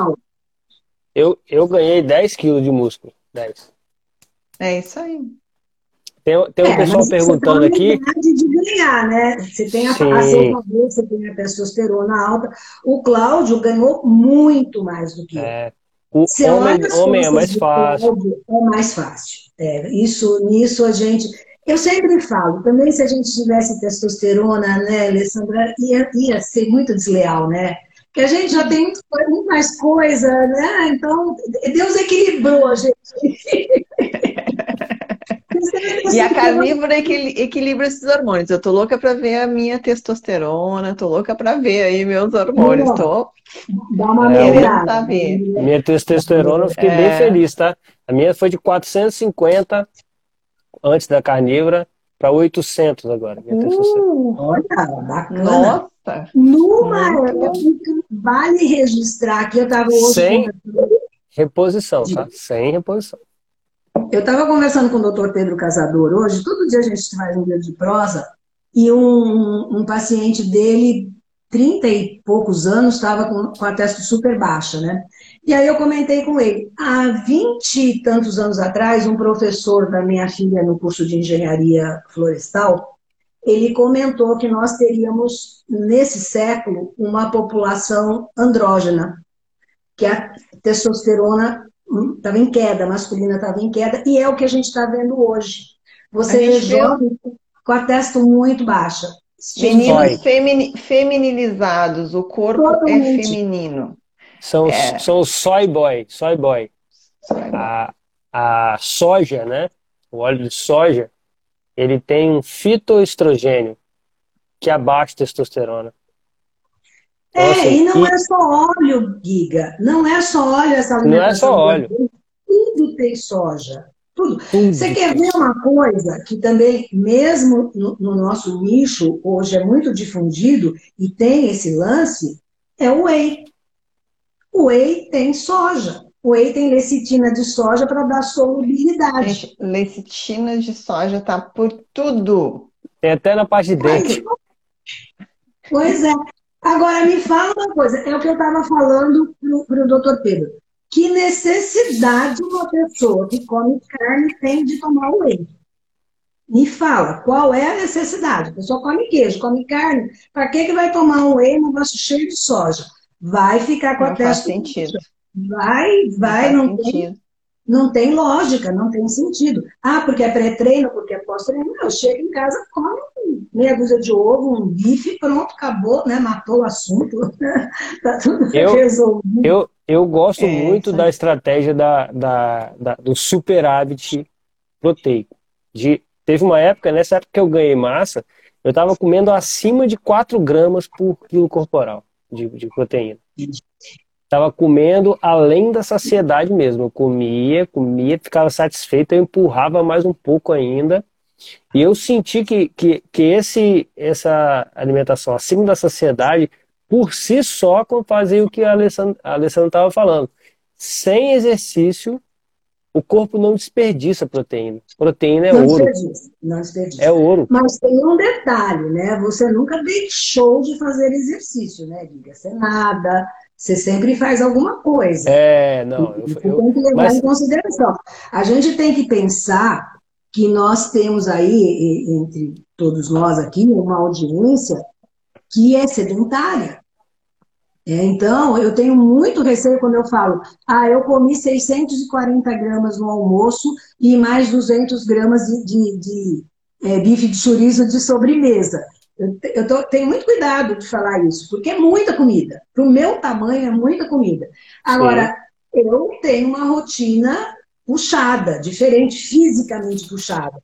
Speaker 2: Eu, eu ganhei 10 quilos de músculo. 10.
Speaker 1: É isso aí.
Speaker 2: Tem, tem um é, pessoal perguntando aqui.
Speaker 3: de ganhar, né? Você tem a, a seu você tem a testosterona alta. O Cláudio ganhou muito mais do que
Speaker 2: é. O Você homem, homem é mais fácil. Cláudio,
Speaker 3: é mais fácil. É, isso, nisso a gente. Eu sempre falo, também se a gente tivesse testosterona, né, Alessandra, ia, ia ser muito desleal, né? que a gente já tem muito mais coisa, né? Então, Deus equilibrou a gente.
Speaker 1: e a carnívora equilibra esses hormônios. Eu tô louca para ver a minha testosterona, tô louca para ver aí meus hormônios. Tô...
Speaker 3: Dá uma
Speaker 2: é, ver. Minha testosterona eu fiquei é... bem feliz, tá? A minha foi de 450 antes da carnívora para 800 agora.
Speaker 3: Uh, olha, bacana. Nossa. Numa época, vale registrar aqui, eu estava hoje.
Speaker 2: Sem reposição, tá? Sem reposição.
Speaker 3: Eu estava conversando com o doutor Pedro Casador hoje, todo dia a gente faz um dia de prosa, e um, um paciente dele, 30 e poucos anos, estava com, com a testa super baixa, né? E aí eu comentei com ele, há 20 e tantos anos atrás, um professor da minha filha no curso de engenharia florestal, ele comentou que nós teríamos, nesse século, uma população andrógena, que a testosterona estava em queda, a masculina estava em queda, e é o que a gente está vendo hoje. Você é jovem com a testa muito baixa.
Speaker 1: Meninos femini, feminilizados, o corpo é Totalmente. é feminino.
Speaker 2: São, é. são os soy boy, soy boy. A, a soja, né? O óleo de soja, ele tem um fitoestrogênio que abaixa a testosterona.
Speaker 3: Então, é, assim, e não e... é só óleo, Giga. Não é só óleo essa
Speaker 2: Não é só óleo.
Speaker 3: Tudo tem soja. Tudo. Tudo. Você quer ver uma coisa que também, mesmo no, no, nosso nicho, hoje é muito difundido e tem esse lance? É o whey. O whey tem soja. O whey tem lecitina de soja para dar solubilidade.
Speaker 1: lecitina de soja tá por tudo.
Speaker 2: Tem até na parte de dente.
Speaker 3: Pois é. Agora, me fala uma coisa. É o que eu estava falando para o doutor Pedro. Que necessidade uma pessoa que come carne tem de tomar whey? Me fala, qual é a necessidade? A pessoa come queijo, come carne. Para que, que vai tomar um whey no negócio cheio de soja? Vai ficar com Não a testa.
Speaker 1: Faz sentido.
Speaker 3: Vai, vai, não, não tem, não tem lógica, não tem sentido. Ah, porque é pré-treino, porque é pós-treino. Não, chega em casa, come meia dúzia de ovo, um bife, pronto, acabou, né? Matou o assunto. tá tudo
Speaker 2: eu, resolvido. Eu, eu gosto é, muito sabe? da estratégia da, da, da, do superávit proteico. De, teve uma época, nessa época que eu ganhei massa, eu estava comendo acima de 4 gramas por quilo corporal de, de proteína. Estava comendo além da saciedade mesmo. Eu comia, comia, ficava satisfeito, eu empurrava mais um pouco ainda. E eu senti que, que, que esse, essa alimentação acima da saciedade, por si só, fazia o que a Alessandra estava falando. Sem exercício, o corpo não desperdiça proteína. Proteína é não ouro. Desperdiça,
Speaker 3: não desperdiça.
Speaker 2: É ouro.
Speaker 3: Mas tem um detalhe, né? Você nunca deixou de fazer exercício, né, Diga? Você nada, você sempre faz alguma coisa.
Speaker 2: É, não. Eu,
Speaker 3: eu, tem que levar mas... em consideração. A gente tem que pensar que nós temos aí, entre todos nós aqui, uma audiência que é sedentária. É, então, eu tenho muito receio quando eu falo, ah, eu comi 640 gramas no almoço e mais 200 gramas de, de, de é, bife de chorizo de sobremesa. Eu, eu tô, tenho muito cuidado de falar isso, porque é muita comida. Para o meu tamanho, é muita comida. Agora, Sim. eu tenho uma rotina puxada, diferente, fisicamente puxada.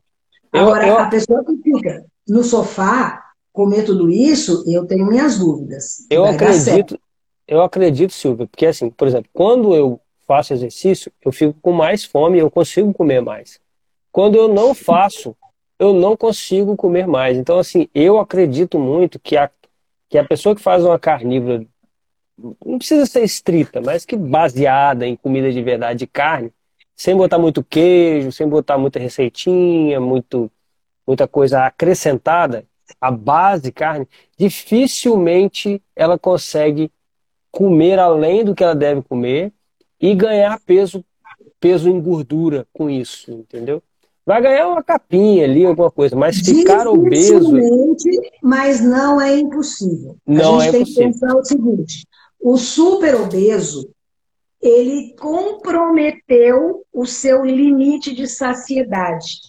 Speaker 3: Agora, eu, eu... a pessoa que fica no sofá comer tudo isso, eu tenho minhas dúvidas.
Speaker 2: Eu acredito, eu acredito, Silvia, porque assim, por exemplo, quando eu faço exercício, eu fico com mais fome e eu consigo comer mais. Quando eu não faço, eu não consigo comer mais. Então, assim, eu acredito muito que a, que a pessoa que faz uma carnívora, não precisa ser estrita, mas que baseada em comida de verdade de carne, sem botar muito queijo, sem botar muita receitinha, muito, muita coisa acrescentada, a base carne, dificilmente ela consegue comer além do que ela deve comer e ganhar peso, peso em gordura com isso, entendeu? Vai ganhar uma capinha ali, alguma coisa, mas ficar obeso.
Speaker 3: Mas não é impossível.
Speaker 2: Não
Speaker 3: a gente
Speaker 2: é
Speaker 3: tem
Speaker 2: impossível.
Speaker 3: que pensar o seguinte: o super obeso ele comprometeu o seu limite de saciedade.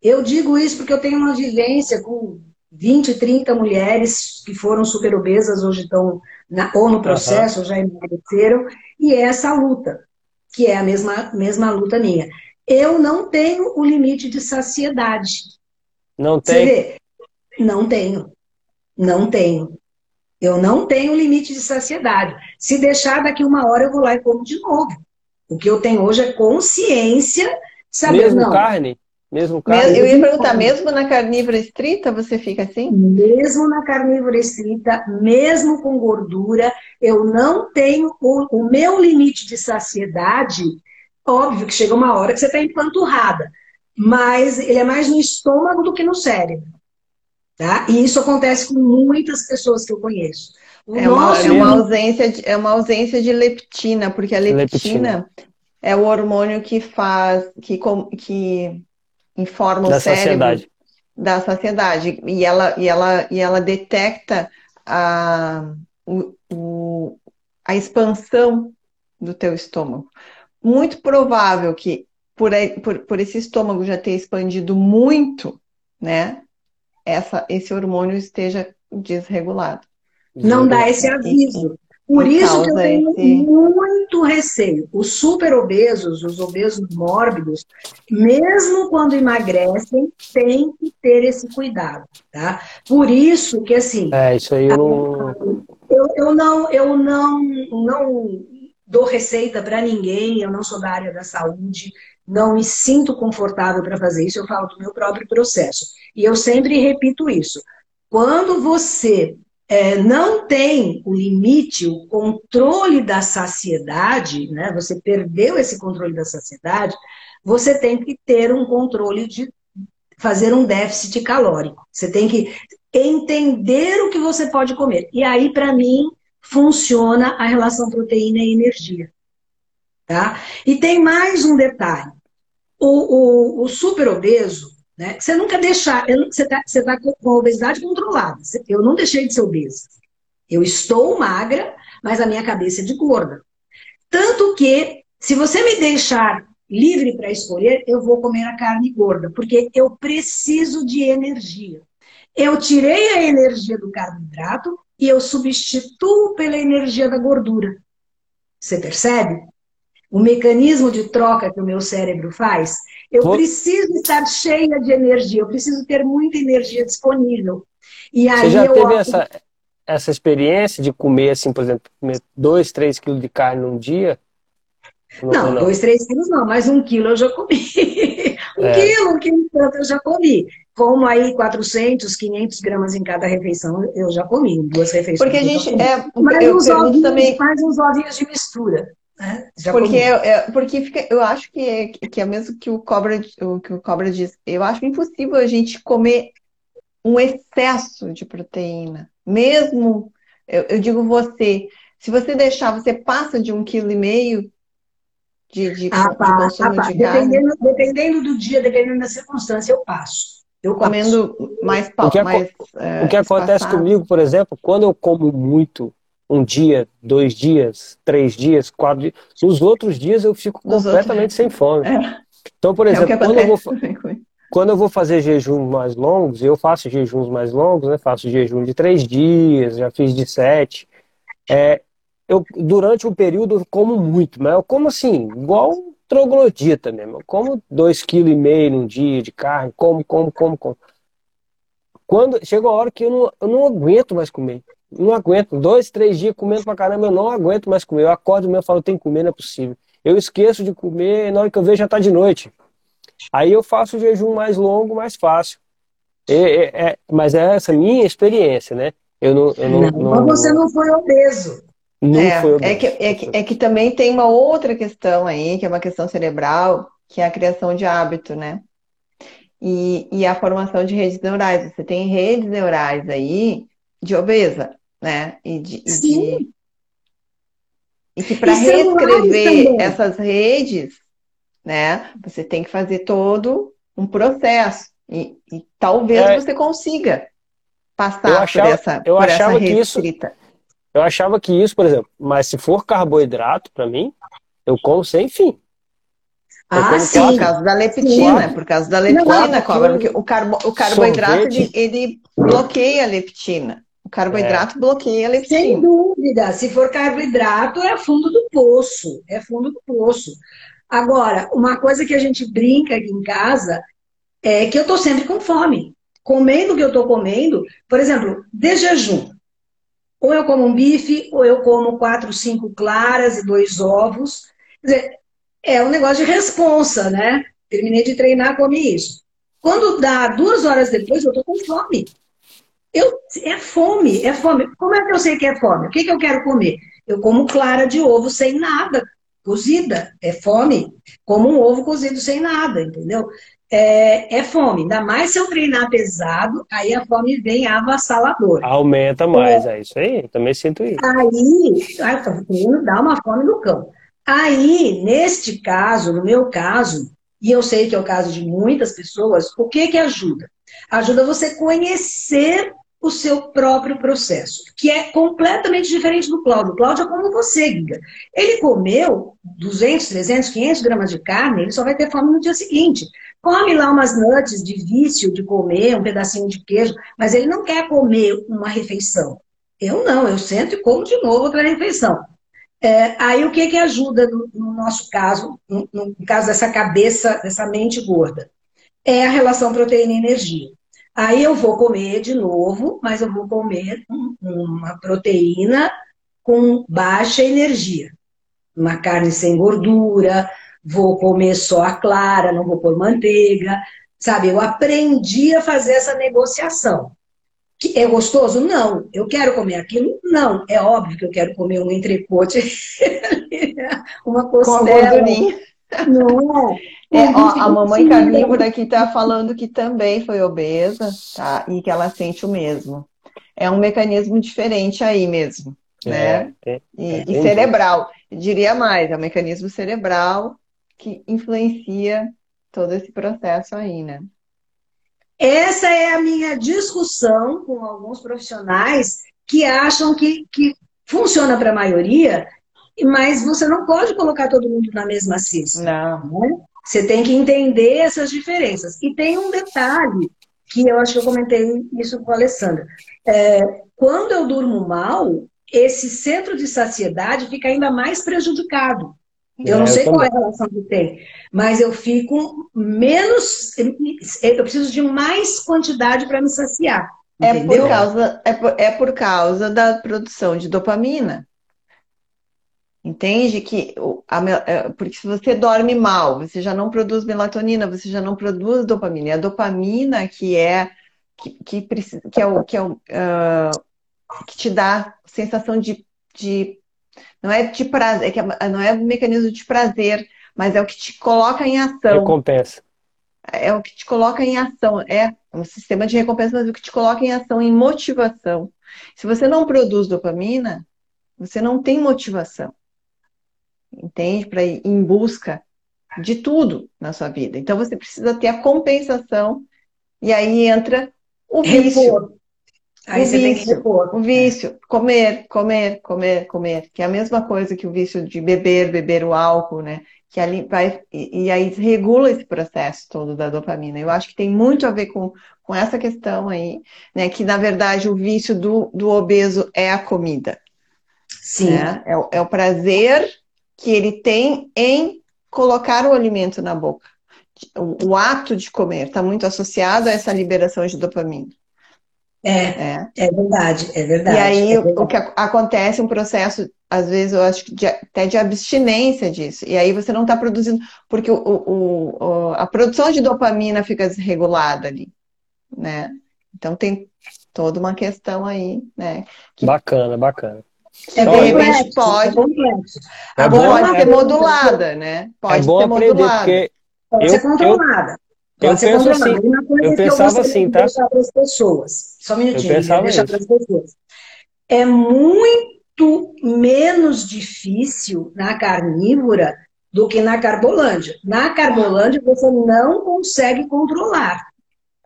Speaker 3: Eu digo isso porque eu tenho uma vivência com 20, 30 mulheres que foram super obesas, hoje estão na, ou no processo, uhum. já emagreceram, e é essa luta, que é a mesma, mesma luta minha. Eu não tenho o limite de saciedade.
Speaker 2: Não tem?
Speaker 3: Não tenho. Não tenho. Eu não tenho limite de saciedade. Se deixar daqui uma hora, eu vou lá e como de novo. O que eu tenho hoje é consciência saber.
Speaker 2: Mesmo
Speaker 3: não,
Speaker 2: carne? Mesmo carne?
Speaker 1: Eu ia perguntar, mesmo na carnívora estrita você fica assim?
Speaker 3: Mesmo na carnívora estrita, mesmo com gordura, eu não tenho o, o meu limite de saciedade. Óbvio que chega uma hora que você está empanturrada, mas ele é mais no estômago do que no cérebro. Tá? E isso acontece com muitas pessoas que eu conheço.
Speaker 1: é, uma, é, uma ausência de, é uma ausência de leptina, porque a leptina, leptina. é o hormônio que faz, que, que informa da o cérebro saciedade. da saciedade. E ela, e ela, e ela detecta a, o, o, a expansão do teu estômago. Muito provável que por, por, por esse estômago já ter expandido muito, né? essa, esse hormônio esteja desregulado.
Speaker 3: Não dá esse aviso. Por isso que eu tenho esse... muito receio. Os super obesos, os obesos mórbidos, mesmo quando emagrecem, têm que ter esse cuidado, tá? Por isso que assim.
Speaker 2: É, isso aí eu.
Speaker 3: Eu, eu não, eu não, não dou receita para ninguém. Eu não sou da área da saúde não me sinto confortável para fazer isso, eu falo do meu próprio processo. E eu sempre repito isso. Quando você é, não tem o limite, o controle da saciedade, né? Você perdeu esse controle da saciedade, você tem que ter um controle de fazer um déficit calórico. Você tem que entender o que você pode comer. E aí, para mim, funciona a relação proteína e energia. Tá? E tem mais um detalhe. O, o, o super obeso, né? Você nunca deixar, você está tá com a obesidade controlada. Eu não deixei de ser obesa. Eu estou magra, mas a minha cabeça é de gorda. Tanto que, se você me deixar livre para escolher, eu vou comer a carne gorda, porque eu preciso de energia. Eu tirei a energia do carboidrato e eu substituo pela energia da gordura. Você percebe? O mecanismo de troca que o meu cérebro faz, eu Vou... preciso estar cheia de energia, eu preciso ter muita energia disponível.
Speaker 2: E aí Você já eu teve essa, essa experiência de comer, assim, por exemplo, comer 2, 3 quilos de carne num dia?
Speaker 3: Não, 2, 3 quilos não, mas um quilo eu já comi. um é. quilo, um quilo tanto eu já comi. Como aí 400, 500 gramas em cada refeição, eu já comi, duas refeições.
Speaker 1: Porque a gente, é,
Speaker 3: mas uns ovinhos, também... mais uns ovinhos de mistura. Né?
Speaker 1: porque é, porque fica, eu acho que é, que é mesmo que o cobra o que o cobra diz. Eu acho impossível a gente comer um excesso de proteína, mesmo eu, eu digo você, se você deixar, você passa de um quilo e meio de, de,
Speaker 3: ah, de consumo ah, de dependendo, dependendo do dia, dependendo da circunstância, eu passo. Eu
Speaker 1: comendo mais pau,
Speaker 2: o que,
Speaker 1: mais,
Speaker 2: é, o que acontece comigo, por exemplo, quando eu como muito um dia, dois dias, três dias, quatro dias. Nos outros dias eu fico Nos completamente outros... sem fome. É. Então, por exemplo, é quando, eu vou, quando eu vou fazer jejuns mais longos, eu faço jejuns mais longos, né? Faço jejum de três dias, já fiz de sete. É, eu, durante o período eu como muito, mas eu como assim, igual troglodita mesmo. Eu como dois quilos e meio num dia de carne, como, como, como, como. Quando chega a hora que eu não, eu não aguento mais comer não aguento. Dois, três dias comendo pra caramba, eu não aguento mais comer. Eu acordo mesmo e falo, tem que comer, não é possível. Eu esqueço de comer, na hora que eu vejo já tá de noite. Aí eu faço o jejum mais longo, mais fácil. É, é, é, mas é essa minha experiência, né? Eu não, eu não, não,
Speaker 3: não mas você não foi obeso.
Speaker 1: Não é, foi obeso. É que, é, que, é que também tem uma outra questão aí, que é uma questão cerebral, que é a criação de hábito, né? E, e a formação de redes neurais. Você tem redes neurais aí de obesa né? E de, e, de... e que para reescrever essas redes, né? Você tem que fazer todo um processo. E, e talvez é, você consiga passar achava, por essa,
Speaker 2: eu
Speaker 1: por
Speaker 2: achava
Speaker 1: essa
Speaker 2: que isso, Eu achava que isso, por exemplo, mas se for carboidrato, para mim, eu como sem fim.
Speaker 1: Ah, sim. Por causa da leptina, sim. por causa da leptina, não, cobra, porque o, carbo, o carboidrato ele, ele, bloqueia a leptina. Carboidrato é. bloqueia a leptina.
Speaker 3: Sem dúvida, se for carboidrato, é fundo do poço, é fundo do poço. Agora, uma coisa que a gente brinca aqui em casa é que eu tô sempre com fome. Comendo o que eu tô comendo, por exemplo, de jejum. Ou eu como um bife, ou eu como quatro, cinco claras e dois ovos. Quer dizer, é um negócio de responsa, né? Terminei de treinar, comi isso. Quando dá duas horas depois, eu tô com fome. Eu, é fome, é fome. Como é que eu sei que é fome? O que, que eu quero comer? Eu como clara de ovo sem nada, cozida. É fome. Como um ovo cozido sem nada, entendeu? É, é, fome. Ainda mais se eu treinar pesado, aí a fome vem avassaladora.
Speaker 2: Aumenta mais, é, é isso aí. Também sinto isso.
Speaker 3: Aí, ai, tá dá uma fome no cão. Aí, neste caso, no meu caso, e eu sei que é o caso de muitas pessoas, o que que ajuda? Ajuda você conhecer o seu próprio processo, que é completamente diferente do Cláudio. O Cláudio é como você, Giga. Ele comeu 200, 300, 500 gramas de carne, ele só vai ter fome no dia seguinte. Come lá umas nuts de vício de comer, um pedacinho de queijo, mas ele não quer comer uma refeição. Eu não, eu sento e como de novo outra refeição. É, aí o que, que ajuda no, no nosso caso, no, no, caso dessa cabeça, dessa mente gorda? É a relação proteína-energia. Aí eu vou comer de novo, mas eu vou comer uma proteína com baixa energia. Uma carne sem gordura, vou comer só a clara, não vou pôr manteiga. Sabe, eu aprendi a fazer essa negociação. É gostoso? Não. Eu quero comer aquilo? Não. É óbvio que eu quero comer um entrecote, uma costela.
Speaker 1: Não é? É ó, a mamãe carnívora aqui está falando que também foi obesa, tá? E que ela sente o mesmo. É um mecanismo diferente aí mesmo, né? É, é, e, é, e cerebral. Diria mais, é um mecanismo cerebral que influencia todo esse processo aí, né?
Speaker 3: Essa é a minha discussão com alguns profissionais que acham que, que funciona para a maioria, mas você não pode colocar todo mundo na mesma cesta.
Speaker 1: Não. Né?
Speaker 3: Você tem que entender essas diferenças. E tem um detalhe que eu acho que eu comentei isso com a Alessandra. É, quando eu durmo mal, esse centro de saciedade fica ainda mais prejudicado. Eu não é, sei eu qual é a relação que tem, mas eu fico menos. Eu preciso de mais quantidade para me saciar.
Speaker 1: É por, causa, é, por, é por causa da produção de dopamina. Entende que a, é, porque se você dorme mal, você já não produz melatonina, você já não produz dopamina. E a dopamina que é que, que, precisa, que é o que é o, uh, que te dá sensação de, de não é de prazer, é que não é um mecanismo de prazer, mas é o que te coloca em ação.
Speaker 2: Recompensa.
Speaker 1: É o que te coloca em ação. É um sistema de recompensa, mas é o que te coloca em ação, em motivação. Se você não produz dopamina, você não tem motivação. Entende? Para ir em busca de tudo na sua vida. Então você precisa ter a compensação e aí entra o vício. Aí o você vício, tem que repor. O vício, comer, comer, comer, comer, que é a mesma coisa que o vício de beber, beber o álcool, né? Que ali vai, e, e aí regula esse processo todo da dopamina. Eu acho que tem muito a ver com, com essa questão aí, né? Que na verdade o vício do, do obeso é a comida.
Speaker 3: Sim.
Speaker 1: Né? É, é o prazer que ele tem em colocar o alimento na boca. O, o ato de comer está muito associado a essa liberação de dopamina.
Speaker 3: É, é, é verdade, é verdade.
Speaker 1: E aí
Speaker 3: é verdade.
Speaker 1: o que acontece é um processo, às vezes, eu acho que de, até de abstinência disso. E aí você não está produzindo, porque o, o, o, a produção de dopamina fica desregulada ali, né? Então tem toda uma questão aí, né?
Speaker 2: Que... Bacana, bacana.
Speaker 1: É de repente pode, é bom, pode ser modulada, né? Pode
Speaker 2: é bom
Speaker 1: ser
Speaker 2: modulada.
Speaker 3: Pode eu, ser controlada.
Speaker 2: Eu penso assim, eu pensava assim, tá?
Speaker 3: Deixar para as pessoas. Só um minutinho, eu deixar para as pessoas. É muito menos difícil na carnívora do que na Carbolândia. Na Carbolândia, você não consegue controlar.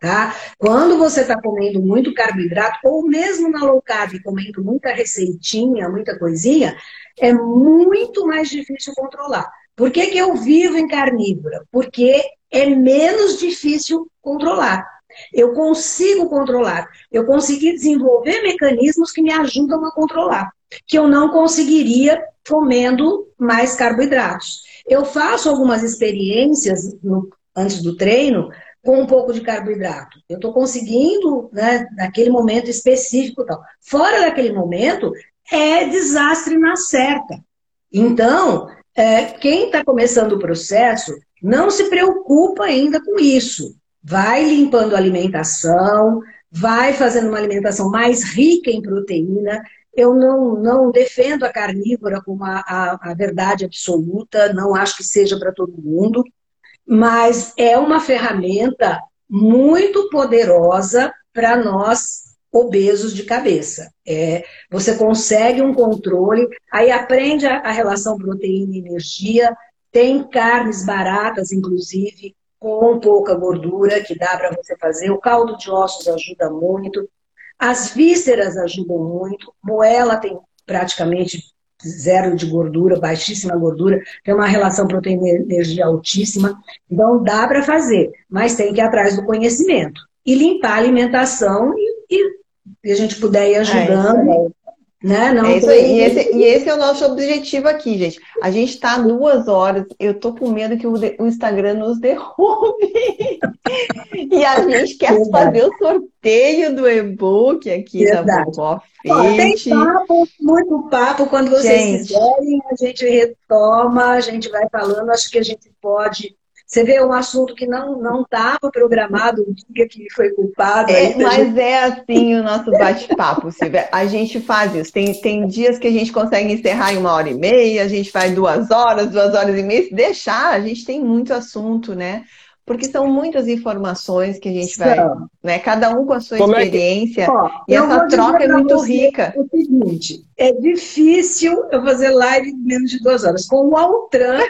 Speaker 3: Tá? Quando você está comendo muito carboidrato, ou mesmo na low carb, comendo muita receitinha, muita coisinha, é muito mais difícil controlar. Por que, que eu vivo em carnívora? Porque é menos difícil controlar. Eu consigo controlar. Eu consegui desenvolver mecanismos que me ajudam a controlar, que eu não conseguiria comendo mais carboidratos. Eu faço algumas experiências no, antes do treino com um pouco de carboidrato. Eu estou conseguindo, né, naquele momento específico tal. Fora daquele momento, é desastre na certa. Então, é, quem está começando o processo não se preocupa ainda com isso. Vai limpando a alimentação, vai fazendo uma alimentação mais rica em proteína. Eu não, não defendo a carnívora como a, a, a verdade absoluta, não acho que seja para todo mundo, mas é uma ferramenta muito poderosa para nós obesos de cabeça. É, você consegue um controle, aí aprende a, a relação proteína e energia, tem carnes baratas, inclusive, com pouca gordura que dá para você fazer. O caldo de ossos ajuda muito. As vísceras ajudam muito. Moela tem praticamente zero de gordura, baixíssima gordura, tem uma relação proteína-energia altíssima. Então dá para fazer, mas tem que ir atrás do conhecimento. E limpar a alimentação e, e, e a gente puder ir é ajudando. É né? Não
Speaker 1: é isso. E esse, e esse, é o nosso objetivo aqui, gente. A gente está duas horas. Eu tô com medo que o, o Instagram nos derrube. e a gente quer Verdade. fazer o sorteio do e-book aqui Verdade. da Vovó
Speaker 3: Tem papo, muito papo. Quando vocês gente. quiserem, a gente retoma, a gente vai falando. Acho que a gente pode você vê um assunto que não estava programado, o dia que foi culpado.
Speaker 1: É, mas gente... é assim o nosso bate-papo, Silvia. A gente faz isso. Tem, tem dias que a gente consegue encerrar em uma hora e meia, a gente faz duas horas, duas horas e meia. Se deixar, a gente tem muito assunto, né? Porque são muitas informações que a gente vai, né? Cada um com a sua experiência. É que... Ó, e essa troca é muito rica.
Speaker 3: O seguinte, é difícil eu fazer live em menos de duas horas. Com o Altran,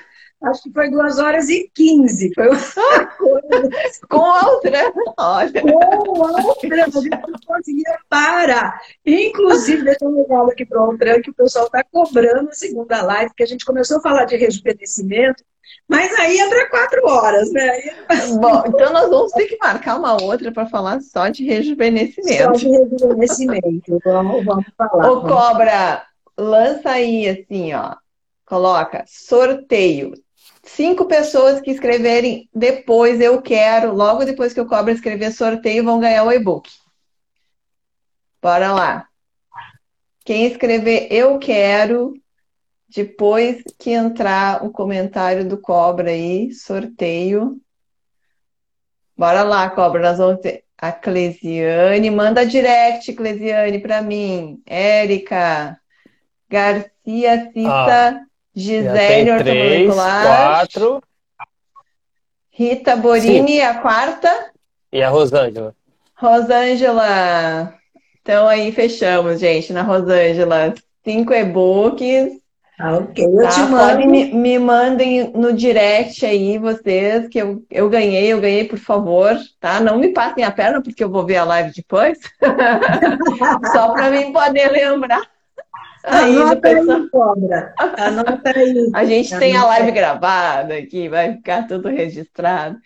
Speaker 3: acho que foi duas horas e quinze. Foi uma
Speaker 1: coisa. Com outra, olha.
Speaker 3: Com outra, a gente não conseguia parar. Inclusive, deixa eu levar aqui para o Altran, que o pessoal está cobrando a segunda live, que a gente começou a falar de rejuvenescimento, mas aí é para quatro horas, né?
Speaker 1: Bom, então nós vamos ter que marcar uma outra para falar só de rejuvenescimento. Só
Speaker 3: de rejuvenescimento, vamos, vamos falar.
Speaker 1: Ô, Cobra, lança aí assim, ó. Coloca sorteio cinco pessoas que escreverem depois eu quero, logo depois que eu cobro escrever sorteio, vão ganhar o e-book. Bora lá. Quem escrever eu quero, depois que entrar o comentário do Cobra aí, sorteio. Bora lá, Cobra, nós vamos ter a Clesiane, manda direct, Clesiane, para mim. Érica, Garcia Cissa, ah. Gisele ortomolecular.
Speaker 2: quatro.
Speaker 1: Rita Borini, Sim. a quarta.
Speaker 2: E a Rosângela.
Speaker 1: Rosângela. Então aí fechamos, gente, na Rosângela. Cinco e-books.
Speaker 3: Ah, ok. Eu tá? te
Speaker 1: mando. me, me, mandem no direct aí, vocês, que eu, eu ganhei, eu ganhei, por favor, tá? Não me passem a perna, porque eu vou ver a live depois. Só para mim poder lembrar.
Speaker 3: Anota aí, cobra. Anota aí.
Speaker 1: A gente Anota tem a live gravada aqui, vai ficar tudo registrado.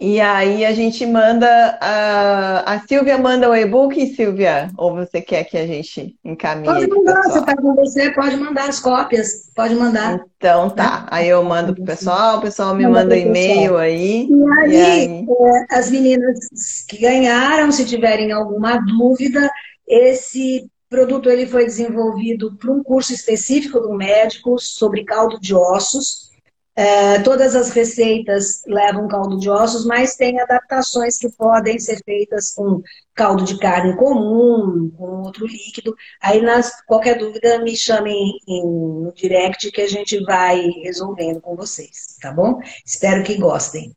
Speaker 1: E aí a gente manda. A, a Silvia manda o e-book, Silvia? Ou você quer que a gente encaminhe?
Speaker 3: Pode mandar, você está com você, pode mandar as cópias. Pode mandar.
Speaker 1: Então tá. Aí eu mando pro pessoal, o pessoal me manda, manda e-mail aí.
Speaker 3: E aí, e aí... É, as meninas que ganharam, se tiverem alguma dúvida, esse produto ele foi desenvolvido para um curso específico do médico sobre caldo de ossos. É, todas as receitas levam caldo de ossos, mas tem adaptações que podem ser feitas com caldo de carne comum, com outro líquido. Aí, nas, qualquer dúvida, me chamem em, no direct que a gente vai resolvendo com vocês, tá bom? Espero que gostem.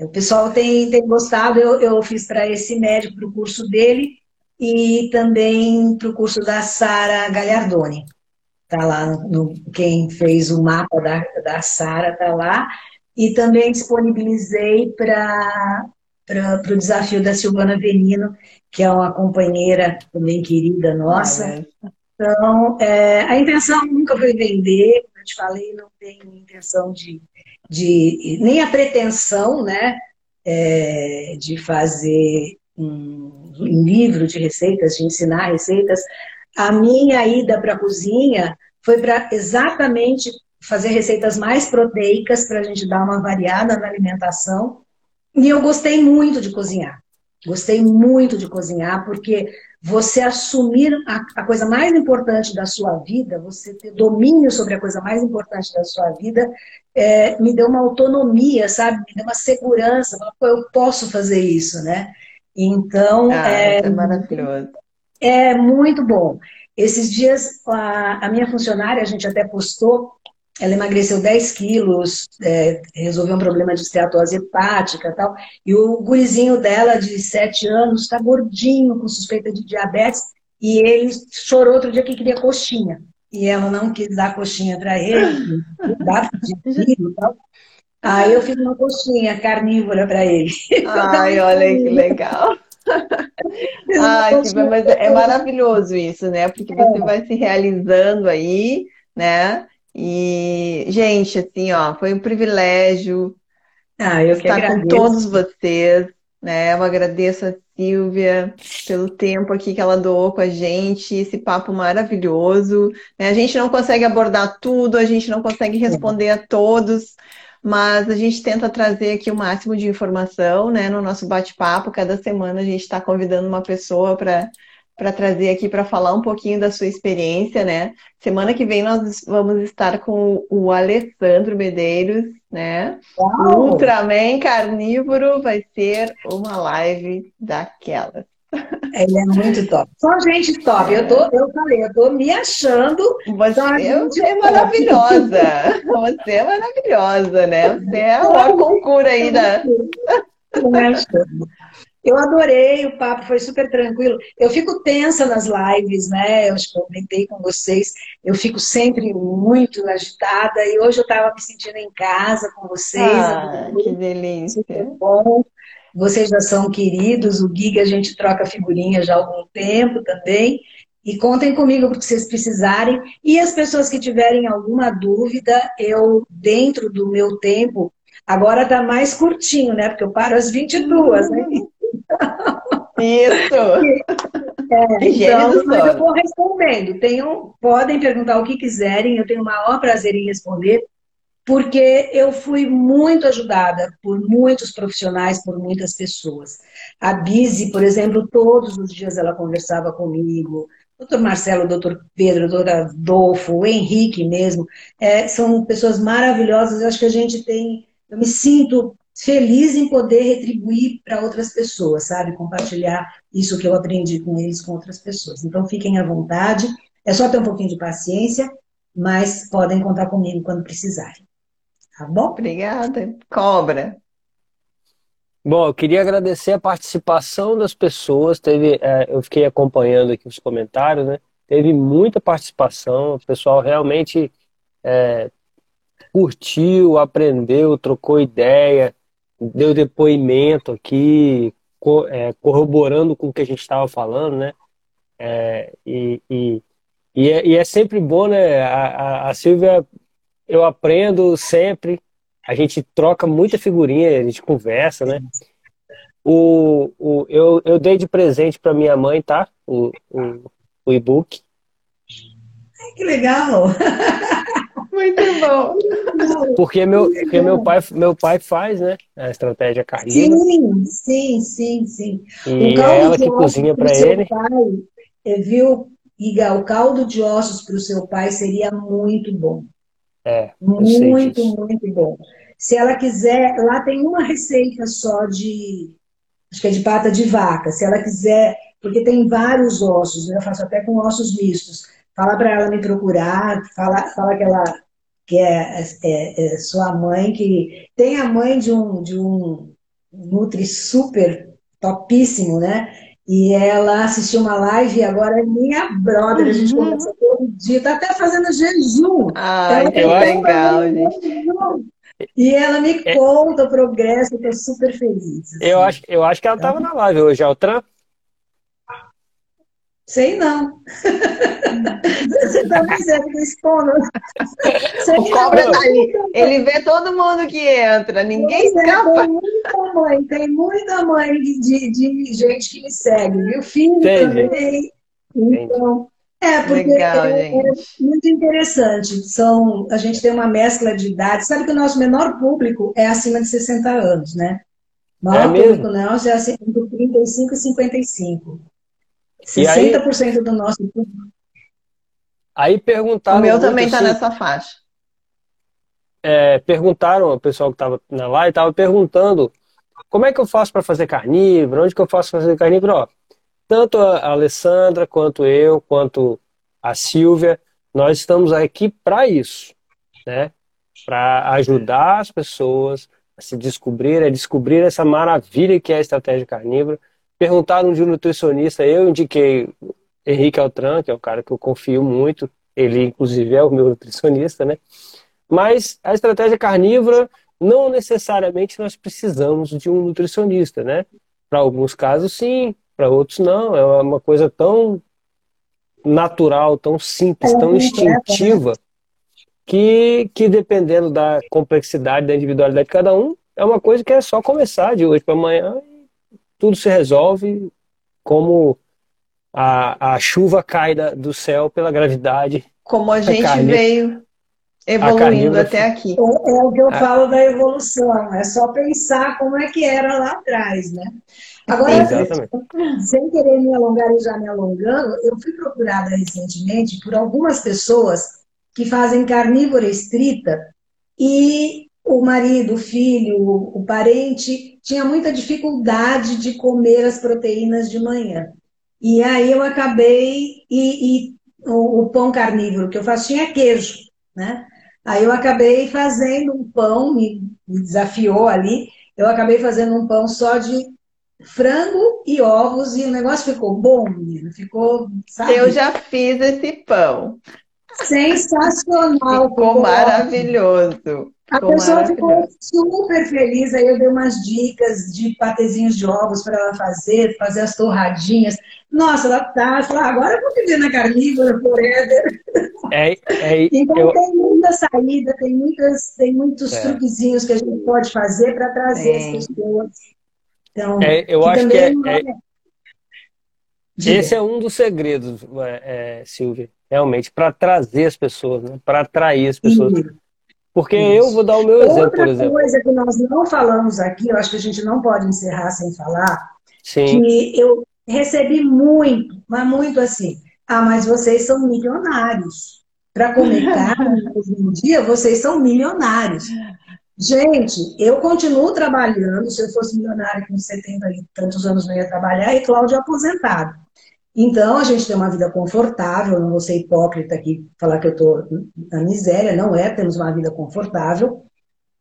Speaker 3: O pessoal tem, tem gostado, eu, eu fiz para esse médico, para o curso dele, e também para o curso da Sara Gagliardoni. tá lá no, quem fez o mapa da, da Sara tá lá. E também disponibilizei para o desafio da Silvana Venino, que é uma companheira também querida nossa. É. Então, é, a intenção nunca foi vender, como eu te falei, não tenho intenção de, de nem a pretensão, né, é, de fazer um livro de receitas, de ensinar receitas, a minha ida para a cozinha foi para exatamente fazer receitas mais proteicas para a gente dar uma variada na alimentação. E eu gostei muito de cozinhar. Gostei muito de cozinhar, porque você assumir a, a, coisa mais importante da sua vida, você ter domínio sobre a coisa mais importante da sua vida, é, me deu uma autonomia, sabe? Me deu uma segurança. Eu posso fazer isso, né? Então.
Speaker 1: Ah, é, é maravilhoso.
Speaker 3: É muito bom. Esses dias, a, a minha funcionária, a gente até postou, ela emagreceu 10 quilos, é, resolveu um problema de esteatose hepática e tal, e o gurizinho dela, de 7 anos, está gordinho, com suspeita de diabetes, e ele chorou outro dia que queria coxinha. E ela não quis dar coxinha para ele, dar de filho e tal. Aí eu fiz uma coxinha carnívora para ele.
Speaker 1: Ai, olha que legal. Ai, mas é maravilhoso isso, né? Porque você é. vai se realizando aí, né? E, gente, assim, ó, foi um privilégio
Speaker 3: ah, eu estar
Speaker 1: com todos vocês, né? Eu agradeço a Silvia pelo tempo aqui que ela doou com a gente, esse papo maravilhoso. Né? A gente não consegue abordar tudo, a gente não consegue responder a todos, mas a gente tenta trazer aqui o máximo de informação, né, no nosso bate-papo. Cada semana a gente está convidando uma pessoa para para trazer aqui para falar um pouquinho da sua experiência, né? Semana que vem nós vamos estar com o Alessandro Medeiros, né? Uau. Ultraman carnívoro vai ser uma live daquelas.
Speaker 3: Ele é muito top. Só gente top. Eu, tô, eu falei, eu tô me achando.
Speaker 1: Você é maravilhosa. Você é maravilhosa, né? Você é a maior concura aí da.
Speaker 3: Eu adorei, o papo foi super tranquilo. Eu fico tensa nas lives, né? Eu comentei com vocês. Eu fico sempre muito agitada e hoje eu estava me sentindo em casa com vocês.
Speaker 1: Ah, que delícia.
Speaker 3: Super bom. Vocês já são queridos, o Giga a gente troca figurinha já há algum tempo também. E contem comigo o que vocês precisarem. E as pessoas que tiverem alguma dúvida, eu, dentro do meu tempo, agora está mais curtinho, né? Porque eu paro às 22, né?
Speaker 1: Isso!
Speaker 3: É, então, mas eu vou respondendo. Tenham, podem perguntar o que quiserem, eu tenho o maior prazer em responder porque eu fui muito ajudada por muitos profissionais, por muitas pessoas. A Bise, por exemplo, todos os dias ela conversava comigo. Doutor Marcelo, doutor Pedro, doutor Adolfo, o Henrique mesmo, é, são pessoas maravilhosas. Acho que a gente tem. Eu me sinto feliz em poder retribuir para outras pessoas, sabe? Compartilhar isso que eu aprendi com eles com outras pessoas. Então, fiquem à vontade. É só ter um pouquinho de paciência, mas podem contar comigo quando precisarem. Tá bom?
Speaker 1: Obrigada. Cobra.
Speaker 2: Bom, eu queria agradecer a participação das pessoas. Teve, é, eu fiquei acompanhando aqui os comentários, né? Teve muita participação. O pessoal realmente é, curtiu, aprendeu, trocou ideia, deu depoimento aqui, co é, corroborando com o que a gente estava falando, né? É, e, e, e, é, e, é, sempre bom, né? A, a, a Silvia eu aprendo sempre. A gente troca muita figurinha, a gente conversa, né? O, o, eu, eu dei de presente para minha mãe, tá? O, o, o e-book.
Speaker 3: Que legal!
Speaker 1: Muito bom.
Speaker 2: Porque meu, porque meu pai, meu pai faz, né? A estratégia carnívora.
Speaker 3: Sim, sim, sim, sim.
Speaker 2: E é ela que cozinha para ele.
Speaker 3: Pai, viu, Iga, o caldo de ossos para o seu pai seria muito bom.
Speaker 2: É,
Speaker 3: muito, muito bom. Se ela quiser, lá tem uma receita só de, acho que é de pata de vaca. Se ela quiser, porque tem vários ossos, né? eu faço até com ossos mistos. Fala para ela me procurar, fala, fala que ela que é, é, é, sua mãe, que tem a mãe de um, de um Nutri super topíssimo, né? E ela assistiu uma live e agora é minha brother, a gente uhum. conversa dia, está até fazendo jejum.
Speaker 1: Ai, que legal, gente.
Speaker 3: E ela me é. conta o progresso, eu estou super feliz.
Speaker 2: Assim. Eu, acho, eu acho que ela estava na live hoje, Altran.
Speaker 3: Sei não. Você também serve do expondo.
Speaker 1: O cobra tá ali. Ele vê todo mundo que entra, ninguém é, escapa.
Speaker 3: tem muita mãe, tem muita mãe de, de gente que me segue, viu? Filho Entendi. também. Então, é, porque Legal, é, é, muito interessante. São, a gente tem uma mescla de idades. Sabe que o nosso menor público é acima de 60 anos, né? O maior é público nosso é assim, entre 35 e 55. 60% aí, do nosso público.
Speaker 2: Aí perguntaram.
Speaker 1: O meu também está nessa faixa.
Speaker 2: É, perguntaram, o pessoal que estava na live estava perguntando como é que eu faço para fazer carnívoro, onde que eu faço para fazer carnívoro? Ó, tanto a Alessandra, quanto eu, quanto a Silvia, nós estamos aqui para isso, né? Para ajudar as pessoas a se descobrir, a descobrir essa maravilha que é a estratégia carnívora. Perguntaram de um nutricionista, eu indiquei Henrique Altran, que é o cara que eu confio muito, ele inclusive é o meu nutricionista, né? Mas a estratégia carnívora, não necessariamente nós precisamos de um nutricionista, né? Para alguns casos, sim, para outros não. É uma coisa tão natural, tão simples, tão instintiva, que, que dependendo da complexidade, da individualidade de cada um, é uma coisa que é só começar de hoje para amanhã e tudo se resolve como a, a chuva cai da, do céu pela gravidade.
Speaker 1: Como a gente carne, veio evoluindo até aqui.
Speaker 3: É, é, o que eu ah. falo da evolução, é só pensar como é que era lá atrás, né? Agora, sem querer me alongar e já me alongando, eu fui procurada recentemente por algumas pessoas que fazem carnívora estrita e o marido, o filho, o parente tinha muita dificuldade de comer as proteínas de manhã. E aí eu acabei e, e o, o, pão carnívoro que eu faço tinha queijo, né? Aí eu acabei fazendo um pão, me, me desafiou ali. Eu acabei fazendo um pão só de frango e ovos e o negócio ficou bom, menino. Ficou,
Speaker 1: sabe? Eu já fiz esse pão.
Speaker 3: Sensacional.
Speaker 1: Ficou, maravilhoso.
Speaker 3: A pessoa ficou super feliz. Aí eu dei umas dicas de patezinhos de ovos para ela fazer, fazer as torradinhas. Nossa, ela tá, falou, agora eu vou viver na carnívora forever.
Speaker 2: É, é,
Speaker 3: então eu... tem muita saída, tem, muitas, tem muitos é. truquezinhos que a gente pode fazer para trazer é. as pessoas
Speaker 2: então, é, eu acho que é, é... é esse é um dos segredos, é, Silvia, realmente, para trazer as pessoas, né? para atrair as pessoas. Isso. Porque Isso. eu vou dar o meu Outra exemplo, por exemplo.
Speaker 3: Outra coisa que nós não falamos aqui, eu acho que a gente não pode encerrar sem falar, Sim. que eu recebi muito, mas muito assim, ah, mas vocês são milionários. Para comer carne hoje em dia, vocês são milionários. Gente, eu continuo trabalhando. Se eu fosse milionária com 70 e tantos anos, não ia trabalhar. E Cláudio é aposentado. Então, a gente tem uma vida confortável. Não vou ser hipócrita aqui, falar que eu estou na miséria. Não é, temos uma vida confortável.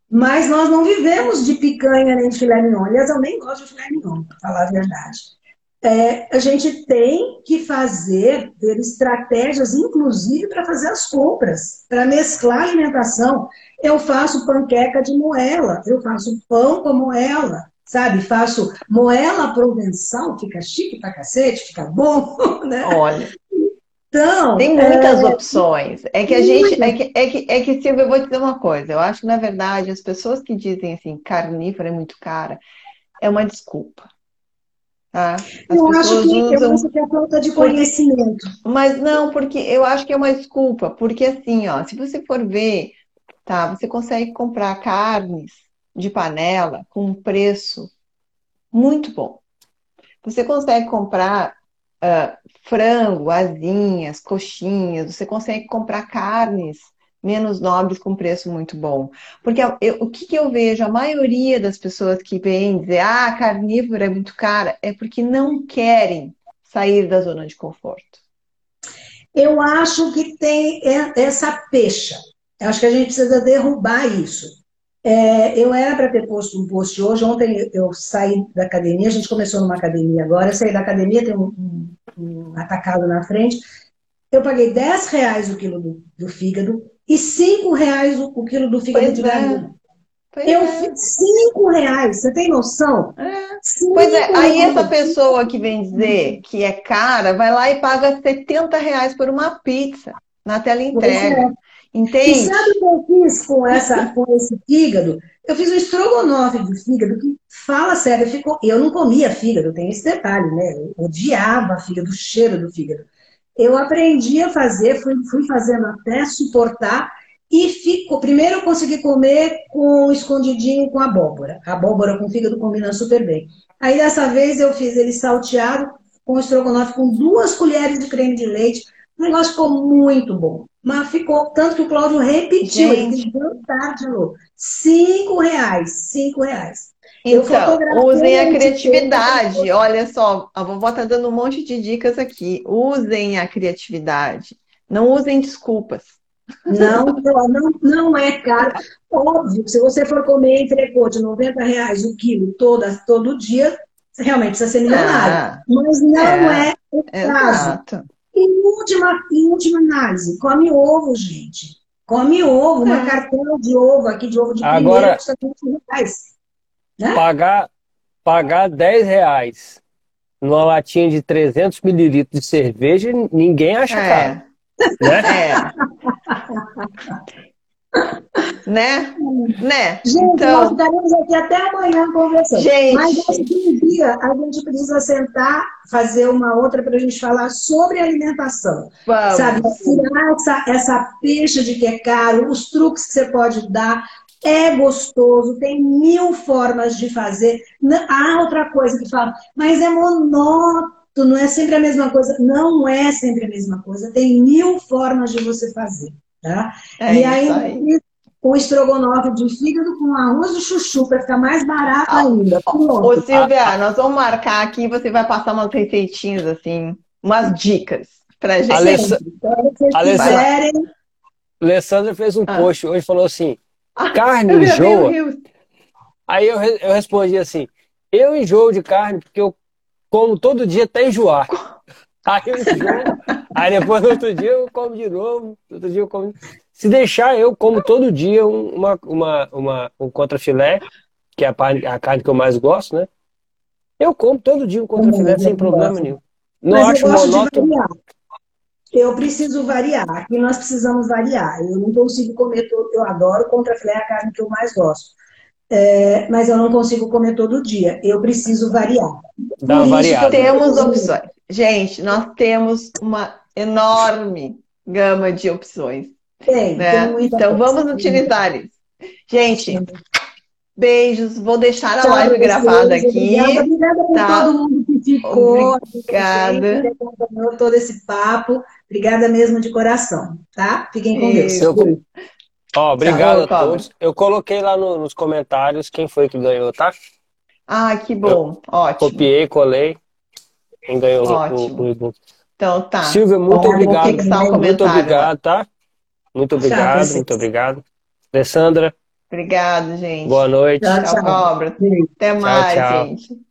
Speaker 3: Mas nós não vivemos de picanha nem de filé mignon. Aliás, eu nem gosto de filé mignon, para falar a verdade. É, a gente tem que fazer, ter estratégias, inclusive para fazer as compras, para mesclar a alimentação. Eu faço panqueca de moela, eu faço pão com moela, sabe? Faço moela provençal, fica chique pra cacete, fica bom, né?
Speaker 1: Olha. Então, tem muitas é... opções. É que a gente. É que, é, que, é que, Silvia, eu vou dizer uma coisa. Eu acho que, na verdade, as pessoas que dizem assim, carnívora é muito cara, é uma desculpa. Tá?
Speaker 3: As eu, acho que, usam... eu que é falta de conhecimento.
Speaker 1: Mas não, porque eu acho que é uma desculpa. Porque assim, ó, se você for ver tá? Você consegue comprar carnes de panela com um preço muito bom. Você consegue comprar uh, frango, asinhas, coxinhas, você consegue comprar carnes menos nobres com preço muito bom. Porque eu, o que, que, eu vejo, a maioria das pessoas que vêm dizer, ah, carnívoro é muito cara, é porque não querem sair da zona de conforto.
Speaker 3: Eu acho que tem essa pecha. Eu acho que a gente precisa derrubar isso. É, eu era para ter posto um post hoje. Ontem eu saí da academia, a gente começou numa academia agora. Eu saí da academia, tem um, um, um atacado na frente. Eu paguei 10 reais o quilo do, do fígado e 5 reais o, o quilo do fígado
Speaker 1: Pois
Speaker 3: de
Speaker 1: é.
Speaker 3: galinha.
Speaker 1: Pois
Speaker 3: Eu
Speaker 1: é.
Speaker 3: fiz 5 reais, você tem noção?
Speaker 1: É.
Speaker 3: Cinco
Speaker 1: Pois é, aí
Speaker 3: reais.
Speaker 1: essa pessoa que vem dizer que é cara, vai lá e paga 70 reais por uma pizza na tela entrega.
Speaker 3: é. E
Speaker 1: Entende?
Speaker 3: sabe o que eu fiz com, essa, com esse fígado? Eu fiz um estrogonofe de fígado que, fala sério, ficou... eu não comia fígado, tem esse detalhe, né? Eu odiava fígado, o cheiro do fígado. Eu aprendi a fazer, fui, fui fazendo até suportar e ficou. Primeiro eu consegui comer com escondidinho com abóbora. A abóbora com fígado combina super bem. Aí dessa vez eu fiz ele salteado com estrogonofe com duas colheres de creme de leite. O negócio ficou muito bom. Mas ficou, tanto que o Cláudio repetiu, ele
Speaker 1: Gente.
Speaker 3: quis jantar de novo. Cinco reais, cinco reais.
Speaker 1: Então, usem a criatividade. Olha só, a vovó tá dando um monte de dicas aqui. Usem a criatividade. Não usem desculpas.
Speaker 3: Não, não, não é caro. Óbvio, se você for comer entrecô de 90 reais o quilo toda, todo dia, você realmente precisa ser milionário.
Speaker 1: Ah,
Speaker 3: Mas não
Speaker 1: É,
Speaker 3: é, o caso.
Speaker 1: exato.
Speaker 3: Em última, em última análise, come ovo, gente. Come ovo, uma
Speaker 1: É.
Speaker 3: cartela de ovo aqui, de ovo de
Speaker 2: Agora-
Speaker 3: primeiro, custa 20 reais. Né?
Speaker 2: Pagar, pagar 10 reais numa latinha de 300 mililitros de cerveja, ninguém acha caro,
Speaker 1: É,
Speaker 2: né?
Speaker 1: é. Né? Né?
Speaker 3: Gente, nós
Speaker 1: Então,
Speaker 3: ficaremos aqui até amanhã conversando.
Speaker 1: Gente.
Speaker 3: Mas acho que um dia a gente precisa sentar, fazer uma outra para a gente falar sobre alimentação.
Speaker 1: vamos.
Speaker 3: Sabe, tirar essa, essa peixe de que é caro, os truques que você pode dar. É gostoso, tem mil formas de fazer. Não- Há outra coisa que fala, mas é monótono, é sempre a mesma coisa. Não é sempre a mesma coisa, tem mil formas de você fazer. Tá?
Speaker 1: É
Speaker 3: e aí,
Speaker 1: aí.
Speaker 3: o estrogonofe de fígado com arroz de chuchu para ficar mais barato
Speaker 1: Ah,
Speaker 3: ainda.
Speaker 1: Ô,
Speaker 3: Pronto.
Speaker 1: Silvia, nós vamos marcar aqui, você vai passar umas receitinhas, assim, umas dicas pra gente.
Speaker 2: Alessa-.
Speaker 3: Então, se vocês
Speaker 2: Alessa-
Speaker 3: quiserem,
Speaker 2: Alessandra fez um
Speaker 1: Ah.
Speaker 2: post hoje, falou assim, carne
Speaker 1: Eu
Speaker 2: enjoa. Aí eu, eu respondi assim, eu enjoo de carne porque eu como todo dia até enjoar. Aí eu enjoo, aí depois no outro dia eu como de novo, no outro dia eu como... Se deixar, eu como todo dia um- uma, uma, uma, um contrafilé, que é a carne, a carne que eu mais gosto, né? Eu como todo dia um contrafilé
Speaker 3: Hum,
Speaker 2: sem problema
Speaker 3: gosto.
Speaker 2: nenhum. Não
Speaker 3: mas
Speaker 2: acho monótono.
Speaker 3: Eu preciso variar. Aqui nós precisamos variar. Eu não consigo comer todo. Eu adoro contrafilé, é a carne que eu mais gosto. É, mas eu não consigo comer todo dia. Eu preciso variar.
Speaker 2: Dá uma
Speaker 3: Por
Speaker 2: variada.
Speaker 1: Temos opções. Gente, nós temos uma enorme gama de opções,
Speaker 3: Tem,
Speaker 1: né?
Speaker 3: tem muita
Speaker 1: Então vamos utilizar isso. Gente, beijos. Vou deixar a
Speaker 3: Tchau,
Speaker 1: live gravada aqui.
Speaker 3: Obrigada, obrigada por
Speaker 1: Tá.
Speaker 3: todo mundo ficou.
Speaker 1: Obrigada.
Speaker 3: acompanhou todo esse papo. Obrigada mesmo de coração, tá? Fiquem com Deus.
Speaker 2: Eu- Ó, obrigado
Speaker 1: Tchau,
Speaker 2: a todos. Eu coloquei lá no- nos comentários quem foi que ganhou, tá?
Speaker 1: Ah, que bom. Ótimo.
Speaker 2: Copiei, colei. Quem ganhou o-
Speaker 1: Ótimo.
Speaker 2: o e-book.
Speaker 1: Então tá.
Speaker 2: Silvia, muito
Speaker 3: Vamos
Speaker 2: obrigado.
Speaker 1: um
Speaker 2: Muito
Speaker 1: comentário.
Speaker 2: obrigado, tá? Muito obrigado,
Speaker 3: vocês.
Speaker 2: muito obrigado. Alessandra,
Speaker 1: Obrigado, gente.
Speaker 2: boa noite.
Speaker 3: Tchau,
Speaker 1: Tchau,
Speaker 3: tchau.
Speaker 1: Até mais,
Speaker 2: tchau.
Speaker 1: gente.